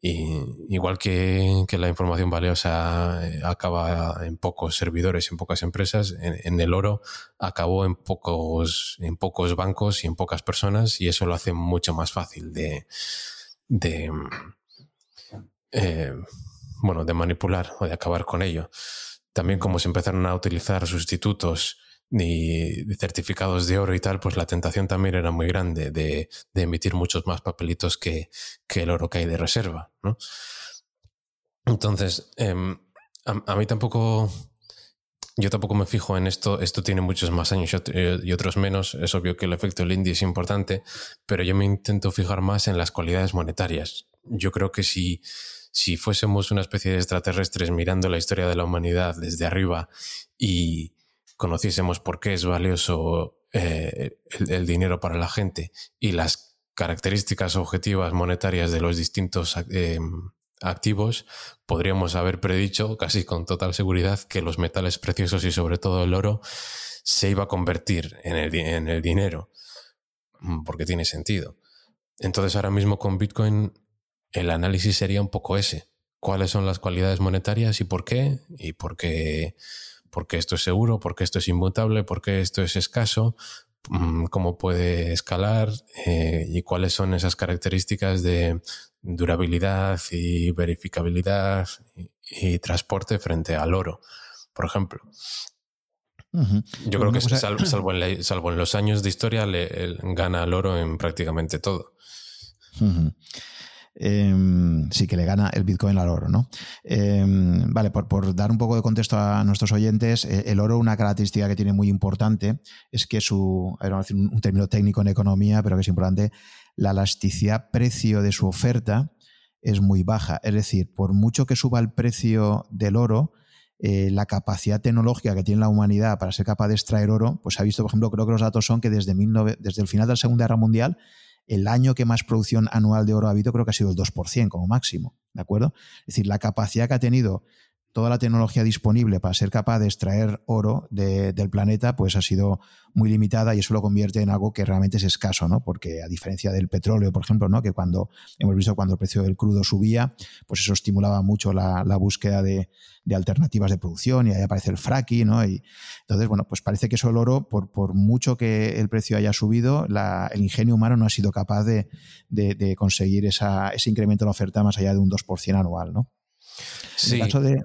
Y, igual que, la información valiosa eh, acaba en pocos servidores, en pocas empresas, en, el oro acabó en pocos, en pocos bancos y en pocas personas y eso lo hace mucho más fácil de, de eh, bueno, de manipular o de acabar con ello. También como se empezaron a utilizar sustitutos ni certificados de oro y tal, pues la tentación también era muy grande de, emitir muchos más papelitos que, el oro que hay de reserva, ¿no? Entonces, em, a, mí tampoco, yo tampoco me fijo en esto, esto tiene muchos más años y otros menos, es obvio que el efecto Lindy es importante, pero yo me intento fijar más en las cualidades monetarias. Yo creo que si, si fuésemos una especie de extraterrestres mirando la historia de la humanidad desde arriba y conociésemos por qué es valioso eh, el, dinero para la gente y las características objetivas monetarias de los distintos eh, activos, podríamos haber predicho casi con total seguridad que los metales preciosos y sobre todo el oro se iba a convertir en el, en el dinero, mm, porque tiene sentido. Entonces ahora mismo con Bitcoin el análisis sería un poco ese. ¿Cuáles son las cualidades monetarias y por qué? Y por qué, esto es seguro, por qué esto es inmutable, por qué esto es escaso, mm, cómo puede escalar eh, y cuáles son esas características de durabilidad y verificabilidad y, transporte frente al oro, por ejemplo. Yo creo que [CLEARS THROAT] salvo, en los años de historia le, gana el oro en prácticamente todo. Em, sí que le gana el Bitcoin al oro, ¿no? Em, vale, por, dar un poco de contexto a nuestros oyentes, eh, el oro, una característica que tiene muy importante es que su, a decir un, término técnico en economía, pero que es importante, la elasticidad precio de su oferta es muy baja. Es decir, por mucho que suba el precio del oro, eh, la capacidad tecnológica que tiene la humanidad para ser capaz de extraer oro, pues ha visto, por ejemplo, creo que los datos son que desde el final de la Segunda Guerra Mundial el año que más producción anual de oro ha habido creo que ha sido el 2% como máximo, ¿de acuerdo? Es decir, la capacidad que ha tenido toda la tecnología disponible para ser capaz de extraer oro del planeta, pues ha sido muy limitada y eso lo convierte en algo que realmente es escaso, ¿no? Porque a diferencia del petróleo, por ejemplo, ¿no? Que cuando hemos visto cuando el precio del crudo subía, pues eso estimulaba mucho la, búsqueda de, alternativas de producción y ahí aparece el fracking, ¿no? Y entonces, bueno, pues parece que eso el oro, por, por mucho que el precio haya subido, el ingenio humano no ha sido capaz de, conseguir esa, ese incremento de la oferta más allá de un 2% anual, ¿no? Sí. caso de,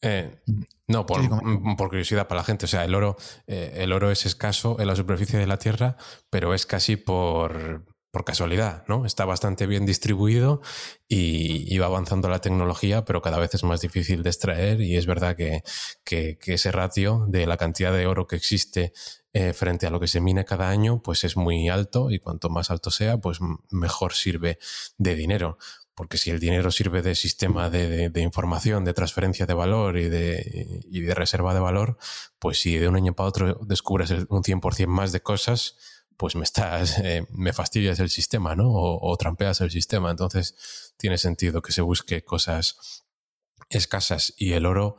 eh, no, mm, por, curiosidad para la gente. O sea, el oro, eh, el oro es escaso en la superficie de la Tierra, pero es casi por, casualidad, ¿no? Está bastante bien distribuido y, va avanzando la tecnología, pero cada vez es más difícil de extraer y es verdad que, ese ratio de la cantidad de oro que existe eh, frente a lo que se mine cada año, pues es muy alto y cuanto más alto sea, pues mejor sirve de dinero porque si el dinero sirve de sistema de, información, de transferencia de valor y de, reserva de valor, pues si de un año para otro descubres un 100% más de cosas, pues me estás, [LAUGHS] eh, me fastidias el sistema, ¿no? O, trampeas el sistema. Entonces tiene sentido que se busque cosas escasas y el oro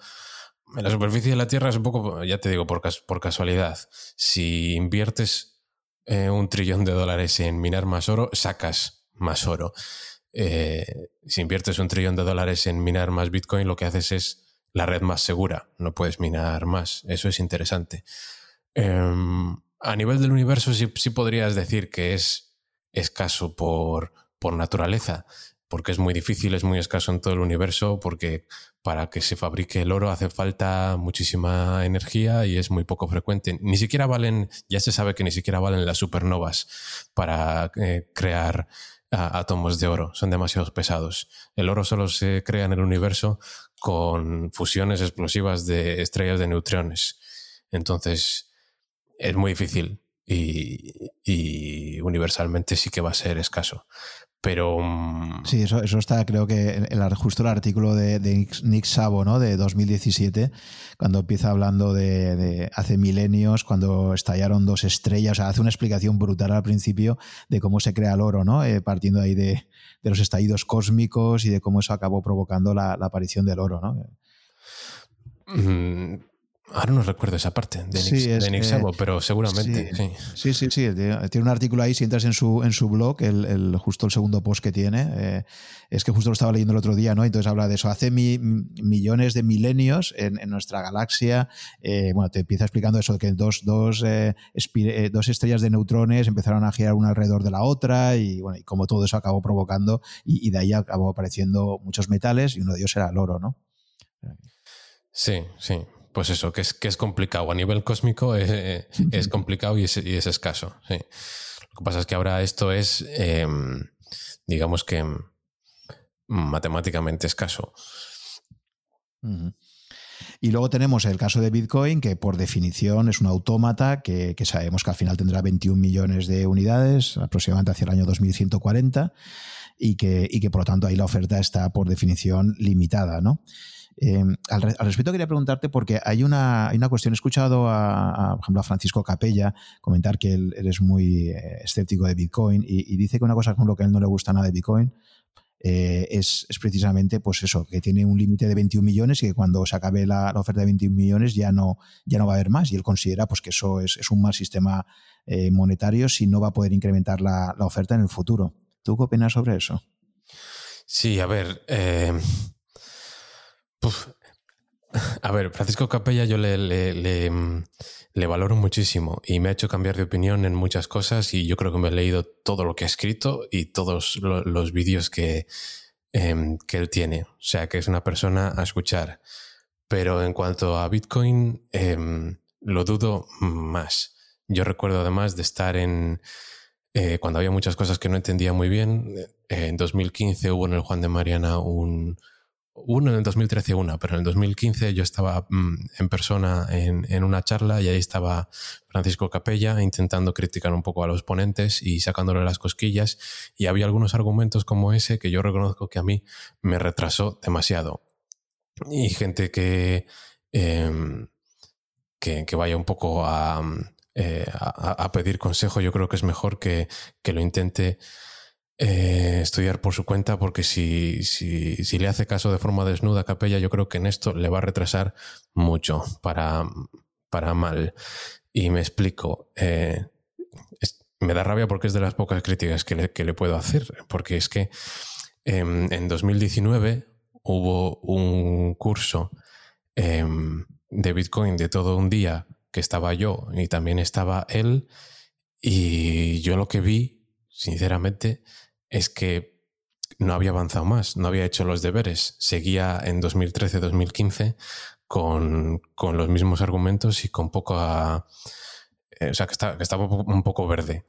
en la superficie de la Tierra es un poco, ya te digo, por, por casualidad. Si inviertes eh, un trillón de dólares en minar más oro, sacas más oro. Eh, si inviertes un trillón de dólares en minar más Bitcoin, lo que haces es la red más segura, no puedes minar más. Eso es interesante. Em, a nivel del universo sí, podrías decir que es escaso por, por naturaleza, porque es muy difícil, es muy escaso en todo el universo, porque para que se fabrique el oro hace falta muchísima energía y es muy poco frecuente. Ni siquiera valen, ya se sabe que ni siquiera valen las supernovas para eh, crear átomos de oro, son demasiado pesados. El oro solo se crea en el universo con fusiones explosivas de estrellas de neutrones. Entonces, es muy difícil y, universalmente sí que va a ser escaso. Pero. Mm, sí, eso, eso está, creo que el, justo el artículo de, Nick Sabo, ¿no? De 2017, cuando empieza hablando de, hace milenios, cuando estallaron dos estrellas. O sea, hace una explicación brutal al principio de cómo se crea el oro, ¿no? Eh, partiendo ahí de, los estallidos cósmicos y de cómo eso acabó provocando la, aparición del oro, ¿no? Mm, Ahora no recuerdo esa parte de Nick, Sabo, pero seguramente sí. Sí, sí, sí. Tiene un artículo ahí, si entras en su, en su blog, el, justo el segundo post que tiene, eh, es que justo lo estaba leyendo el otro día, ¿no? Entonces habla de eso. Hace millones de milenios en, nuestra galaxia, eh, bueno, te empieza explicando eso, que dos, dos, eh, dos estrellas de neutrones empezaron a girar una alrededor de la otra y, bueno, y como todo eso acabó provocando y, y de ahí acabó apareciendo muchos metales y uno de ellos era el oro, ¿no? Sí, sí pues eso, que es, que es complicado. A nivel cósmico eh, es, complicado y es, escaso. Lo que pasa es que ahora esto es, em, digamos que matemáticamente escaso. Y luego tenemos el caso de Bitcoin, que por definición es un autómata que, que, sabemos que al final tendrá 21 millones de unidades, aproximadamente hacia el año 2140, y que, y que por lo tanto ahí la oferta está por definición limitada, ¿no? Eh, al, respecto quería preguntarte porque hay una, una cuestión. He escuchado, a, por ejemplo, a Francisco Capella comentar que él eres muy eh, escéptico de Bitcoin y, dice que una cosa con lo que a él no le gusta nada de Bitcoin eh, es, precisamente pues eso, que tiene un límite de 21 millones y que cuando se acabe la, oferta de 21 millones ya no, ya no va a haber más. Y él considera pues, que eso es, un mal sistema monetario si no va a poder incrementar la, oferta en el futuro. ¿Tú qué opinas sobre eso? Sí, a ver. [LAUGHS] a ver, Francisco Capella yo le, le, valoro muchísimo y me ha hecho cambiar de opinión en muchas cosas y yo creo que me he leído todo lo que ha escrito y todos los, vídeos que, em, que él tiene. O sea, que es una persona a escuchar. Pero en cuanto a Bitcoin, em, lo dudo más. Yo recuerdo además de estar en... Eh, cuando había muchas cosas que no entendía muy bien, eh, en 2015 hubo en el Juan de Mariana un, uno en el 2013 una, pero en el 2015 yo estaba mm, en persona en, una charla y ahí estaba Francisco Capella intentando criticar un poco a los ponentes y sacándole las cosquillas y había algunos argumentos como ese que yo reconozco que a mí me retrasó demasiado. Y gente que, em, que, vaya un poco eh, a, a, pedir consejo, yo creo que es mejor que, que lo intente eh, estudiar por su cuenta, porque si, si, si, le hace caso de forma desnuda a Capella, yo creo que en esto le va a retrasar mucho para, para mal. Y me explico. Eh, me da rabia porque es de las pocas críticas que le, que le puedo hacer, porque es que em, en 2019 hubo un curso em, de Bitcoin de todo un día que estaba yo y también estaba él, y yo lo que vi, sinceramente, es que no había avanzado más, no había hecho los deberes, seguía en 2013-2015 con, los mismos argumentos y con poco eh, o sea, que, estaba un poco verde.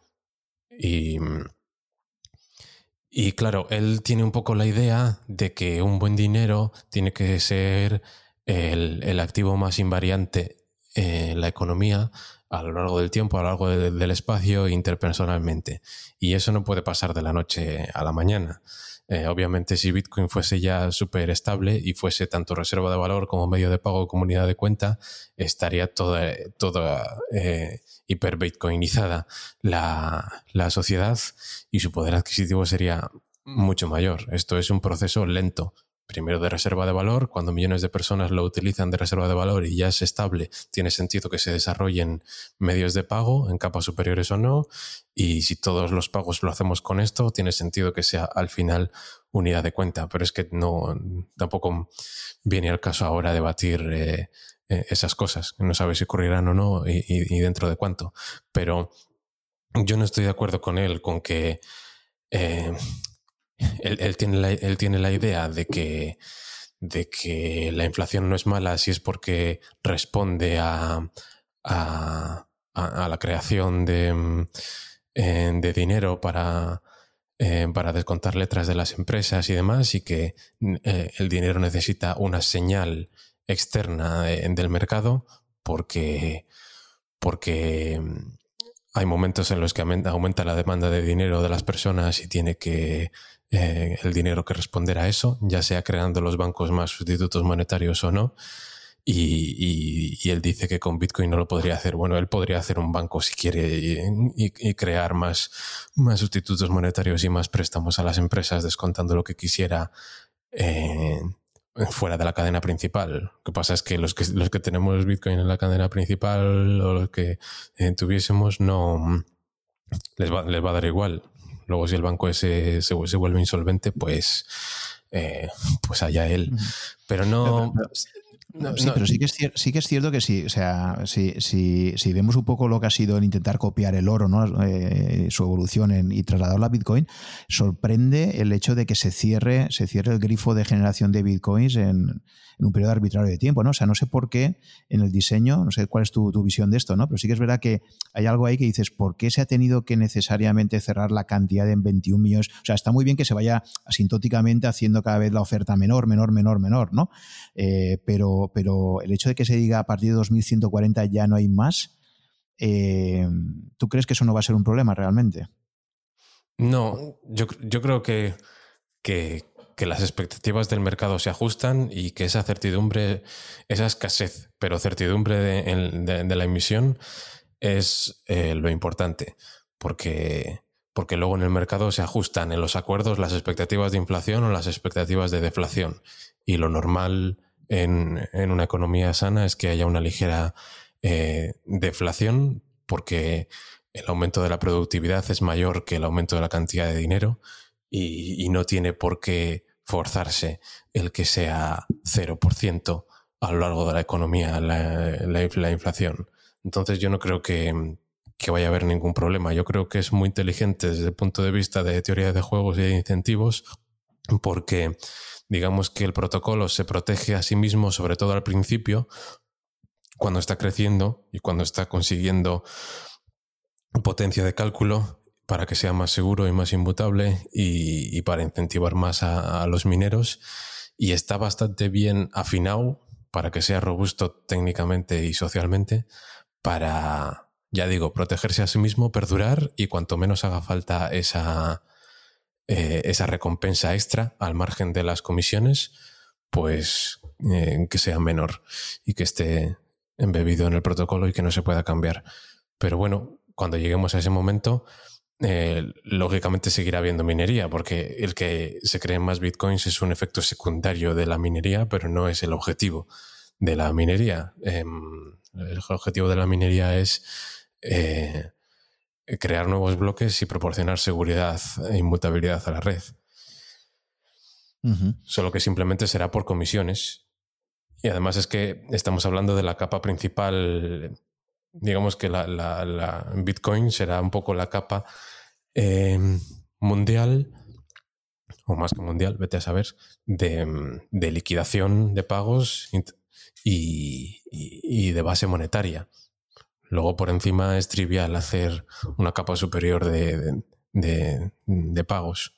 Y, y claro, él tiene un poco la idea de que un buen dinero tiene que ser el, el activo más invariante en la economía a lo largo del tiempo, a lo largo del espacio, interpersonalmente. Y eso no puede pasar de la noche a la mañana. Eh, obviamente, si Bitcoin fuese ya súper estable y fuese tanto reserva de valor como medio de pago comunidad de cuenta, estaría toda, toda eh, la, la sociedad y su poder adquisitivo sería mucho mayor. Esto es un proceso lento, primero de reserva de valor, cuando millones de personas lo utilizan de reserva de valor y ya es estable, tiene sentido que se desarrollen medios de pago en capas superiores o no, y si todos los pagos lo hacemos con esto, tiene sentido que sea al final unidad de cuenta, pero es que no, tampoco viene al caso ahora debatir eh, eh, esas cosas, no sabe si ocurrirán o no y, dentro de cuánto, pero yo no estoy de acuerdo con él con que eh, él, tiene la, él tiene la idea de que, de que la inflación no es mala si es porque responde a, a, la creación de, mm, eh, de dinero para, eh, para descontar letras de las empresas y demás, y que mm, eh, el dinero necesita una señal externa del mercado porque, porque mm, hay momentos en los que aumenta la demanda de dinero de las personas y tiene que eh, el dinero que responder a eso, ya sea creando los bancos más sustitutos monetarios o no. Y, él dice que con Bitcoin no lo podría hacer. Bueno, él podría hacer un banco si quiere y, crear más, más sustitutos monetarios y más préstamos a las empresas descontando lo que quisiera eh, fuera de la cadena principal. Lo que pasa es que los que, los que tenemos Bitcoin en la cadena principal o los que eh, tuviésemos no les va, les va a dar igual. Luego, si el banco ese se, vuelve insolvente, pues, eh, pues allá él. Pero no. sí, pero sí que, es sí que es cierto que sí, o sea, si, si, si, vemos un poco lo que ha sido el intentar copiar el oro, ¿no? Eh, su evolución en, y trasladarlo a Bitcoin, sorprende el hecho de que se cierre, se cierre el grifo de generación de Bitcoins en, en un periodo arbitrario de tiempo, ¿no? O sea, no sé por qué en el diseño, no sé cuál es tu, visión de esto, ¿no? Pero sí que es verdad que hay algo ahí que dices, ¿por qué se ha tenido que necesariamente cerrar la cantidad en 21 millones? O sea, está muy bien que se vaya asintóticamente haciendo cada vez la oferta menor, menor, menor, menor, ¿no? Eh, pero, pero el hecho de que se diga a partir de 2140 ya no hay más, eh, ¿tú crees que eso no va a ser un problema realmente? No, yo, yo creo que, que, que las expectativas del mercado se ajustan y que esa certidumbre, esa escasez, pero certidumbre de, la emisión es eh, lo importante. Porque, porque luego en el mercado se ajustan en los acuerdos las expectativas de inflación o las expectativas de deflación. Y lo normal en, una economía sana es que haya una ligera eh, deflación porque el aumento de la productividad es mayor que el aumento de la cantidad de dinero y, no tiene por qué forzarse el que sea 0% a lo largo de la economía la inflación. Entonces yo no creo que, que vaya a haber ningún problema. Yo creo que es muy inteligente desde el punto de vista de teoría de juegos y de incentivos, porque digamos que el protocolo se protege a sí mismo, sobre todo al principio, cuando está creciendo y cuando está consiguiendo potencia de cálculo para que sea más seguro y más inmutable y, para incentivar más a, a, los mineros. Y está bastante bien afinado para que sea robusto técnicamente y socialmente para, ya digo, protegerse a sí mismo, perdurar y cuanto menos haga falta esa, eh, esa recompensa extra al margen de las comisiones, pues eh, que sea menor y que esté embebido en el protocolo y que no se pueda cambiar. Pero bueno, cuando lleguemos a ese momento, eh, lógicamente seguirá habiendo minería, porque el que se creen más bitcoins es un efecto secundario de la minería, pero no es el objetivo de la minería. Em, el objetivo de la minería es eh, crear nuevos bloques y proporcionar seguridad e inmutabilidad a la red. Solo que simplemente será por comisiones. Y además es que estamos hablando de la capa principal, digamos que la, Bitcoin será un poco la capa em, mundial, o más que mundial, vete a saber, de, liquidación de pagos y de base monetaria. Luego por encima es trivial hacer una capa superior de, pagos.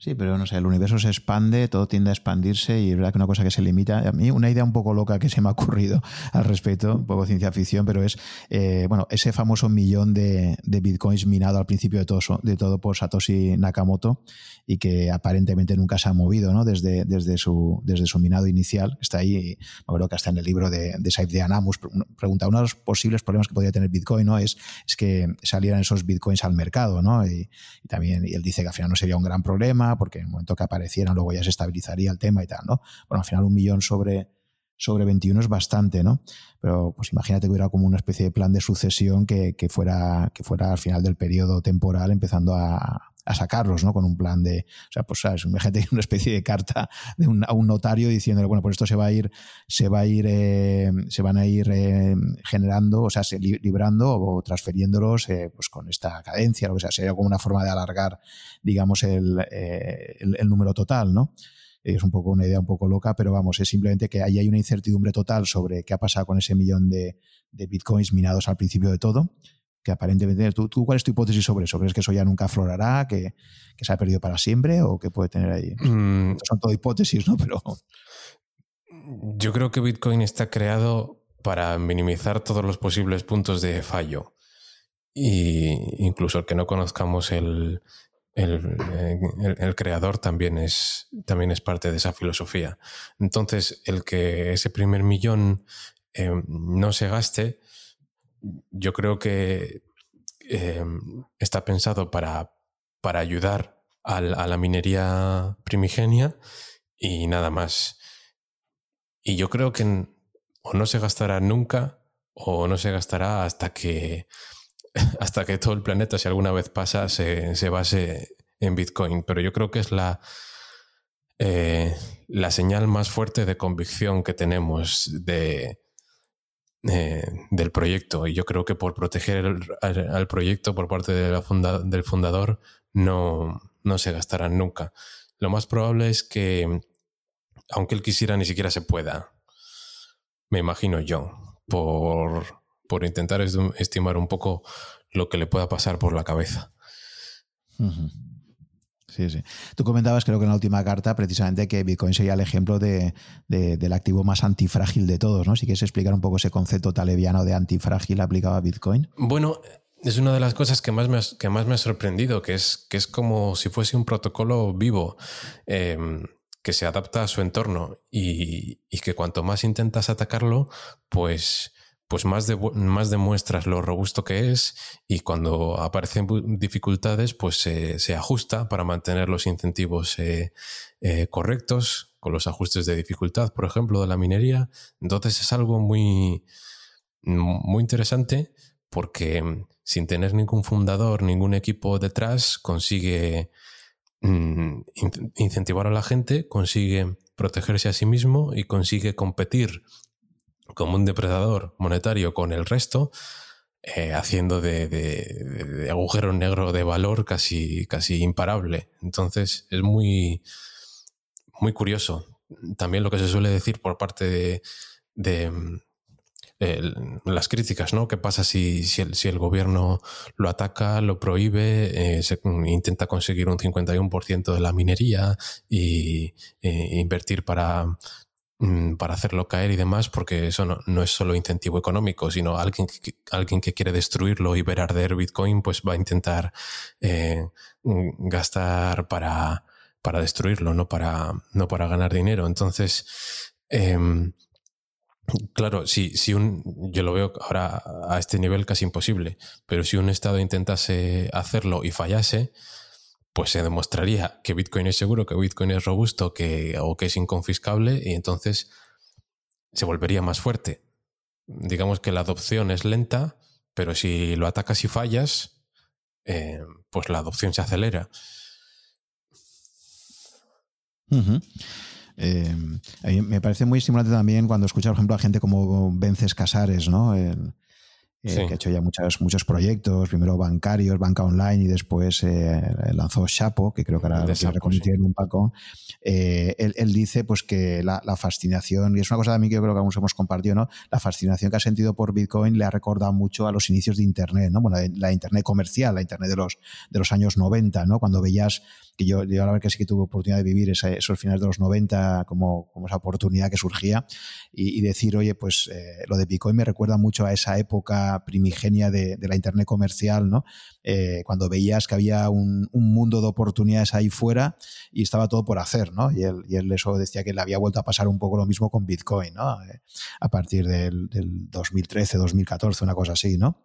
Sí, pero no sé, el universo se expande, todo tiende a expandirse y es verdad que una cosa que se limita, a mí una idea un poco loca que se me ha ocurrido [LAUGHS] al respecto, un poco ciencia ficción, pero es, eh, bueno, ese famoso millón de, bitcoins minado al principio de todo, de todo por Satoshi Nakamoto y que aparentemente nunca se ha movido, ¿no? Desde, desde, su, desde su minado inicial, está ahí, me acuerdo que hasta en el libro de, de Saif de Anamus, pregunta, uno de los posibles problemas que podría tener Bitcoin, ¿no? Es, es que salieran esos bitcoins al mercado, ¿no? Y, y también, y él dice que al final no sería un gran problema, porque en el momento que aparecieran luego ya se estabilizaría el tema y tal, ¿no? Bueno, al final un millón sobre, sobre 21 es bastante, ¿no? Pero pues imagínate que hubiera como una especie de plan de sucesión que, fuera, que fuera al final del periodo temporal empezando a, sacarlos, ¿no? Con un plan de, o sea, pues imagínate [LAUGHS] una especie de carta de un, a un notario diciéndole, bueno, pues esto se va a ir, se va a ir, eh, se van a ir eh, generando, o sea, se librando o transfiriéndolos, eh, pues con esta cadencia, lo que sea, sería como una forma de alargar, digamos, el, el número total, ¿no? Es un poco una idea un poco loca, pero vamos, es simplemente que ahí hay una incertidumbre total sobre qué ha pasado con ese millón de, bitcoins minados al principio de todo, que aparentemente, ¿tú, ¿tú, cuál es tu hipótesis sobre eso? ¿Crees que eso ya nunca aflorará, que, se ha perdido para siempre o qué puede tener ahí? Mm. Son todo hipótesis, ¿no? Pero... Yo creo que Bitcoin está creado para minimizar todos los posibles puntos de fallo. Y incluso el que no conozcamos el, el, creador también es, también es parte de esa filosofía. Entonces, el que ese primer millón eh, no se gaste, yo creo que eh, está pensado para, para ayudar a, la minería primigenia y nada más. Y yo creo que o no se gastará nunca o no se gastará hasta que [LAUGHS] hasta que todo el planeta, si alguna vez pasa, se, base en Bitcoin. Pero yo creo que es la, eh, la señal más fuerte de convicción que tenemos de, eh, del proyecto. Y yo creo que por proteger al, proyecto por parte de la del fundador no, no se gastarán nunca. Lo más probable es que, aunque él quisiera, ni siquiera se pueda. Me imagino yo, por, por intentar estimar un poco lo que le pueda pasar por la cabeza. Sí, sí. Tú comentabas, creo que en la última carta, precisamente que Bitcoin sería el ejemplo de, del activo más antifrágil de todos, ¿no? Si quieres explicar un poco ese concepto taleviano de antifrágil aplicado a Bitcoin. Bueno, es una de las cosas que más me, que más me ha sorprendido, que es, que es como si fuese un protocolo vivo. Em, que se adapta a su entorno y, y, que cuanto más intentas atacarlo, pues pues más, más demuestras lo robusto que es y cuando aparecen dificultades, pues se ajusta para mantener los incentivos eh, eh, correctos con los ajustes de dificultad, por ejemplo, de la minería. Entonces es algo muy, muy interesante porque mm, sin tener ningún fundador, ningún equipo detrás, consigue mm, incentivar a la gente, consigue protegerse a sí mismo y consigue competir como un depredador monetario con el resto, eh, haciendo de, agujero negro de valor casi, casi imparable. Entonces es muy, muy curioso. También lo que se suele decir por parte de, mm, las críticas, ¿no? ¿Qué pasa si, si, el, gobierno lo ataca, lo prohíbe, eh, intenta conseguir un 51% de la minería e invertir para, para hacerlo caer y demás, porque eso no, es solo incentivo económico, sino alguien que, alguien que quiere destruirlo y ver arder Bitcoin, pues va a intentar eh, gastar para, para destruirlo, no para, no para ganar dinero. Entonces, em, claro, si, si un, yo lo veo ahora a este nivel casi imposible, pero si un Estado intentase hacerlo y fallase, pues se demostraría que Bitcoin es seguro, que Bitcoin es robusto que, o que es inconfiscable y entonces se volvería más fuerte. Digamos que la adopción es lenta, pero si lo atacas y fallas, eh, pues la adopción se acelera. Eh, me parece muy estimulante también cuando escucho, por ejemplo, a gente como Vences Casares, ¿no? Eh, que ha hecho ya muchos, muchos proyectos, primero bancarios, banca online y después eh, lanzó Chapo, que creo que ahora lo quiere un poco. Eh, él, dice pues que la, fascinación, y es una cosa también que yo creo que aún hemos compartido, ¿no? La fascinación que ha sentido por Bitcoin le ha recordado mucho a los inicios de Internet, ¿no? Bueno, la Internet comercial, la Internet de los, de los años 90, ¿no? Cuando veías que yo, yo la verdad que sí que tuve oportunidad de vivir esos finales de los 90 como, como esa oportunidad que surgía y, decir, oye, pues lo de Bitcoin me recuerda mucho a esa época primigenia de, la Internet comercial, ¿no? Eh, cuando veías que había un, mundo de oportunidades ahí fuera y estaba todo por hacer, ¿no? Y él, y él eso decía que le había vuelto a pasar un poco lo mismo con Bitcoin, ¿no? Eh, a partir del, 2013, 2014, una cosa así, ¿no?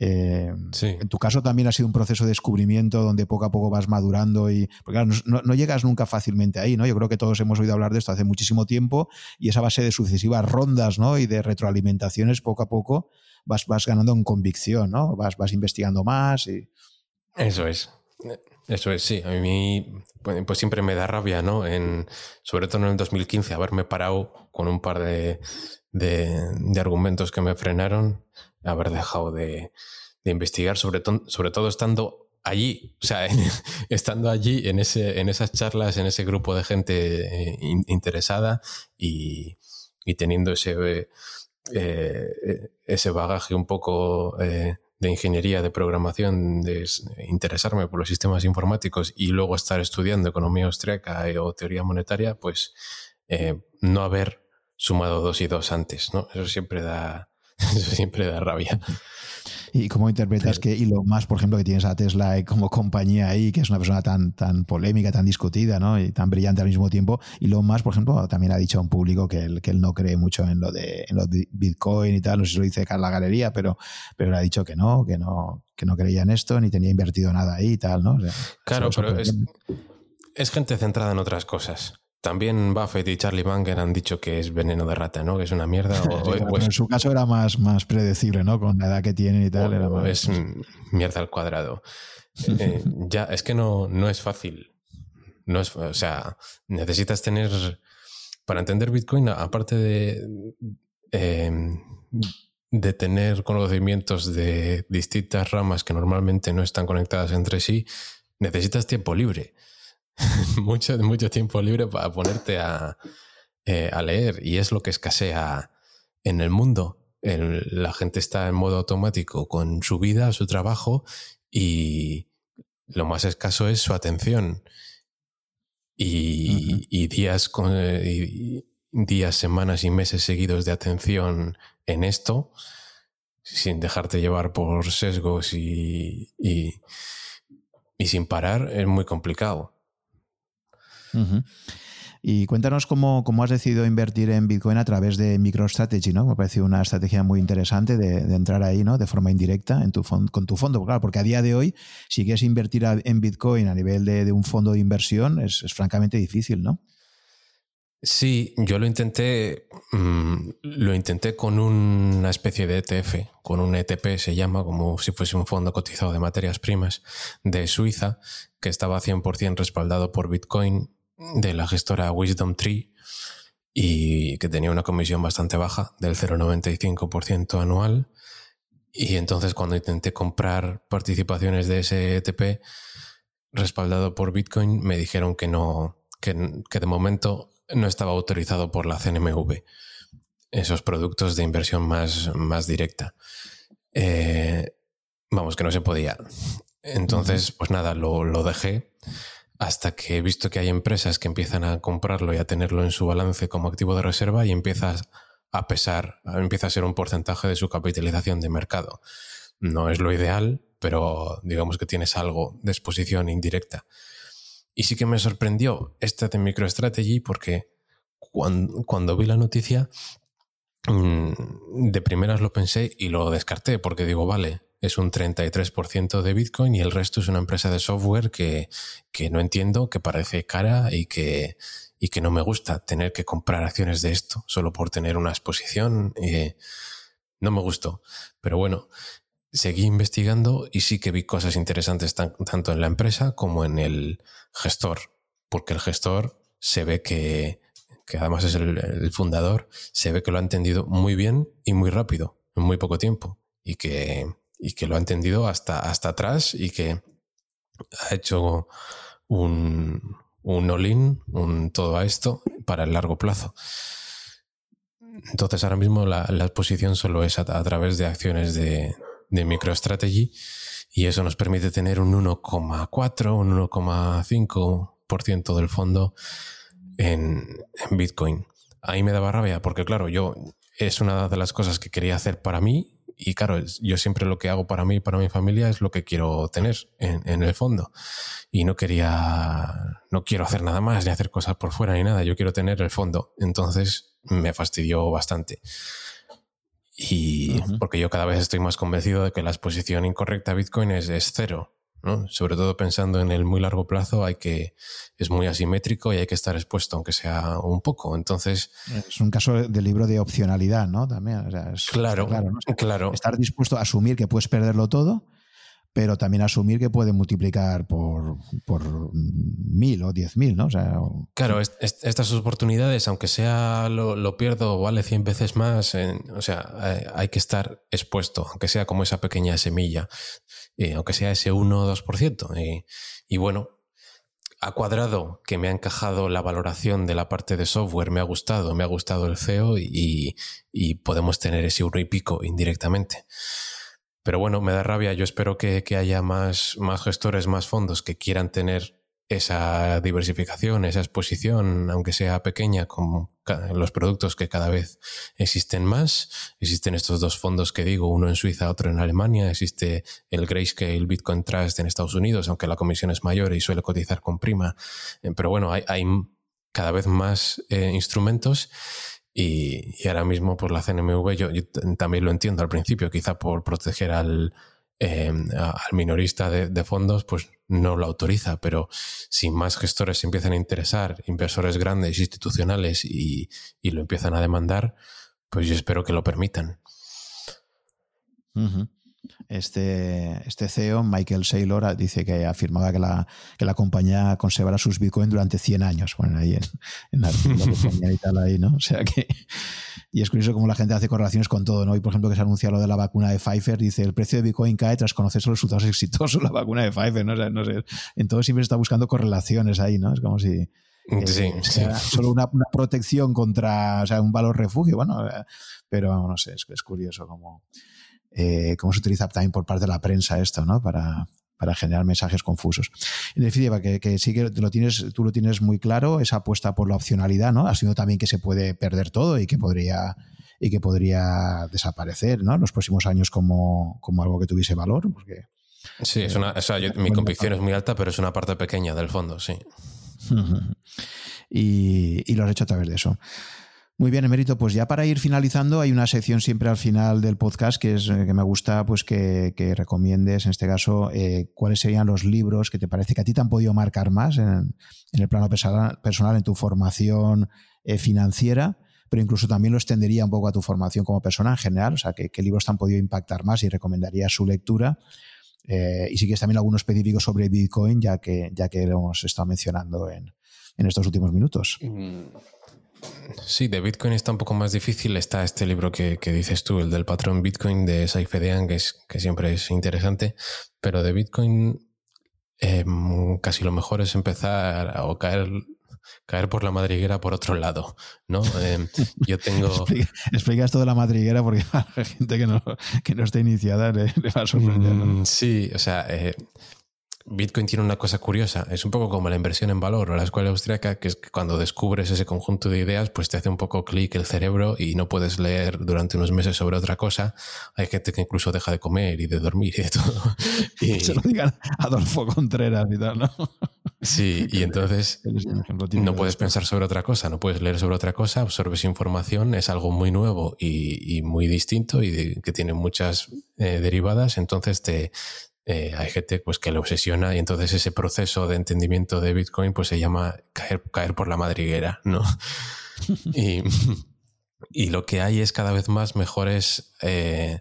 Eh, en tu caso también ha sido un proceso de descubrimiento donde poco a poco vas madurando y porque no, llegas nunca fácilmente ahí, ¿no? Yo creo que todos hemos oído hablar de esto hace muchísimo tiempo y esa base de sucesivas rondas, ¿no? Y de retroalimentaciones poco a poco vas, vas ganando en convicción, ¿no? Vas, vas investigando más y... Eso es. Eso es, sí. A mí pues, siempre me da rabia, ¿no? En, sobre todo en el 2015, haberme parado con un par de, de, argumentos que me frenaron, haber dejado de, investigar, sobre, sobre todo estando allí, o sea, [LAUGHS] estando allí en, ese, en esas charlas, en ese grupo de gente eh, interesada y, y teniendo ese eh, ese bagaje un poco eh, de ingeniería, de programación, de interesarme por los sistemas informáticos y luego estar estudiando economía austríaca eh, o teoría monetaria, pues no haber sumado dos y dos antes, ¿no? Eso siempre da, [LAUGHS] eso siempre da rabia. ¿Y cómo interpretas que Elon Musk, por ejemplo, que tienes a Tesla como compañía ahí, que es una persona tan, tan polémica, tan discutida ¿no? y tan brillante al mismo tiempo? Elon Musk, por ejemplo, también ha dicho a un público que él, que él no cree mucho en lo, de, en lo de Bitcoin y tal, no sé si lo dice la Galería, pero, pero ha dicho que no, que no, que no creía en esto, ni tenía invertido nada ahí y tal, ¿no? claro, pero es, es gente centrada en otras cosas. También Buffett y Charlie Munger han dicho que es veneno de rata, ¿no? Que es una mierda. O, [LAUGHS] en su caso era más, más predecible, ¿no? Con la edad que tienen y tal. Era más... Es mierda al cuadrado. [LAUGHS] Eh, ya, es que no, no es fácil. No es, o sea, necesitas tener. Para entender Bitcoin, aparte de. Em, de tener conocimientos de distintas ramas que normalmente no están conectadas entre sí, necesitas tiempo libre. [LAUGHS] mucho, mucho tiempo libre para ponerte a, eh, a, leer y es lo que escasea en el mundo. la gente está en modo automático con su vida, su trabajo y lo más escaso es su atención. Y, días, con, días, semanas y meses seguidos de atención en esto, sin dejarte llevar por sesgos y, y sin parar, es muy complicado. Y cuéntanos cómo, cómo, has decidido invertir en Bitcoin a través de MicroStrategy, ¿no? Me ha parecido una estrategia muy interesante de, entrar ahí, ¿no? De forma indirecta en tu con tu fondo. Claro, porque a día de hoy, si quieres invertir en Bitcoin a nivel de, un fondo de inversión, es, francamente difícil, ¿no? Sí, yo lo intenté, mm, lo intenté con una especie de ETF, con un ETP se llama, como si fuese un fondo cotizado de materias primas de Suiza, que estaba 100% respaldado por Bitcoin de la gestora Wisdom Tree y que tenía una comisión bastante baja del 0,95% anual. Y entonces cuando intenté comprar participaciones de ese ETP respaldado por Bitcoin, me dijeron que no, que, de momento no estaba autorizado por la CNMV. Esos productos de inversión más, más directa. Eh, vamos, que no se podía. Entonces, pues nada, lo, lo dejé hasta que he visto que hay empresas que empiezan a comprarlo y a tenerlo en su balance como activo de reserva y empiezas a pesar, empieza a ser un porcentaje de su capitalización de mercado. No es lo ideal, pero digamos que tienes algo de exposición indirecta. Y sí que me sorprendió esta de MicroStrategy porque cuando, cuando vi la noticia, mm, de primeras lo pensé y lo descarté porque digo, vale, es un 33% de Bitcoin y el resto es una empresa de software que, no entiendo, que parece cara y que, y que no me gusta tener que comprar acciones de esto solo por tener una exposición. Eh, no me gustó. Pero bueno, seguí investigando y sí que vi cosas interesantes tanto en la empresa como en el gestor, porque el gestor se ve que, que además es el fundador, se ve que lo ha entendido muy bien y muy rápido, en muy poco tiempo, y que, y que lo ha entendido hasta, hasta atrás y que ha hecho un, un all-in, un todo a esto para el largo plazo. Entonces ahora mismo la, exposición solo es a, través de acciones de, de MicroStrategy y eso nos permite tener un 1,4, un 1,5% del fondo en, en, Bitcoin. Ahí me daba rabia porque claro, yo es una de las cosas que quería hacer para mí y claro, yo siempre lo que hago para mí y para mi familia es lo que quiero tener en, el fondo. Y no quería, no quiero hacer nada más, ni hacer cosas por fuera ni nada. Yo quiero tener el fondo. Entonces me fastidió bastante. Y porque yo cada vez estoy más convencido de que la exposición incorrecta a Bitcoin es, es cero. Sobre todo pensando en el muy largo plazo, hay que es muy asimétrico y hay que estar expuesto, aunque sea un poco. Entonces. Es un caso de libro de opcionalidad, ¿no? También. claro, claro, Estar dispuesto a asumir que puedes perderlo todo, pero también asumir que puede multiplicar por, por mil o diez mil, ¿no? claro, estas oportunidades, aunque sea lo, pierdo, vale cien veces más, o sea, hay que estar expuesto, aunque sea como esa pequeña semilla aunque sea ese 1 o 2%. y bueno, ha cuadrado que me ha encajado la valoración de la parte de software, me ha gustado, me ha gustado el CEO y, y podemos tener ese uno y pico indirectamente. Pero bueno, me da rabia. Yo espero que, que, haya más, más gestores, más fondos que quieran tener esa diversificación, esa exposición, aunque sea pequeña, con los productos que cada vez existen más. Existen estos dos fondos que digo, uno en Suiza, otro en Alemania. Existe el Grayscale Bitcoin Trust en Estados Unidos, aunque la comisión es mayor y suele cotizar con prima. Eh, pero bueno, hay, cada vez más eh, instrumentos. Y, ahora mismo, por la CNMV, yo también lo entiendo al principio, quizá por proteger al, Em, al minorista de, fondos, pues no lo autoriza. Pero si más gestores se empiezan a interesar, inversores grandes, institucionales, y, lo empiezan a demandar, pues yo espero que lo permitan. Este, este CEO, Michael Saylor, dice que afirmaba que la, que la compañía conservará sus bitcoins durante 100 años. Bueno, ahí en, en artículo y tal ahí, ¿no? O sea que... Y es curioso cómo la gente hace correlaciones con todo, ¿no? Y por ejemplo, que se anuncia lo de la vacuna de Pfizer, dice, el precio de Bitcoin cae tras conocer los resultados exitosos de la vacuna de Pfizer, ¿no? no sé, en todo siempre está buscando correlaciones ahí, ¿no? Es como si... Eh, sí, Solo una, protección contra, o sea, un valor refugio, bueno, eh, pero no sé, es, es curioso cómo, eh, cómo se utiliza también por parte de la prensa esto, ¿no? Para, para generar mensajes confusos. En definitiva, que, que sí que lo tienes, tú lo tienes muy claro, esa apuesta por la opcionalidad, ¿no? Ha sido también que se puede perder todo y que podría y que podría desaparecer, ¿no? En los próximos años como, como algo que tuviese valor, porque Sí, es una, o sea, mi convicción es muy alta, pero es una parte pequeña del fondo, sí. [LAUGHS] y, lo has hecho a través de eso. Muy bien, Emérito. Pues ya para ir finalizando, hay una sección siempre al final del podcast que es que me gusta pues que, recomiendes, en este caso, eh, cuáles serían los libros que te parece que a ti te han podido marcar más en, el plano personal, en tu formación eh, financiera, pero incluso también lo extendería un poco a tu formación como persona en general, o sea, qué libros te han podido impactar más y recomendaría su lectura. Eh, y si quieres también alguno específico sobre Bitcoin, ya que, ya que lo hemos estado mencionando en, en estos últimos minutos. Mm, Sí, de Bitcoin está un poco más difícil. Está este libro que, dices tú, el del patrón Bitcoin de Saifedean, que, es, que siempre es interesante. Pero de Bitcoin em, casi lo mejor es empezar o caer caer por la madriguera por otro lado, ¿no? Em, yo [LAUGHS] tengo... Explica, esto de la madriguera porque [LAUGHS] a la gente que no, que no esté iniciada le, va a sorprender. Mm, sí, o sea, eh, Bitcoin tiene una cosa curiosa, es un poco como la inversión en valor o la escuela austríaca, que es que cuando descubres ese conjunto de ideas, pues te hace un poco clic el cerebro y no puedes leer durante unos meses sobre otra cosa. Hay gente que incluso deja de comer y de dormir y de todo. [LAUGHS] Y... Se lo digan Adolfo Contreras y tal, ¿no? [LAUGHS] Sí, y entonces no puedes pensar sobre otra cosa, no puedes leer sobre otra cosa, absorbes información, es algo muy nuevo y, muy distinto y que tiene muchas eh, derivadas, entonces te, eh, hay gente pues, que le obsesiona y entonces ese proceso de entendimiento de Bitcoin pues, se llama caer, caer por la madriguera, ¿no? [LAUGHS] y, lo que hay es cada vez más mejores eh,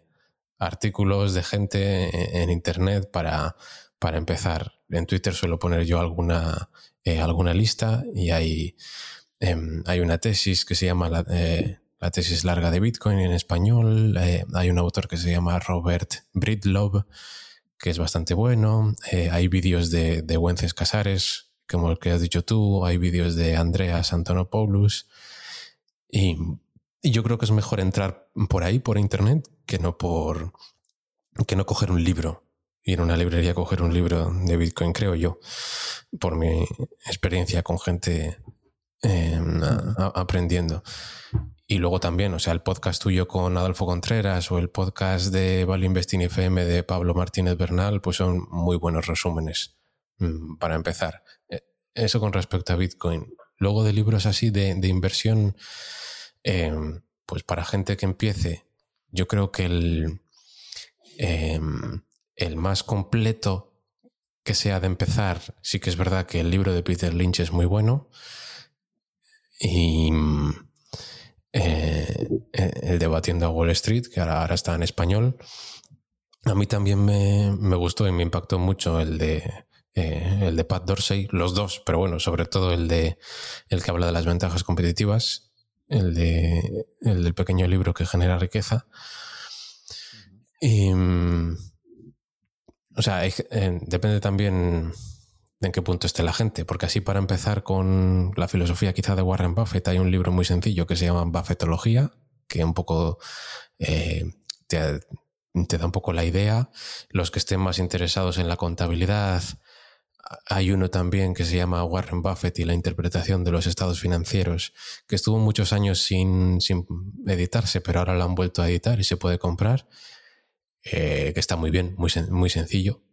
artículos de gente en, Internet para, para, empezar. En Twitter suelo poner yo alguna, eh, alguna lista y hay, em, hay una tesis que se llama la, la tesis larga de Bitcoin en español. hay un autor que se llama Robert Bridlove que es bastante bueno. Eh, hay vídeos de, de Wences Casares, como el que has dicho tú. Hay vídeos de Andreas Antonopoulos. Y, y, yo creo que es mejor entrar por ahí, por internet, que no por que no coger un libro. Ir a una librería a coger un libro de Bitcoin, creo yo, por mi experiencia con gente eh, aprendiendo. Y luego también, o sea, el podcast tuyo con Adolfo Contreras o el podcast de Value Investing FM de Pablo Martínez Bernal, pues son muy buenos resúmenes mm, para empezar. Eh, eso con respecto a Bitcoin. Luego de libros así de, inversión, em, pues para gente que empiece, yo creo que el, em, el más completo que sea de empezar, sí que es verdad que el libro de Peter Lynch es muy bueno. Y eh, eh, el Debatiendo a Wall Street, que ahora, está en español. A mí también me, gustó y me impactó mucho el de, eh, el de Pat Dorsey, los dos, pero bueno, sobre todo el, de, el que habla de las ventajas competitivas, el, de, el del pequeño libro que genera riqueza. Y, mm, o sea, depende también en qué punto esté la gente, porque así para empezar con la filosofía quizá de Warren Buffett hay un libro muy sencillo que se llama Buffettología, que un poco eh, te, da un poco la idea. Los que estén más interesados en la contabilidad, hay uno también que se llama Warren Buffett y la interpretación de los estados financieros, que estuvo muchos años sin, editarse, pero ahora lo han vuelto a editar y se puede comprar, eh, que está muy bien, muy, muy sencillo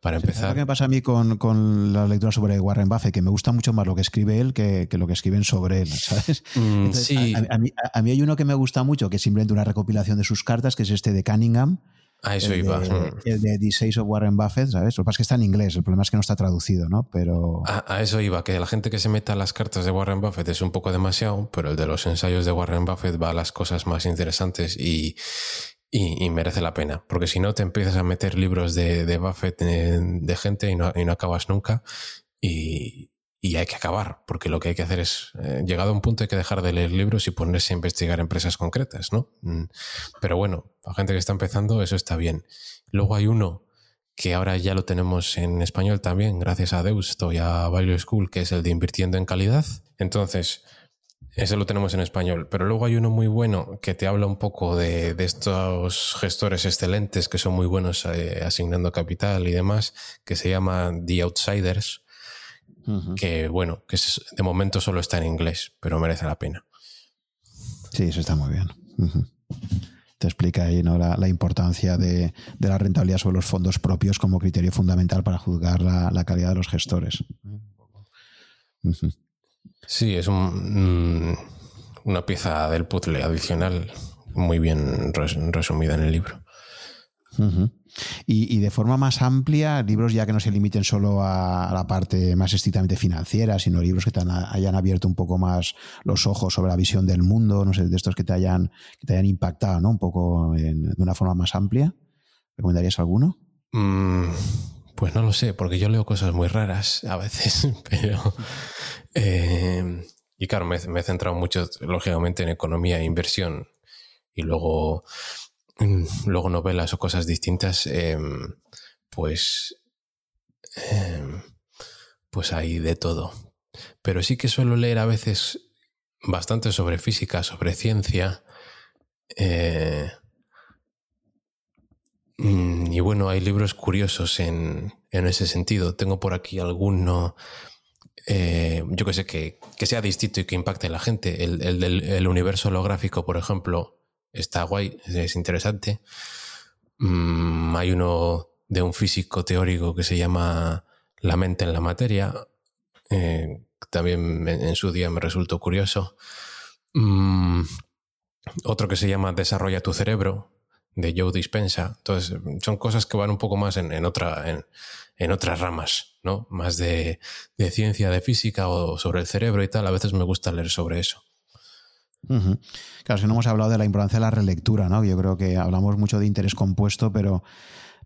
para empezar. ¿Qué me pasa a mí con, la lectura sobre Warren Buffett? Que me gusta mucho más lo que escribe él que, lo que escriben sobre él, ¿sabes? [LAUGHS] Mm, sí. A, mí, hay uno que me gusta mucho, que es simplemente una recopilación de sus cartas, que es este de Cunningham. A eso iba. Mm. el de The of Warren Buffett, ¿sabes? Lo que pasa es que está en inglés, el problema es que no está traducido, ¿no? Pero... A, eso iba, que la gente que se meta a las cartas de Warren Buffett es un poco demasiado, pero el de los ensayos de Warren Buffett va a las cosas más interesantes y, y, merece la pena, porque si no te empiezas a meter libros de, Buffett de, gente y no, y no, acabas nunca y, y, hay que acabar, porque lo que hay que hacer es, eh, llegado a un punto hay que dejar de leer libros y ponerse a investigar empresas concretas, ¿no? Mm, pero bueno, la gente que está empezando eso está bien. Luego hay uno que ahora ya lo tenemos en español también, gracias a Deusto y a Value School, que es el de invirtiendo en calidad. Entonces, ese lo tenemos en español, pero luego hay uno muy bueno que te habla un poco de, estos gestores excelentes que son muy buenos eh, asignando capital y demás, que se llama The Outsiders, que bueno, que de momento solo está en inglés, pero merece la pena. Sí, eso está muy bien. Te explica ahí ¿no? la, importancia de, la rentabilidad sobre los fondos propios como criterio fundamental para juzgar la, calidad de los gestores. Sí, es un, una pieza del puzzle adicional muy bien resumida en el libro. y, de forma más amplia, libros ya que no se limiten solo a, la parte más estrictamente financiera, sino libros que te hayan abierto un poco más los ojos sobre la visión del mundo, no sé, de estos que te hayan, que te hayan impactado ¿no? un poco de una forma más amplia. ¿Recomendarías alguno? Mm, pues no lo sé, porque yo leo cosas muy raras a veces, [LAUGHS] pero... Eh, y claro, me, he centrado mucho, lógicamente, en economía e inversión. Y luego, mm, luego novelas o cosas distintas, em, pues... Em, pues hay de todo. Pero sí que suelo leer a veces bastante sobre física, sobre ciencia. Eh, y bueno, hay libros curiosos en, ese sentido. Tengo por aquí alguno, eh, yo que sé, que, sea distinto y que impacte a la gente. El, del universo holográfico, por ejemplo, está guay, es interesante. Mm, hay uno de un físico teórico que se llama La mente en la materia. Eh, también en, su día me resultó curioso. Mm, otro que se llama Desarrolla tu cerebro, de Joe Dispensa. Entonces, son cosas que van un poco más en, otra, en, otras ramas, ¿no? Más de, ciencia, de física o sobre el cerebro y tal. A veces me gusta leer sobre eso. Claro, si no hemos hablado de la importancia de la relectura, ¿no? Yo creo que hablamos mucho de interés compuesto, pero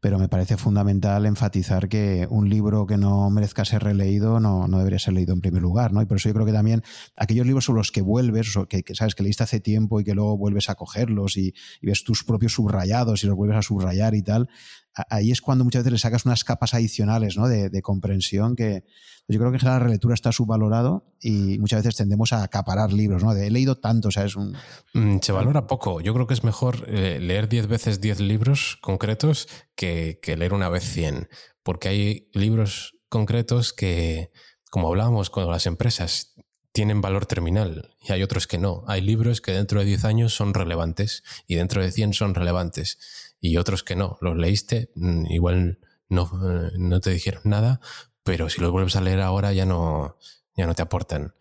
pero me parece fundamental enfatizar que un libro que no merezca ser releído no, no, debería ser leído en primer lugar, ¿no? Y por eso yo creo que también aquellos libros sobre los que vuelves, que, que sabes que leíste hace tiempo y que luego vuelves a cogerlos y, y, ves tus propios subrayados y los vuelves a subrayar y tal, ahí es cuando muchas veces le sacas unas capas adicionales ¿no? de, comprensión que yo creo que en general la relectura está subvalorado y muchas veces tendemos a acaparar libros, ¿no? De he leído tanto, o sea, es un... Mm, se valora poco. Yo creo que es mejor eh, leer 10 veces 10 libros concretos que, que leer una vez 100, porque hay libros concretos que, como hablábamos con las empresas, tienen valor terminal y hay otros que no. Hay libros que dentro de 10 años son relevantes y dentro de 100 son relevantes y otros que no. Los leíste, mm, igual no, eh, no te dijeron nada, pero si los vuelves a leer ahora ya no, ya no te aportan.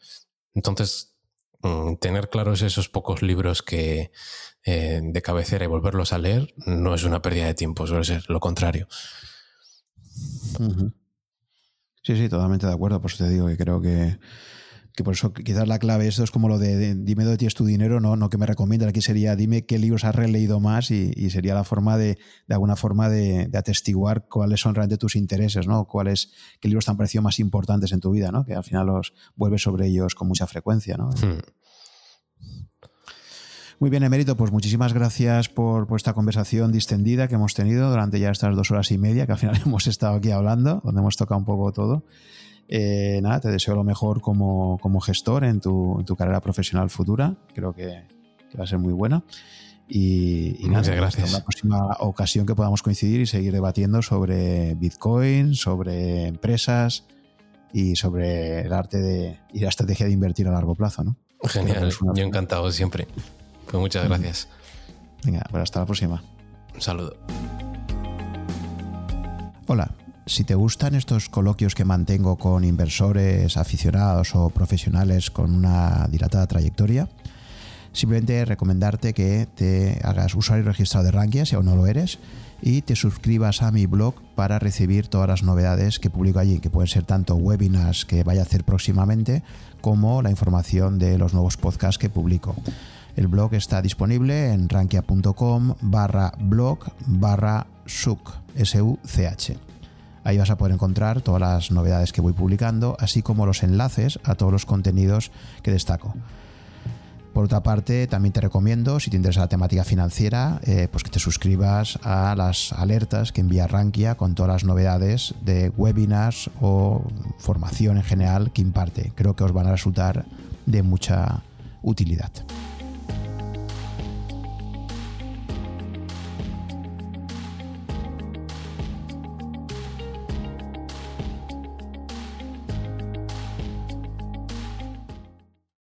Entonces, mm, tener claros esos pocos libros que eh, de cabecera y volverlos a leer no es una pérdida de tiempo, suele ser lo contrario. Sí, sí, totalmente de acuerdo. Por eso te digo que creo que que por eso quizás la clave esto es como lo de, dime dónde tienes tu dinero, no, no que me recomiendas, aquí sería dime qué libros has releído más y, sería la forma de, de alguna forma de, atestiguar cuáles son realmente tus intereses, ¿no? Cuáles, qué libros te han parecido más importantes en tu vida, ¿no? Que al final los vuelves sobre ellos con mucha frecuencia, ¿no? Hmm. Muy bien, Emérito, pues muchísimas gracias por, por, esta conversación distendida que hemos tenido durante ya estas dos horas y media que al final [LAUGHS] hemos estado aquí hablando, donde hemos tocado un poco todo. Eh, nada, te deseo lo mejor como, gestor en tu, carrera profesional futura. Creo que, va a ser muy buena. Y, Muchas nada, gracias. la próxima ocasión que podamos coincidir y seguir debatiendo sobre Bitcoin, sobre empresas y sobre el arte de, y la estrategia de invertir a largo plazo. ¿no? Genial, yo encantado siempre. Pues muchas gracias. Venga, pues hasta la próxima. Un saludo. Hola. Si te gustan estos coloquios que mantengo con inversores, aficionados o profesionales con una dilatada trayectoria, simplemente recomendarte que te hagas usuario registrado de Rankia si aún no lo eres y te suscribas a mi blog para recibir todas las novedades que publico allí, que pueden ser tanto webinars que vaya a hacer próximamente como la información de los nuevos podcasts que publico. El blog está disponible en rankia.com barra blog barra such. Ahí vas a poder encontrar todas las novedades que voy publicando, así como los enlaces a todos los contenidos que destaco. Por otra parte, también te recomiendo, si te interesa la temática financiera, eh, pues que te suscribas a las alertas que envía Rankia con todas las novedades de webinars o formación en general que imparte. Creo que os van a resultar de mucha utilidad.